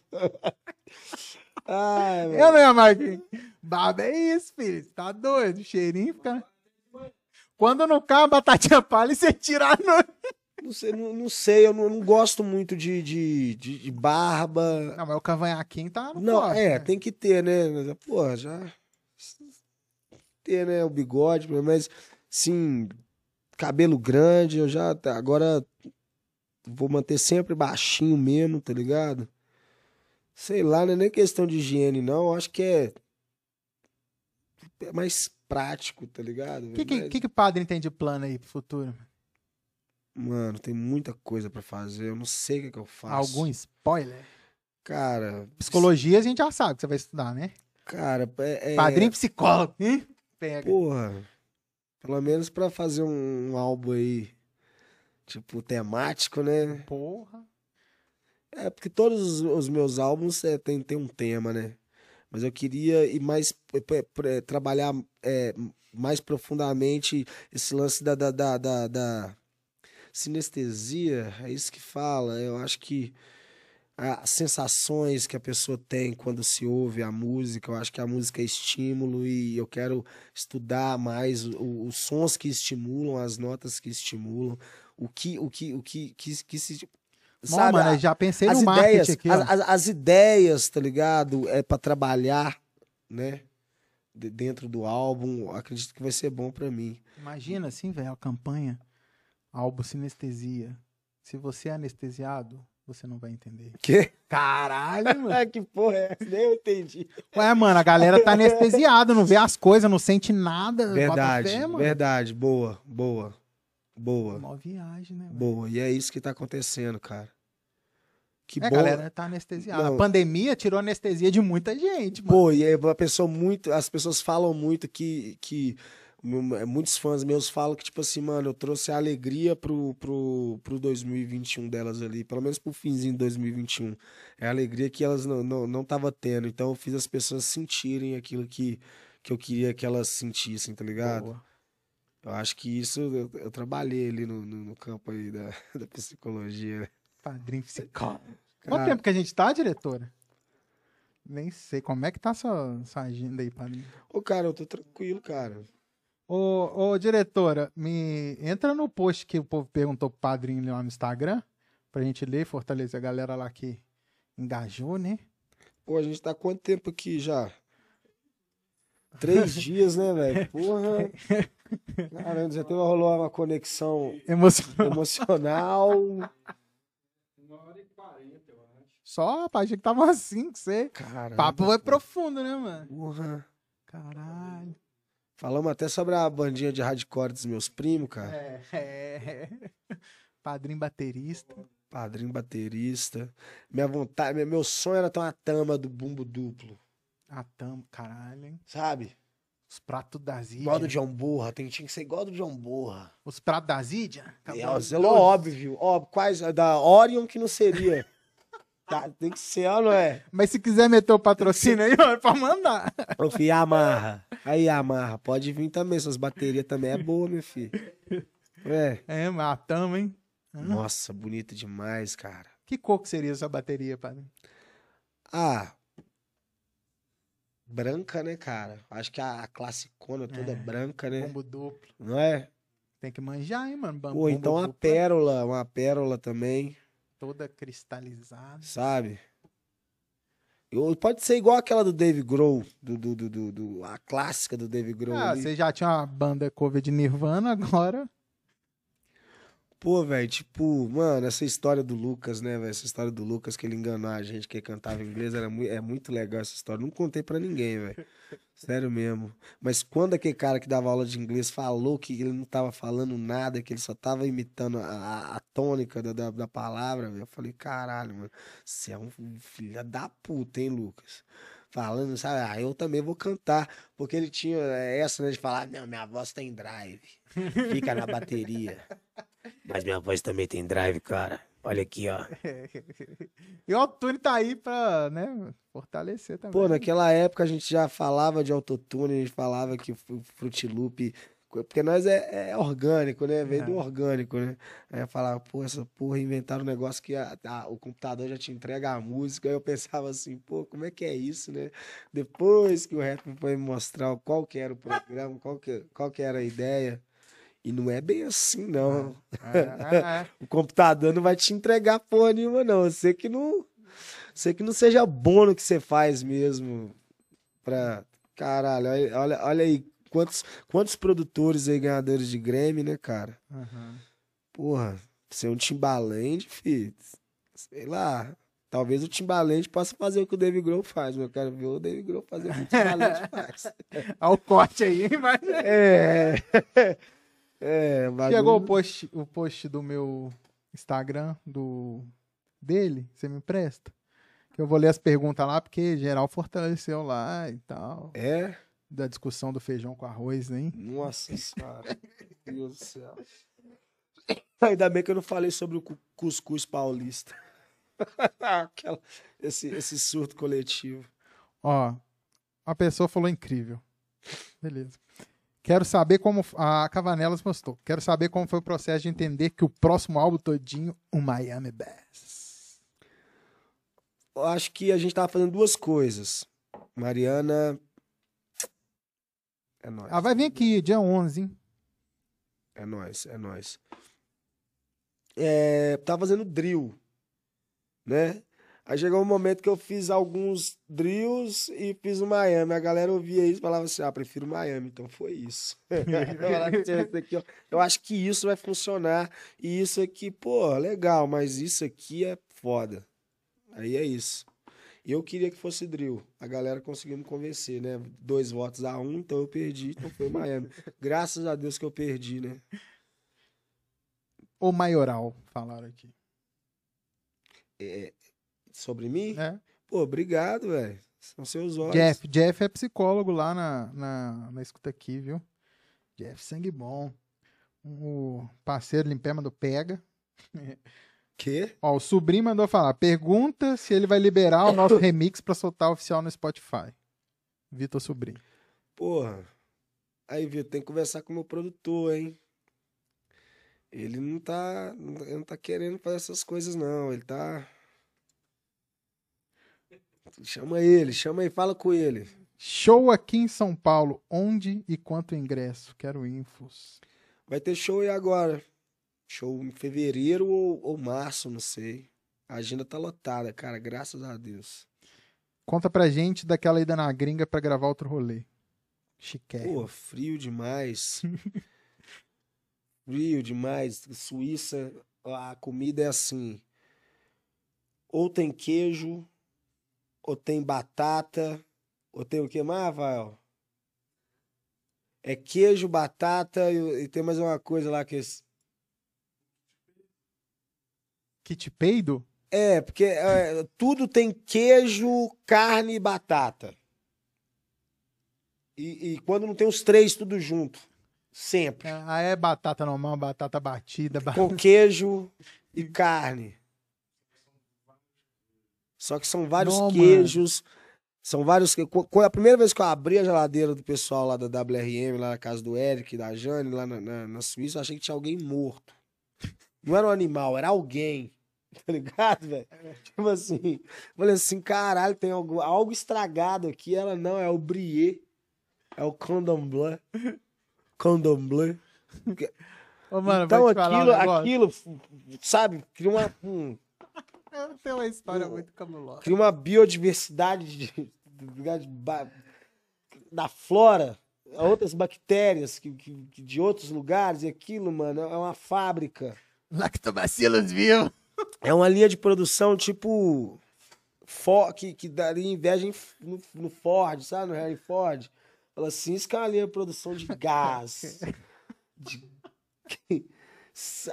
Ai. Eu ia, Marquinhos. Barba é isso, filho. Você Tá doido. Cheirinho fica... Quando não cai a batatinha palha, você tira a noite. Não sei, não, não sei, eu não, não gosto muito de, de, de, de barba. Não, mas o cavanhaquinho tá no Não, corte, é, né? tem que ter, né? Mas, Porra, já. Ter, né? O bigode, mas, sim, cabelo grande, eu já. Agora vou manter sempre baixinho mesmo, tá ligado? Sei lá, não é nem questão de higiene, não. eu Acho que é. É mais prático, tá ligado? O que, que, Mas, que, que o padre tem de plano aí pro futuro? Mano, tem muita coisa pra fazer. Eu não sei o que, que eu faço. Algum spoiler? Cara. Psicologia a gente já sabe que você vai estudar, né? Cara, é. é- Padrinho psicólogo, hein? Pega. Porra. Pelo menos pra fazer um, um álbum aí, tipo, temático, né? Porra. É, porque todos os, meus álbuns é, tem, tem um tema, né? Mas eu queria ir mais. é, é, é, trabalhar é, mais profundamente esse lance da, da, da, da, da sinestesia, é isso que fala. Eu acho que as sensações que a pessoa tem quando se ouve a música, eu acho que a música é estímulo e eu quero estudar mais o- os sons que estimulam, as notas que estimulam, o que o que o que que, que se Bom, sabe, mano, já pensei as no ideias, aqui, as, as- as ideias, tá ligado? É pra trabalhar, né? De- dentro do álbum, acredito que vai ser bom pra mim. Imagina assim, velho, a campanha, álbum sinestesia. Se você é anestesiado, você não vai entender. Que? Caralho, mano. Que porra é essa? Nem eu entendi. Ué, mano, a galera tá anestesiada, não vê as coisas, não sente nada. Verdade, fé, mano. verdade, boa, boa, boa, Mó viagem, né? velho? boa. E é isso que tá acontecendo, cara. Que É, a bom. galera tá anestesiada. Não. A pandemia tirou a anestesia de muita gente, mano. Pô, e aí a pessoa muito, as pessoas falam muito que, que muitos fãs meus falam que, tipo assim, mano, eu trouxe a alegria pro, pro, pro 2021 delas ali, pelo menos pro finzinho de 2021. É a alegria que elas não, não, não tava tendo. Então eu fiz as pessoas sentirem aquilo que, que eu queria que elas sentissem, tá ligado? Boa. Eu acho que isso eu, eu trabalhei ali no, no, no campo aí da, da psicologia. né? Padrinho psicólogo. Quanto tempo que a gente tá, diretora? Nem sei. Como é que tá sua, sua agenda aí, padrinho? Ô, cara, eu tô tranquilo, cara. Ô, ô, diretora, me entra no post que o povo perguntou pro padrinho lá no Instagram, pra gente ler, fortalecer a galera lá que engajou, né? Pô, a gente tá há quanto tempo aqui já? Três dias, né, velho? Porra. Caramba, já teve, rolou uma conexão Emocionou. emocional. Só, rapaz, achei que tava assim, que você. Caramba. Papo é profundo, né, mano? Porra. Caralho. Falamos até sobre a bandinha de hardcore dos meus primos, cara. É, é. Padrinho baterista. Padrinho baterista. Minha vontade, meu- sonho era ter uma tama do bumbo duplo, A tampa, caralho, hein? sabe? Os pratos da Zidia. Igual do John Borra. Tem, tinha que ser igual do John Borra. Os pratos da Zidia? É, Cabuloso. é óbvio, óbvio. Quais? Da Orion que não seria. Tá, tem que ser, ó, não é? Mas se quiser meter o patrocínio aí, ó, é pra mandar. Ô, filho, Yamaha. Aí, Yamaha, pode vir também. Suas baterias também é boa, meu filho. É. É, matamos, hein? Nossa, bonito demais, cara. Que cor que seria essa bateria, padre? Ah. Branca, né, cara? Acho que a, a classicona toda É. branca, né? Bombo duplo. Não é? Tem que manjar, hein, mano? Bam- Ou então uma duplo, pérola, uma pérola também, Toda cristalizada. sabe? Ou pode ser igual aquela do Dave Grohl, do, do, do, do- do- a clássica do Dave Grohl. Ah, ali. você já tinha uma banda cover de Nirvana, agora. Pô, velho, tipo, mano, essa história do Lucas, né, velho? Essa história do Lucas que ele enganou a gente que cantava inglês, era mui- é muito legal essa história. Não contei pra ninguém, velho. Sério mesmo. Mas quando aquele cara que dava aula de inglês falou que ele não tava falando nada, que ele só tava imitando a, a, a tônica da, da, da palavra, velho, eu falei, caralho, mano, você é um filho da puta, hein, Lucas? Falando, sabe? Ah, eu também vou cantar. Porque ele tinha é, essa, né, de falar, não, minha voz tem drive. Fica na bateria. Mas minha voz também tem drive, cara. Olha aqui, ó. e o autotune tá aí pra, né, fortalecer também. Pô, naquela época a gente já falava de autotune, a gente falava que o Fruit Loop porque nós é, é orgânico, né? Vem é. do orgânico, né? Aí eu falava, pô, essa porra inventaram um negócio que a, a, o computador já te entrega a música. Aí eu pensava assim, pô, como é que é isso, né? Depois que o rap foi me mostrar qual que era o programa, qual que, qual que era a ideia. E não é bem assim, não. É, é, é. o computador não vai te entregar porra nenhuma, não. Você que não. Você que não seja bom no que você faz mesmo. Pra. Caralho, olha, olha aí quantos, quantos produtores aí ganhadores de Grammy, né, cara? Uhum. Porra, ser um Timbaland, filho. Sei lá. Talvez o Timbaland possa fazer o que o Dave Grohl faz, mas eu quero ver o Dave Grohl fazer o que o Timbaland faz. Olha o corte aí, mas... É. é bagulho... Chegou o post, o post do meu Instagram, do dele, você me empresta? Que eu vou ler as perguntas lá, porque geral fortaleceu lá e tal. É? da discussão do feijão com arroz, hein? Nossa senhora. Meu Deus do céu. Ainda bem que eu não falei sobre o cuscuz paulista. Aquela, esse, esse surto coletivo. Ó, a pessoa falou incrível. Beleza. Quero saber como. A Cavanelas postou. Quero saber como foi o processo de entender que o próximo álbum todinho, o Miami Bass. Eu acho que a gente tava fazendo duas coisas. Mariana é nóis. Ah, vai vir aqui, dia 11, hein? É nóis, é nóis. É, tava fazendo drill, né? Aí chegou um momento que eu fiz alguns drills e fiz o Miami. A galera ouvia isso e falava assim: ah, prefiro Miami. Então foi isso. eu acho que isso vai funcionar. E isso aqui, pô, legal, mas isso aqui é foda. Aí é isso. Eu queria que fosse drill. A galera conseguiu me convencer, né? Dois votos a um, então eu perdi, então foi Miami. Graças a Deus que eu perdi, né? O maioral, falaram aqui. É, sobre mim? É. Pô, obrigado, velho. São seus olhos. Jeff, Jeff é psicólogo lá na, na, na escuta aqui, viu? Jeff, sangue bom. O parceiro Limpema do Pega. Que? Ó, o sobrinho mandou falar. Pergunta se ele vai liberar o nosso remix pra soltar oficial no Spotify. Vitor Sobrinho. Porra. Aí, Vitor, tem que conversar com o meu produtor, hein? Ele não tá. Ele não tá querendo fazer essas coisas, não. Ele tá. Chama ele, chama ele, fala com ele. Show aqui em São Paulo. Onde e quanto ingresso? Quero infos. Vai ter show aí agora. Show em fevereiro ou, ou março, não sei. A agenda tá lotada, cara, graças a Deus. Conta pra gente daquela ida na gringa pra gravar outro rolê. Chiquérrimo. Pô, frio demais. frio demais. Suíça, a comida é assim. Ou tem queijo, ou tem batata, ou tem o que mais, Rafael? É queijo, batata e, e, tem mais uma coisa lá que Kit peido? É, porque é, tudo tem queijo, carne e batata. E, e, quando não tem os três tudo junto. Sempre. Ah, é batata normal, batata batida. Com queijo e carne. Só que são vários não, queijos. Mano. São vários. A primeira vez que eu abri a geladeira do pessoal lá da WRM, lá na casa do Eric, da Jane, lá na, na, na Suíça, eu achei que tinha alguém morto. Não era um animal, era alguém. Tá ligado, velho? Tipo assim, falei assim, caralho, tem algo, algo estragado aqui. Ela não, é o Brie. É o Condom Blanc. Condom Blanc. Ô, mano, então aquilo, um aquilo, sabe, cria uma. tem uma história muito cabulosa. Cria uma biodiversidade de, de, de, da flora outras bactérias que, que, de outros lugares, e aquilo, mano, é uma fábrica. Lactobacilos vivos. É uma linha de produção tipo. For, que, que daria inveja no, no, Ford, sabe? No Harry Ford. Fala assim: isso que é uma linha de produção de gás. de...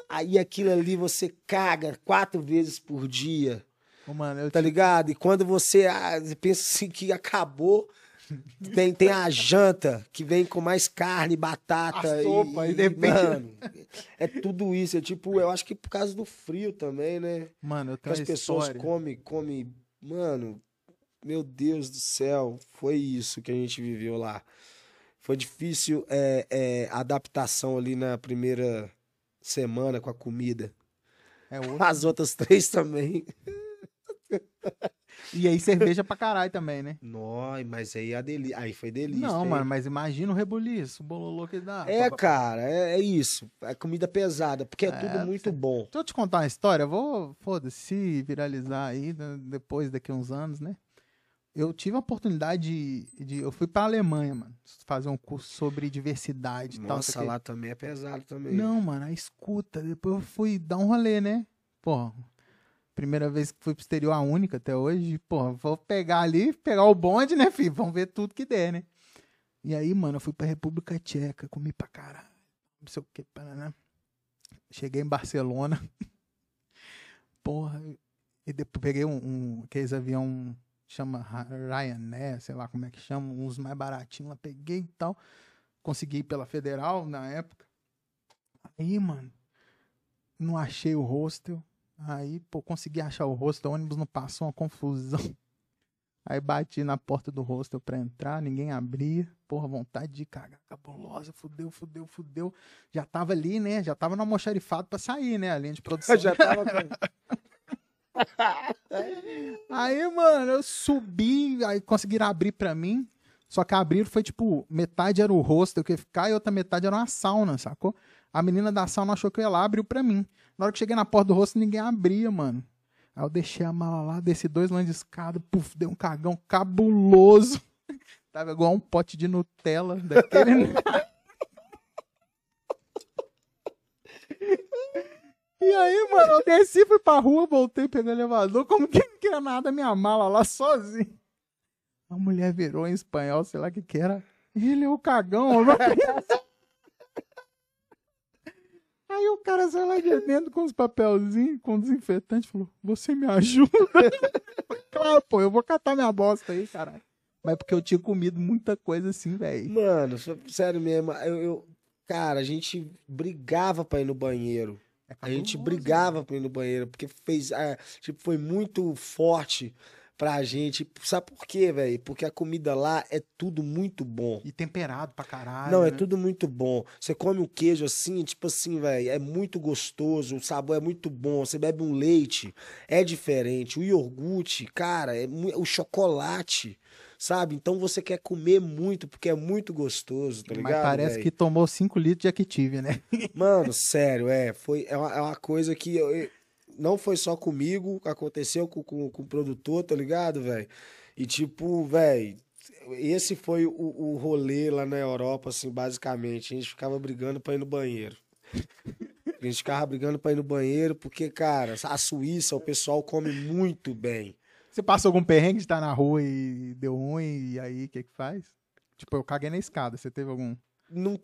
Aí aquilo ali você caga quatro vezes por dia. Oh, mano, tá te... ligado? E quando você, ah, pensa assim que acabou, Tem, tem a janta que vem com mais carne, batata. A sopa, e, e depende- Mano, é tudo isso. É tipo, eu acho que por causa do frio também, né? Mano, eu Que tenho as pessoas história. comem, comem. Mano, meu Deus do céu, foi isso que a gente viveu lá. Foi difícil é, é, a adaptação ali na primeira semana com a comida. É. As outras três também. E aí cerveja pra caralho também, né? Nó, mas aí a deli... aí foi delícia. Não, mano, mas imagina o rebuliço, o bololô que dá. É, cara, é, é isso. É comida pesada, porque é, É, tudo muito bom. Deixa eu te contar uma história. Eu vou, foda-se, se viralizar aí, né, depois, daqui uns anos, né? Eu tive a oportunidade de, de- Eu fui pra Alemanha, mano, fazer um curso sobre diversidade e tal. Nossa, lá também é pesado também. Não, mano, a escuta. Depois eu fui dar um rolê, né? Pô, primeira vez que fui pro exterior, a única até hoje. Pô, vou pegar ali, pegar o bonde, né, filho? Vamos ver tudo que der, né? E aí, mano, eu fui pra República Tcheca, comi pra caralho. Não sei o que, né? Cheguei em Barcelona. Porra, e depois peguei um, um aqueles avião chama Ryanair, sei lá como é que chama, uns mais baratinhos lá, peguei e tal. Consegui ir pela Federal na época. Aí, mano, não achei o hostel. Aí, pô, consegui achar o hostel, o ônibus não passou, uma confusão. Aí bati na porta do hostel pra entrar, ninguém abria. Porra, vontade de cagar cabulosa, fudeu, fudeu, fudeu. Já tava ali, né? Já tava no almoxarifado pra sair, né? A linha de produção. Já tava. Aí, mano, eu subi, aí conseguiram abrir pra mim. Só que abriram foi tipo, metade era o hostel que ia ficar e outra metade era uma sauna, sacou? A menina da sauna achou que eu ia lá, abriu pra mim. Na hora que eu cheguei na porta do hostel, ninguém abria, mano. Aí eu deixei a mala lá, desci dois lances de escada, puf, dei um cagão cabuloso. Tava igual um pote de Nutella daquele. E aí, mano, eu desci, fui pra rua, voltei, peguei o elevador, como que não queria nada, minha mala lá sozinho. A mulher virou em espanhol, sei lá o que que era. Ele é o cagão. eu falei, Aí o cara saiu lá de dentro com os papelzinhos, com desinfetante, falou, você me ajuda? claro, pô, eu vou catar minha bosta aí, caralho. Mas porque eu tinha comido muita coisa assim, velho. Mano, sério mesmo, eu, eu- Cara, a gente brigava pra ir no banheiro. É A gente brigava pra ir no banheiro, porque fez. ah, tipo, foi muito forte pra gente. Sabe por quê, velho? Porque a comida lá é tudo muito bom. E temperado pra caralho. Não, é né? tudo muito bom. Você come o queijo assim, tipo assim, velho, é muito gostoso, o sabor é muito bom. Você bebe um leite, é diferente. O iogurte, cara, é o chocolate, sabe? Então você quer comer muito porque é muito gostoso, tá ligado? Mas parece velho? que tomou 5 litros de Activia, né? Mano, sério, é, foi é uma, é uma coisa que eu- eu- não foi só comigo, aconteceu com, com, com o produtor, tá ligado, velho? E tipo, velho, esse foi o, o rolê lá na Europa, assim, basicamente. A gente ficava brigando pra ir no banheiro. A gente ficava brigando pra ir no banheiro, porque, cara, a Suíça, o pessoal come muito bem. Você passou algum perrengue de estar na rua e deu ruim, e aí o que que faz? Tipo, eu caguei na escada, você teve algum... Não,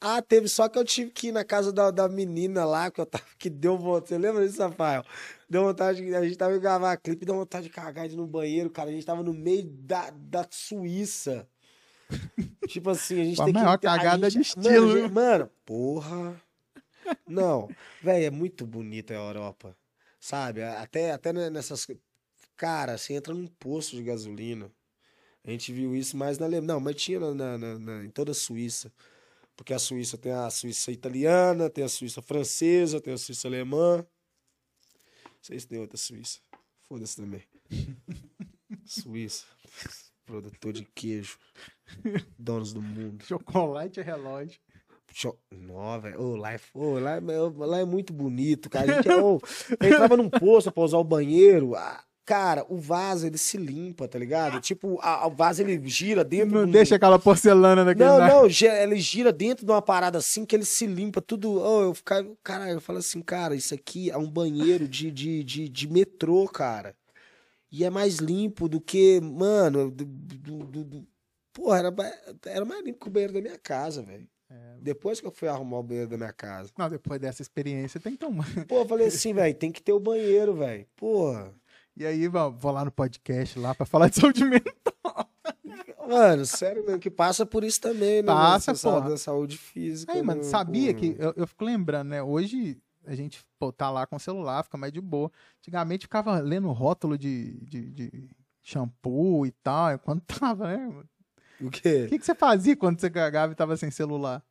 ah, teve só que eu tive que ir na casa da, da menina lá, que eu tava, que deu vontade. Você lembra disso, Rafael? Deu vontade, de- a gente tava gravar clipe, deu vontade de cagar de ir no banheiro, cara. A gente tava no meio da, da Suíça. tipo assim, a gente a tem que. maior a cagada gente- de estilo, Mano, gente- mano, porra. Não, velho, é muito bonita a Europa. Sabe? Até, até nessas. Cara, você entra num posto de gasolina. A gente viu isso mais na Alemanha. Não, mas tinha na, na- na- em toda a Suíça. Porque a Suíça tem a Suíça italiana, tem a Suíça francesa, tem a Suíça alemã. Não sei se tem outra Suíça. Foda-se também. Suíça. Produtor de queijo. Donos do mundo. Chocolate e relógio. Cho- Nó, velho. Ô, lá, é, ô, lá, é- lá é muito bonito, cara. A gente, é, eu entrava num poço pra usar o banheiro. ah, cara, o vaso, ele se limpa, tá ligado? Tipo, a- o vaso, ele gira dentro Não do- deixa aquela porcelana daquele... Não, não, ele gira dentro de uma parada assim que ele se limpa tudo. Ô, eu ficava, cara, eu falo assim, cara, isso aqui é um banheiro de, de, de, de metrô, cara. E é mais limpo do que, mano, do, do, do- porra, era, era mais limpo que o banheiro da minha casa, velho. Depois que eu fui arrumar o banheiro da minha casa. Não, depois dessa experiência tem que tomar. Pô, eu falei assim, velho, tem que ter o banheiro, velho. Porra. E aí, vou lá no podcast lá pra falar de saúde mental. Mano, sério mesmo, que passa por isso também, né? Passa, pô. porra. Da saúde física. Aí, mano, né, sabia pô? que. Eu, eu fico lembrando, né? Hoje a gente pô, tá lá com o celular, fica mais de boa. Antigamente ficava lendo rótulo de, de, de shampoo e tal. Quando tava, né? O O quê? que, que você fazia quando você cagava e tava sem celular?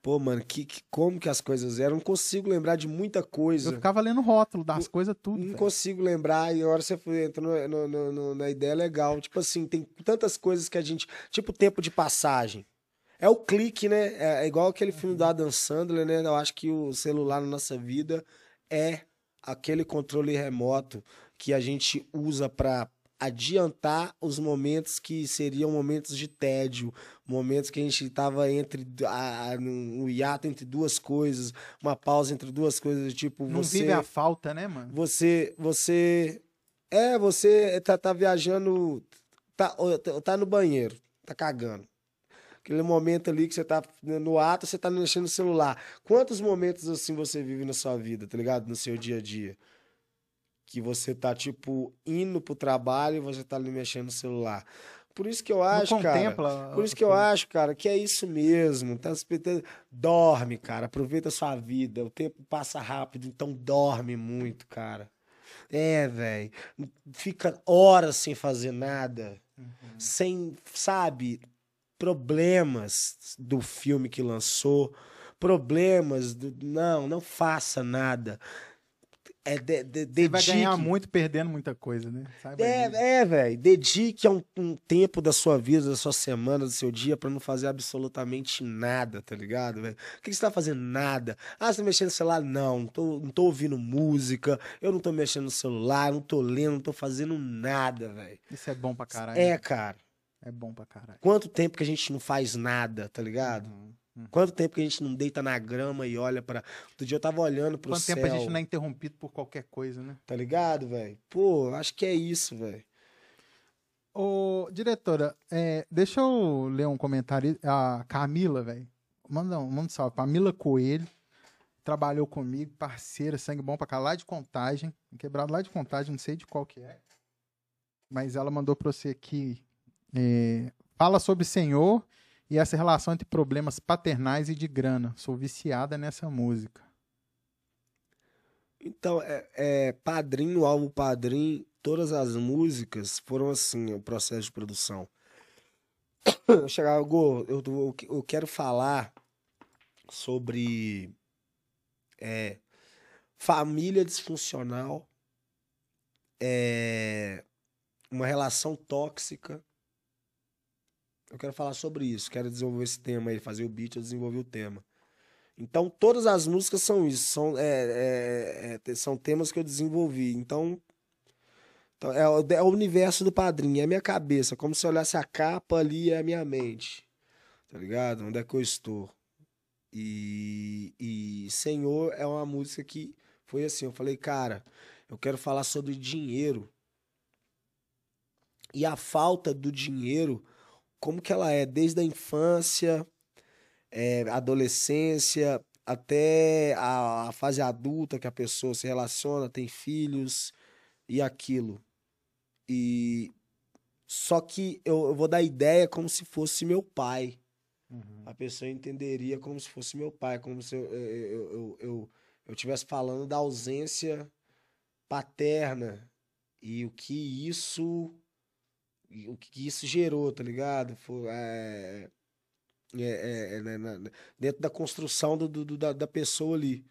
Pô, mano, que, que- como que as coisas eram? Não consigo lembrar de muita coisa. Eu ficava lendo rótulo das coisas tudo. Não velho. consigo lembrar, e a hora você foi- entra no- no- no- na ideia legal. Tipo assim, tem tantas coisas que a gente. Tipo tempo de passagem. É o clique, né? É, é igual aquele filme do Adam Sandler, né? Eu acho que o celular na nossa vida é aquele controle remoto que a gente usa pra adiantar os momentos que seriam momentos de tédio, momentos que a gente tava entre a, a, no hiato entre duas coisas, uma pausa entre duas coisas, tipo Não você vive a falta, né, mano? você você é você tá, tá viajando tá, tá no banheiro tá cagando. Aquele momento ali que você tá no ato você tá mexendo no celular. Quantos momentos assim você vive na sua vida tá ligado? No seu dia a dia que você tá tipo indo pro trabalho e você tá ali mexendo no celular por isso que eu acho não cara contempla. por isso que eu acho, cara, que é isso mesmo. Tá Dorme, cara. Aproveita a sua vida. O tempo passa rápido, então dorme muito, cara. É, velho. Fica horas sem fazer nada. Sem, sabe, problemas do filme que lançou. Problemas do. Não, não faça nada. É de, de, Você vai ganhar dedique- muito perdendo muita coisa, né? Saiba é, é velho. Dedique um, um tempo da sua vida, da sua semana, do seu dia pra não fazer absolutamente nada, tá ligado, velho? O que que você tá fazendo? Nada. Ah, você tá mexendo no celular? Não. Não tô, não tô ouvindo música, eu não tô mexendo no celular, não tô lendo, não tô fazendo nada, velho. Isso é bom pra caralho. É, cara. É bom pra caralho. Quanto tempo que a gente não faz nada, tá ligado? Uhum, uhum. Quanto tempo que a gente não deita na grama e olha pra. Outro dia eu tava olhando pro Quanto céu. tempo a gente não é interrompido por qualquer coisa, né? Tá ligado, velho? Pô, acho que é isso, velho. Ô, diretora, é, deixa eu ler um comentário. A Camila, velho. Manda um, manda um salve. Camila Coelho. Trabalhou comigo, parceira, sangue bom pra cá, lá de contagem. Quebrado lá de contagem, não sei de qual que é. Mas ela mandou pra você aqui. é, fala sobre Senhor e essa relação entre problemas paternais e de grana. Sou viciada nessa música. Então, é, é Padrinho, álbum Padrinho, todas as músicas foram assim, o processo de produção. Eu chegava, Gô, eu, eu, eu quero falar sobre é, família disfuncional, é, uma relação tóxica. Eu quero falar sobre isso, quero desenvolver esse tema aí, fazer o beat, eu desenvolvi o tema. Então, todas as músicas são isso, são, é, é, é, são temas que eu desenvolvi. Então, então, é, é o universo do padrinho, é a minha cabeça, como se eu olhasse a capa ali, é a minha mente. Tá ligado? Onde é que eu estou? E, e Senhor é uma música que foi assim, eu falei, cara, eu quero falar sobre dinheiro. E a falta do dinheiro, como que ela é desde a infância, é, adolescência, até a, a fase adulta que a pessoa se relaciona, tem filhos e aquilo. E só que eu, eu vou dar ideia como se fosse meu pai. A pessoa entenderia como se fosse meu pai, como se eu, eu, eu, eu, eu estivesse falando da ausência paterna e o que isso o que isso gerou, tá ligado? Foi, é, é, é, é, né, na- dentro da construção do, do- da, da pessoa ali.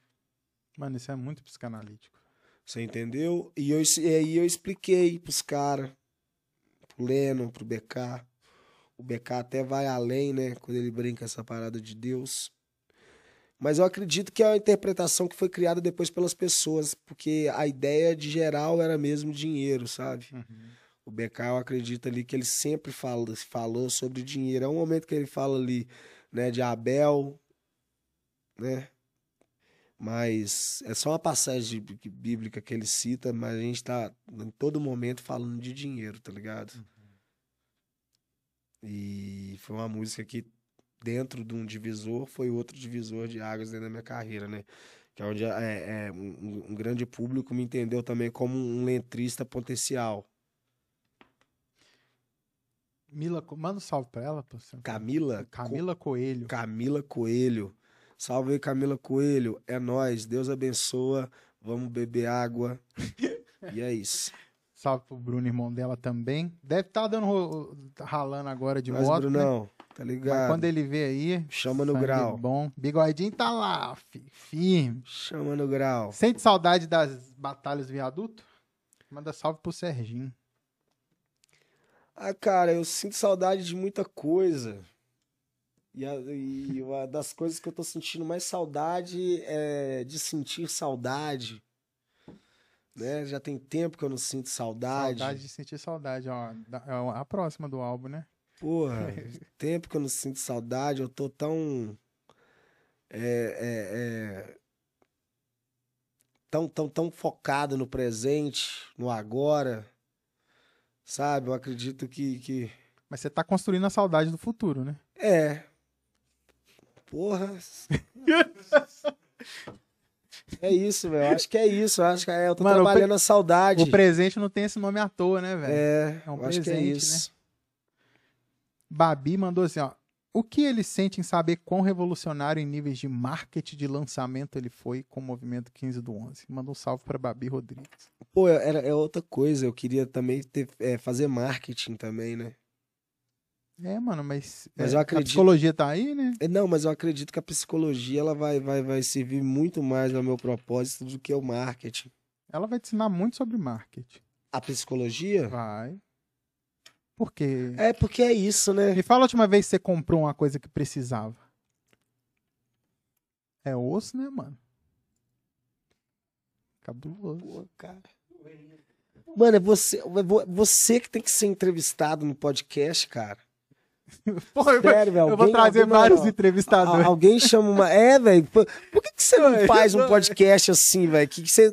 Mano, isso é muito psicanalítico. Você entendeu? E, eu, e aí eu expliquei pros caras, pro Lennon, pro BK. O BK até vai além, né? Quando ele brinca essa parada de Deus. Mas eu acredito que é uma interpretação que foi criada depois pelas pessoas, porque a ideia de geral era mesmo dinheiro, sabe? O BK, eu acredito ali que ele sempre fala, falou sobre dinheiro. É um momento que ele fala ali, né, de Abel, né? Mas é só uma passagem bí- bíblica que ele cita, mas a gente tá em todo momento falando de dinheiro, tá ligado? E foi uma música que, dentro de um divisor, foi outro divisor de águas dentro da minha carreira, né? Que é onde é, é, um, um grande público me entendeu também como um letrista potencial. Mila, manda um salve pra ela, pô. Camila. Camila Coelho. Co- Camila Coelho. Salve aí, Camila Coelho. É nóis. Deus abençoa. Vamos beber água. e é isso. Salve pro Bruno, irmão dela também. Deve estar dando ro- ralando agora de Mas, moto, né? Brunão, tá Mas ligado? quando ele vê aí, Chama no grau. bom. Bigodinho tá lá, fi- firme. Chama no grau. Sente saudade das batalhas viaduto? Manda salve pro Serginho. Ah, cara, eu sinto saudade de muita coisa. E, a- e uma das coisas que eu tô sentindo mais saudade é de sentir saudade. Né? Já tem tempo que eu não sinto saudade. Saudade de sentir saudade, ó. É a próxima do álbum, né? Porra, tempo que eu não sinto saudade, eu tô tão. É, é, é, tão, tão, tão focado no presente, no agora. Sabe? Eu acredito que. que... Mas você tá construindo a saudade do futuro, né? É. Porra. É isso, velho. Acho que é isso. Acho que é, eu tô Mano, trabalhando a saudade. O presente não tem esse nome à toa, né, velho? É, É um eu acho que é presente, isso. Babi mandou assim, ó. O que ele sente em saber quão revolucionário em níveis de marketing de lançamento ele foi com o movimento 15 do 11? Manda um salve pra Babi Rodrigues. Pô, era, é outra coisa. Eu queria também ter, é, fazer marketing também, né? É, mano, mas, Mas é, eu a acredito- psicologia tá aí, né? É, Não, mas eu acredito que a psicologia ela vai, vai, vai servir muito mais ao meu propósito do que o marketing. Ela vai te ensinar muito sobre marketing. A psicologia? Vai. Por quê? É porque é isso, né? Me fala a última vez que você comprou uma coisa que precisava. É osso, né, mano? Cabuloso. Pô, cara. Mano, é você, é vo- você que tem que ser entrevistado no podcast, cara. Pô, eu, Sério, velho. eu vou trazer alguém- vários não, entrevistadores. Al- Alguém chama uma. É, velho. Por por que, que você não faz um podcast assim, velho? Que, que você,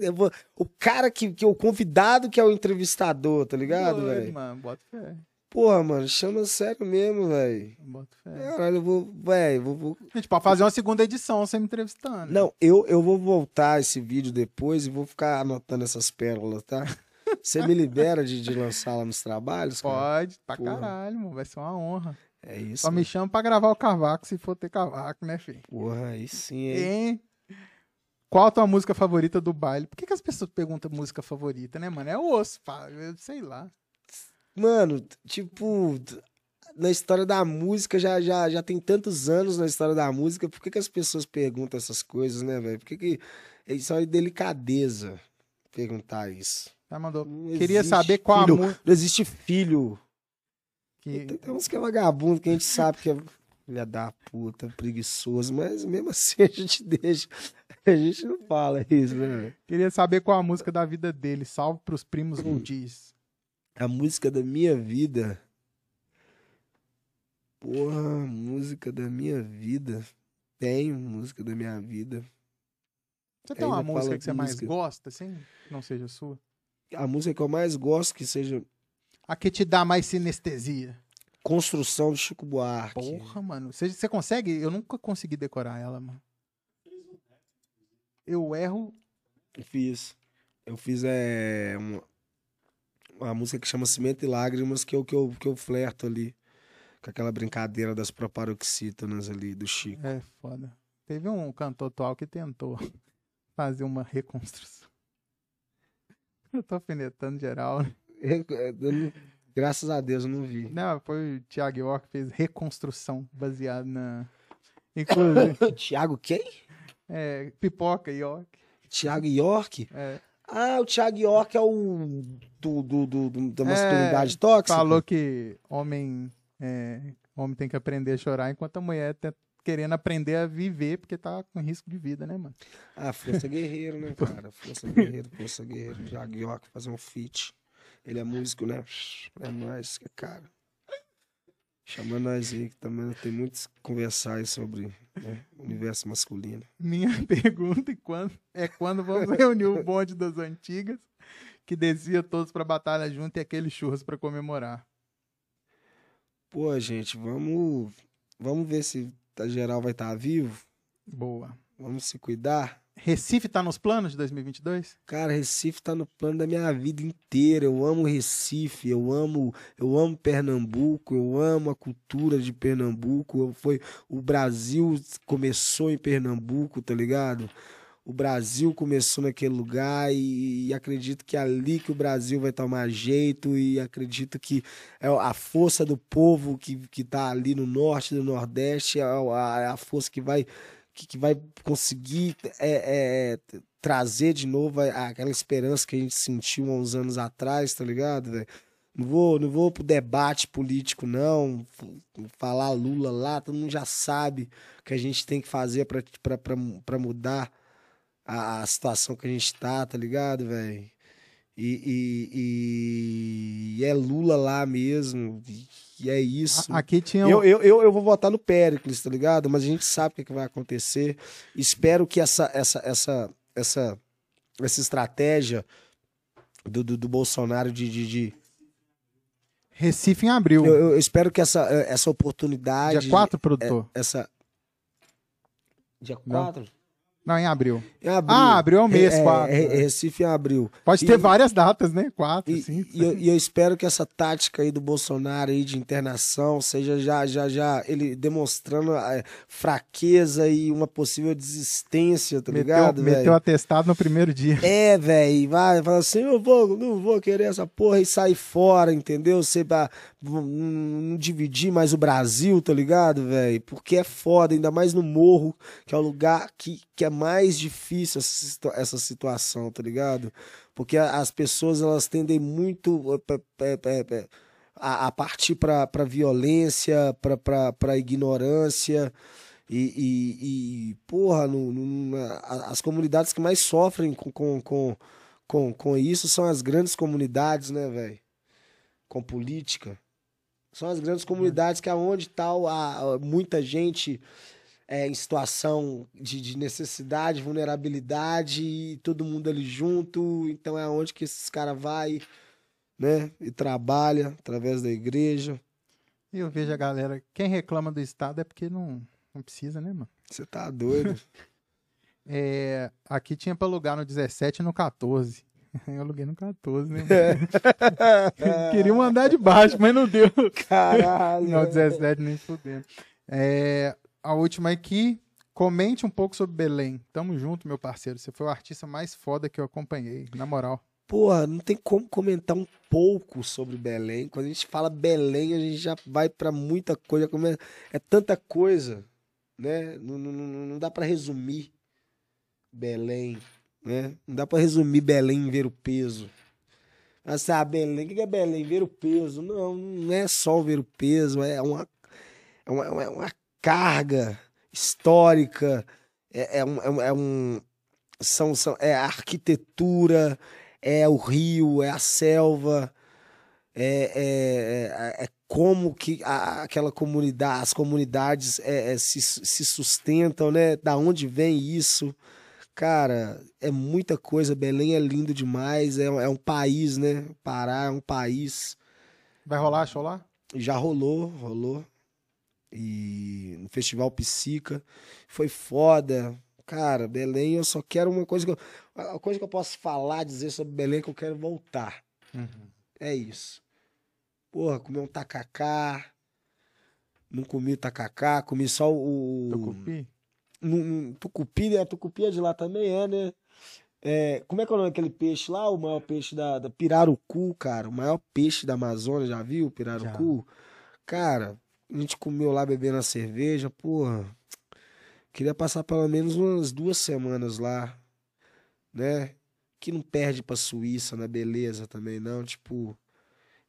o cara que, que é o convidado que é o entrevistador, tá ligado, velho? mano, bota fé. Porra, mano, chama sério mesmo, velho. Caralho, eu vou. Velho, vou, vou. A gente pode fazer uma segunda edição você me entrevistando. Não, eu, eu vou voltar esse vídeo depois e vou ficar anotando essas pérolas, tá? Você me libera de, de lançar lá nos trabalhos? cara? Pode, pra Porra. caralho, mano. Vai ser uma honra. É isso. Só me mano. chama pra gravar o cavaco se for ter cavaco, né, filho? Porra, aí sim, hein? Hein? Qual a tua música favorita do baile? Por que, que as pessoas perguntam música favorita, né, mano? É osso, pá. Eu sei lá. Mano, tipo, na história da música, já, já, já tem tantos anos na história da música, por que, que as pessoas perguntam essas coisas, né, velho? Por que, que isso é delicadeza perguntar isso? Ela mandou. Não Queria saber qual a música. Não existe filho. Que... Tem, tem uns que é vagabundo, que a gente sabe que é filha da puta, preguiçoso, mas mesmo assim a gente deixa. A gente não fala isso, né, velho? Queria saber qual a música da vida dele. Salve pros primos Oldies. A música da minha vida. Porra, música da minha vida. Tenho música da minha vida. Você tem Ainda uma música que você mais música. gosta, assim? Que não seja sua? A música que eu mais gosto que seja A que te dá mais sinestesia. Construção do Chico Buarque. Porra, mano. Você, você consegue? Eu nunca consegui decorar ela, mano. Eu erro. Eu fiz. Eu fiz é, uma, uma música que chama Cimento e Lágrimas, que eu, que, eu, que eu flerto ali. Com aquela brincadeira das proparoxítonas ali do Chico. É foda. Teve um cantor atual que tentou fazer uma reconstrução. Eu tô alfinetando geral, né? Não- graças a Deus eu não vi. Não, foi o Thiago York que fez reconstrução baseada na. Inclusive, Tiago quem? é, pipoca York. Tiago York? É, Ah, o Thiago York é o do, do, do- do- da É, masculinidade tóxica? falou que homem, é, homem tem que aprender a chorar enquanto a mulher tá querendo aprender a viver porque tá com risco de vida, né, mano? Ah, força guerreiro, né, cara? Força guerreiro, força guerreiro. Thiago York fazer um feat. Ele é músico, né? É é cara. Chama nós aí, que também tem muito que conversar aí sobre né, o universo masculino. Minha pergunta é quando, é quando vamos reunir o bonde das antigas que descia todos pra batalha junto e aquele churras pra comemorar. Pô, gente, vamos, vamos ver se a geral vai estar vivo. Boa. Vamos se cuidar. Recife tá nos planos de 2022? Cara, Recife tá no plano da minha vida inteira. Eu amo Recife, eu amo, eu amo Pernambuco, eu amo a cultura de Pernambuco. Foi o Brasil começou em Pernambuco, tá ligado? O Brasil começou naquele lugar e, e acredito que é ali que o Brasil vai tomar jeito e acredito que é a força do povo que, que tá ali no norte, no nordeste, é a, é a força que vai que, que vai conseguir é, é, trazer de novo aquela esperança que a gente sentiu há uns anos atrás, tá ligado? Não vou, não vou pro debate político, não. Falar Lula lá, todo mundo já sabe o que a gente tem que fazer para mudar a, a, situação que a gente tá, tá ligado, velho? E, e, e, é Lula lá mesmo. E é isso. Aqui tinha. Eu, eu, eu, eu, vou votar no Péricles, tá ligado? Mas a gente sabe o que, é que vai acontecer. Espero que essa, essa, essa, essa, essa estratégia do, do, do Bolsonaro de, de, de... Recife em abril. Eu, eu, espero que essa, essa oportunidade. Dia 4, produtor? É, essa. Dia 4? Não, em abril. Em abril. Ah, abril é o mês, é, quatro. É, Recife em abril. Pode ter várias datas, né? Quatro, e, cinco. E eu, e eu, espero que essa tática aí do Bolsonaro aí de internação seja já, já, já ele demonstrando é, fraqueza e uma possível desistência, tá meteu, ligado, velho? Meteu atestado no primeiro dia. É, velho. Vai, fala assim, eu vou, não vou querer essa porra e sair fora, entendeu? Você vai não dividir mais o Brasil, tá ligado, velho? Porque é foda, ainda mais no morro, que é o lugar que, que é mais difícil essa, essa situação, tá ligado? Porque as pessoas elas tendem muito eh, a, a partir para violência, pra ignorância. E, e, e porra, no, no, as comunidades que mais sofrem com, com, com, com, com isso são as grandes comunidades, né, velho? Com política. São as grandes comunidades que é onde tal a, muita gente é, em situação de, de, necessidade, vulnerabilidade, e todo mundo ali junto. Então é onde que esses caras vai, né? E trabalha através da igreja. E eu vejo a galera, quem reclama do Estado é porque não, não precisa, né, mano? Você tá doido. é, aqui tinha para alugar no 17 e no 14. Eu aluguei no 14, né? Queria mandar de baixo, mas não deu. Caralho. Não, 17 nem fudendo. É, a última aqui. Comente um pouco sobre Belém. Tamo junto, meu parceiro. Você foi o artista mais foda que eu acompanhei, na moral. Porra, não tem como comentar um pouco sobre Belém. Quando a gente fala Belém, a gente já vai para muita coisa. É tanta coisa, né? Não, não, não dá para resumir Belém, né? Não dá para resumir Belém ver o peso. Assim, ah, Belém, o que é Belém? Ver o peso. Não, não é só ver o peso, é uma, é uma, é uma carga histórica, é, é, um, é um. São, são, é a arquitetura, é o rio, é a selva, é, é, é, é como que a, aquela comunidade, as comunidades é, é, se, se sustentam, né? Da onde vem isso? Cara, é muita coisa. Belém é lindo demais. É, é um país, né? Pará é um país. Vai rolar show lá? Já rolou, rolou. E no Festival Psica. Foi foda. Cara, Belém, eu só quero uma coisa que eu. A coisa que eu posso falar, dizer sobre Belém é que eu quero voltar. Uhum. É isso. Porra, comer um tacacá. Não comi tacacá, comi só o. Tucupi? No, tucupi, né? Tucupi é de lá também, é, né? É, como é que é o nome daquele peixe lá? O maior peixe da, da Pirarucu, cara. O maior peixe da Amazônia, já viu? Pirarucu? Já. Cara, a gente comeu lá bebendo a cerveja, porra. Queria passar pelo menos umas duas semanas lá, né? Que não perde pra Suíça na beleza também, não. Tipo,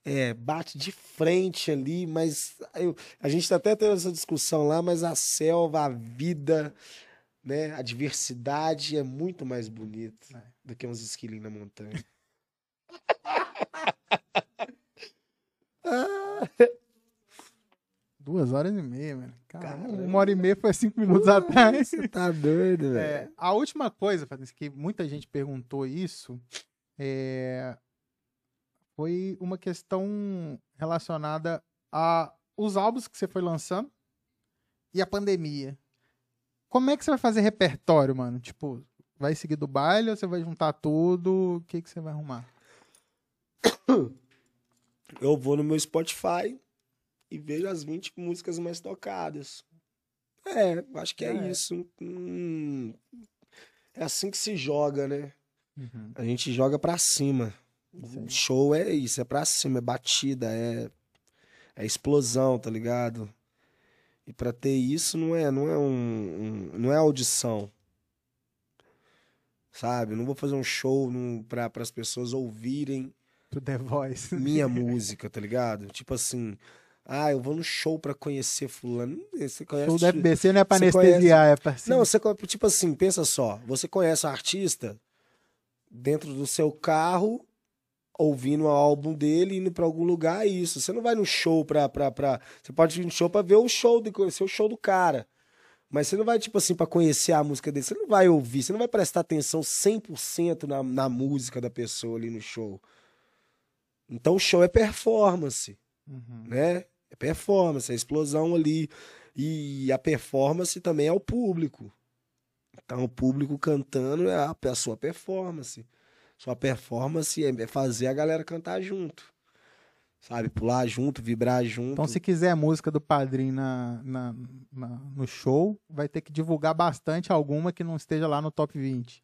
é, bate de frente ali, mas eu, a gente tá até tendo essa discussão lá, mas a selva, a vida, né, a diversidade é muito mais bonita é. do que uns esquilinhos na montanha. Duas horas e meia, mano. Caramba, uma hora e meia foi cinco minutos atrás. Você tá doido, velho. É, a última coisa, que muita gente perguntou isso, é, foi uma questão relacionada a os álbuns que você foi lançando e a pandemia. Como é que você vai fazer repertório, mano? Tipo, vai seguir do baile ou você vai juntar tudo? O que, que você vai arrumar? Eu vou no meu Spotify e vejo as 20 músicas mais tocadas. É, acho que é, É. isso. Hum, é assim que se joga, né? Uhum. A gente joga pra cima. Show é isso, é pra cima, é batida, é, é explosão, tá ligado? E pra ter isso não é, não é um, um- não é audição. Sabe? Não vou fazer um show num, pra, as pessoas ouvirem Do The Voice. minha música, tá ligado? Tipo assim, ah, eu vou no show pra conhecer fulano. Você conhece Show do FBC não é pra anestesiar, é pra Não, você, tipo assim, pensa só. Você conhece o artista dentro do seu carro, ouvindo o álbum dele, indo pra algum lugar, é isso. Você não vai no show pra, pra, pra... Você pode ir no show pra ver o show, de conhecer o show do cara. Mas você não vai, tipo assim, pra conhecer a música dele. Você não vai ouvir, você não vai prestar atenção 100% na, na música da pessoa ali no show. Então o show é performance Uhum. né? É performance, é explosão ali. E a performance também é o público. Então, o público cantando é a, é a sua performance. Sua performance é é fazer a galera cantar junto. Sabe? Pular junto, vibrar junto. Então, se quiser a música do padrinho na, na- na- no show, vai ter que divulgar bastante alguma que não esteja lá no top 20.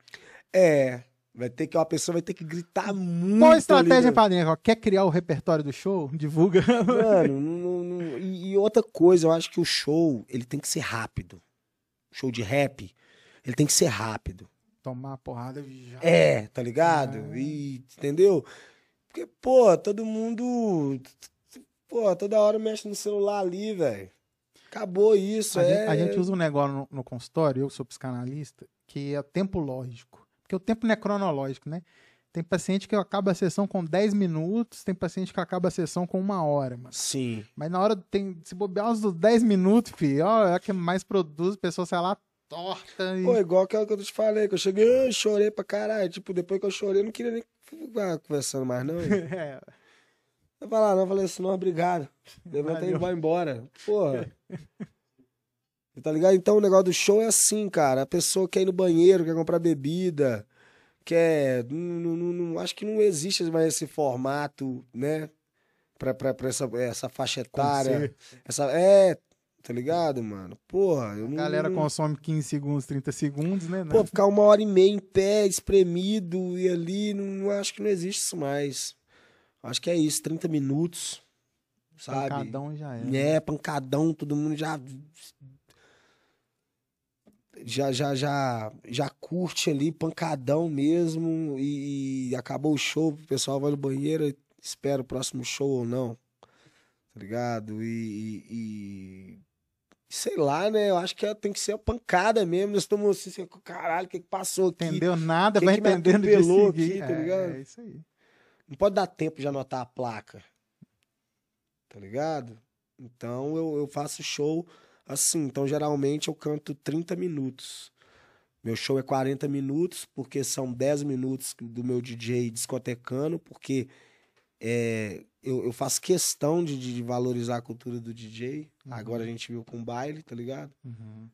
É. Vai ter que, uma pessoa vai ter que gritar muito. Qual a ali, estratégia, né? padrinho? Quer criar o repertório do show? Divulga. Mano, não- não- e, e outra coisa, eu acho que o show, ele tem que ser rápido. Show de rap, ele tem que ser rápido. Tomar porrada já. É, tá ligado? Ah. E, entendeu? Porque, pô, todo mundo. Pô, toda hora mexe no celular ali, velho. Acabou isso, A, é. gente, a gente usa um negócio no, no consultório, eu sou psicanalista, que é tempo lógico. Porque o tempo não é cronológico, né? Tem paciente que acaba a sessão com 10 minutos, tem paciente que acaba a sessão com uma hora, mano. Sim. Mas na hora tem. Se bobear dos 10 minutos, filho, ó, é a que mais produz, a pessoa sai lá torta e. Pô, igual aquela que eu te falei, que eu cheguei, eu chorei pra caralho. Tipo, depois que eu chorei, eu não queria nem ficar conversando mais, não. É, Eu falar, não, eu falei assim, não, obrigado. Levanta e vai embora. Porra. tá ligado? Então o negócio do show é assim, cara. A pessoa quer ir no banheiro, quer comprar bebida, quer. Não, não- não- acho que não existe mais esse formato, né? Pra, pra, pra essa, essa faixa etária. Essa, é, tá ligado, mano? Porra, eu a não. galera consome 15 segundos, 30 segundos, né? Pô, ficar uma hora e meia em pé, espremido e ali, não, não acho que não existe isso mais. Acho que é isso, 30 minutos, sabe? Pancadão já é. É, pancadão, todo mundo já. Já, já, já, já curte ali, pancadão mesmo, e, e acabou o show, o pessoal vai no banheiro, espera o próximo show ou não, tá ligado? E, e- e- sei lá, né? Eu acho que é- tem que ser a pancada mesmo. Nós estamos assim, assim, caralho, o que, que passou aqui? Entendeu nada, Quem vai que entendendo de seguir. aqui, tá É, ligado? É, isso aí. Não pode dar tempo de anotar a placa. Tá ligado? Então eu, eu faço show assim. Então geralmente eu canto 30 minutos. Meu show é 40 minutos, porque são 10 minutos do meu DJ discotecando, porque é, eu, eu faço questão de, de valorizar a cultura do DJ. Uhum. Agora a gente viu com baile, tá ligado? Uhum.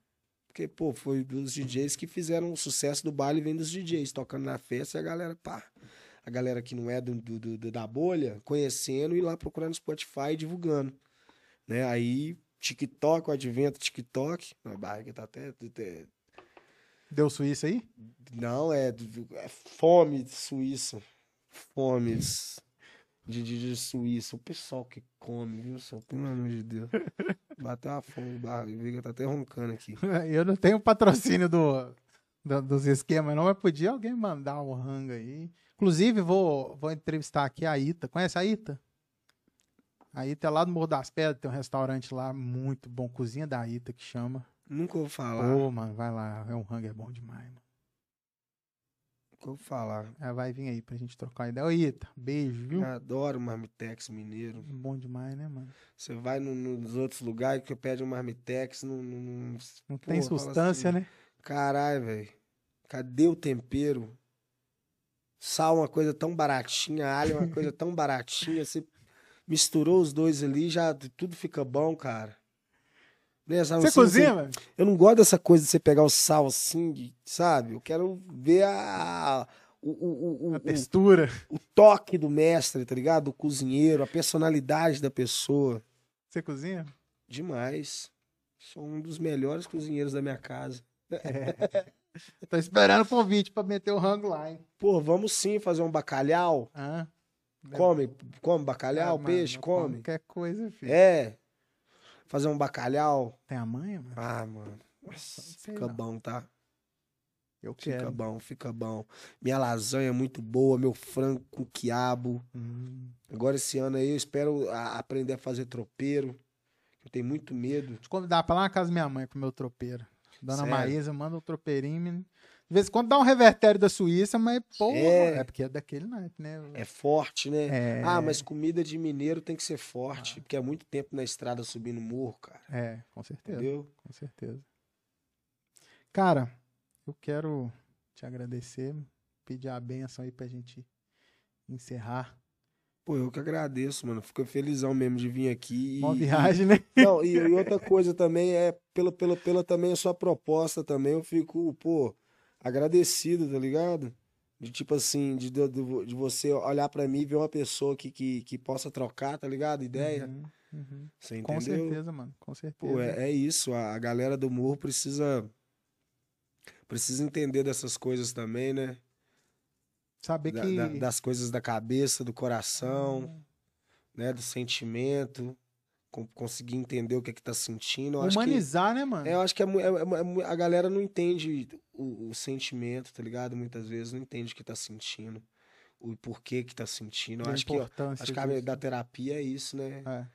Porque, pô, foi dos DJs que fizeram o sucesso do baile, vem dos DJs tocando na festa e a galera, pá. A galera que não é do, do- do- da bolha, conhecendo e lá procurando no Spotify e divulgando. Né? Aí, TikTok, o advento TikTok. A barriga tá até. até- Deu Suíça aí? não, é, é fome de Suíça. Fome de, de, de Suíça. O pessoal que come, viu, só? Pelo amor de Deus. Bateu a fome, barriga tá até roncando aqui. Eu não tenho patrocínio do, do- dos esquemas, não, mas podia alguém mandar um rango aí. Inclusive, vou, vou entrevistar aqui a Ita. Conhece a Ita? A Ita é lá do Morro das Pedras, tem um restaurante lá muito bom, Cozinha da Ita, que chama. Nunca vou falar. Ô, mano, vai lá, é um rango, é bom demais, mano. Vou falar. Ela vai vir aí pra gente trocar ideia. Ô, Ita, beijo, viu? Adoro marmitex mineiro. Bom demais, né, mano? Você vai no- nos outros lugares que pede um marmitex, não. não, não- Não tem Pô, substância, assim, né? Caralho, velho. Cadê o tempero? Sal uma coisa tão baratinha, alho é uma coisa tão baratinha. Você misturou os dois ali, já tudo fica bom, cara. Né, sabe, Você assim, cozinha, assim? Eu não gosto dessa coisa de você pegar o sal assim, sabe? Eu quero ver a, o, o, o, A textura. o toque do mestre, tá ligado? Do cozinheiro, a personalidade da pessoa. Você cozinha? Demais. Sou um dos melhores cozinheiros da minha casa. Tô esperando o convite pra meter o rango lá, hein? Pô, vamos sim fazer um bacalhau. Ah, Come, come bacalhau, ah, mano, peixe, come. Qualquer coisa, filho. É. Fazer um bacalhau. Tem a manha, mano? Ah, mano. Nossa, fica não. bom, tá? Eu Fica quero. bom, fica bom. Minha lasanha é muito boa, meu frango com quiabo. Hum. Agora esse ano aí eu espero a- aprender a fazer tropeiro. Eu tenho muito medo. Te convidar pra lá na casa da minha mãe comer o tropeiro. Dona Sério? Maísa manda o tropeirinho. menino. De vez em quando dá um revertério da Suíça, mas, pô, É. é, porque é daquele naipe, né? É forte, né? É. Ah, mas comida de mineiro tem que ser forte, porque é muito tempo na estrada subindo morro, cara. É, com certeza. Entendeu? Com certeza. Cara, eu quero te agradecer, pedir a benção aí pra gente encerrar. Pô, eu que agradeço, mano. Fico felizão mesmo de vir aqui. Uma viagem, né? Não, e, e outra coisa também é, pela, pela, pela também a sua proposta também, eu fico, pô, agradecido, tá ligado? De tipo assim, de, de, de você olhar pra mim e ver uma pessoa que, que, que possa trocar, tá ligado? Ideia. Uhum, uhum. Você Com entendeu? certeza, mano. Com certeza. Pô, é, é isso. A, a galera do morro precisa. Precisa entender dessas coisas também, né? Saber Da- que. da- das coisas da cabeça, do coração, né? Do sentimento. Conseguir entender o que é que tá sentindo. Acho que- Humanizar, né, mano? É, eu acho que é é- é mu- a galera não entende o, o sentimento, tá ligado? Muitas vezes não entende o que tá sentindo, o porquê que tá sentindo. Eu acho que, ó, acho que a da terapia é isso, né? É.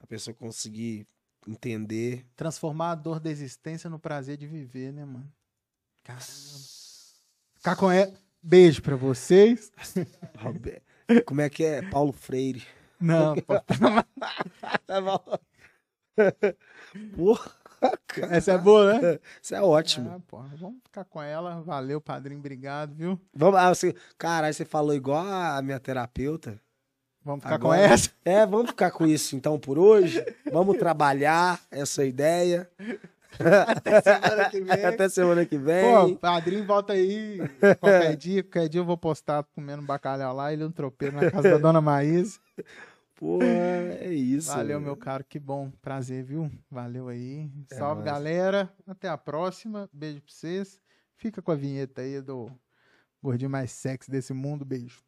A pessoa conseguir entender. Transformar a dor da existência no prazer de viver, né, mano? Caramba. Ficar com ela. Beijo pra vocês. Como é que é? Paulo Freire. Não, pô, Tá bom. Porra, cara. essa é boa, né? Isso é ótimo. Ah, porra, vamos ficar com ela. Valeu, padrinho. Obrigado, viu? Vamos, ah, você, caralho, você falou igual a minha terapeuta. Vamos ficar Agora- com essa. É, vamos ficar com isso então por hoje. Vamos trabalhar essa ideia. Semana que vem. Até semana que Pô, vem. padrinho, volta aí qualquer dia. Qualquer dia eu vou postar comendo bacalhau lá. Ele um tropeiro na casa da dona Maísa. Pô, é isso. Valeu, meu caro. Que bom. Prazer, viu? Valeu aí. É Salve, galera. Até a próxima. Beijo pra vocês. Fica com a vinheta aí do gordinho mais sexy desse mundo. Beijo.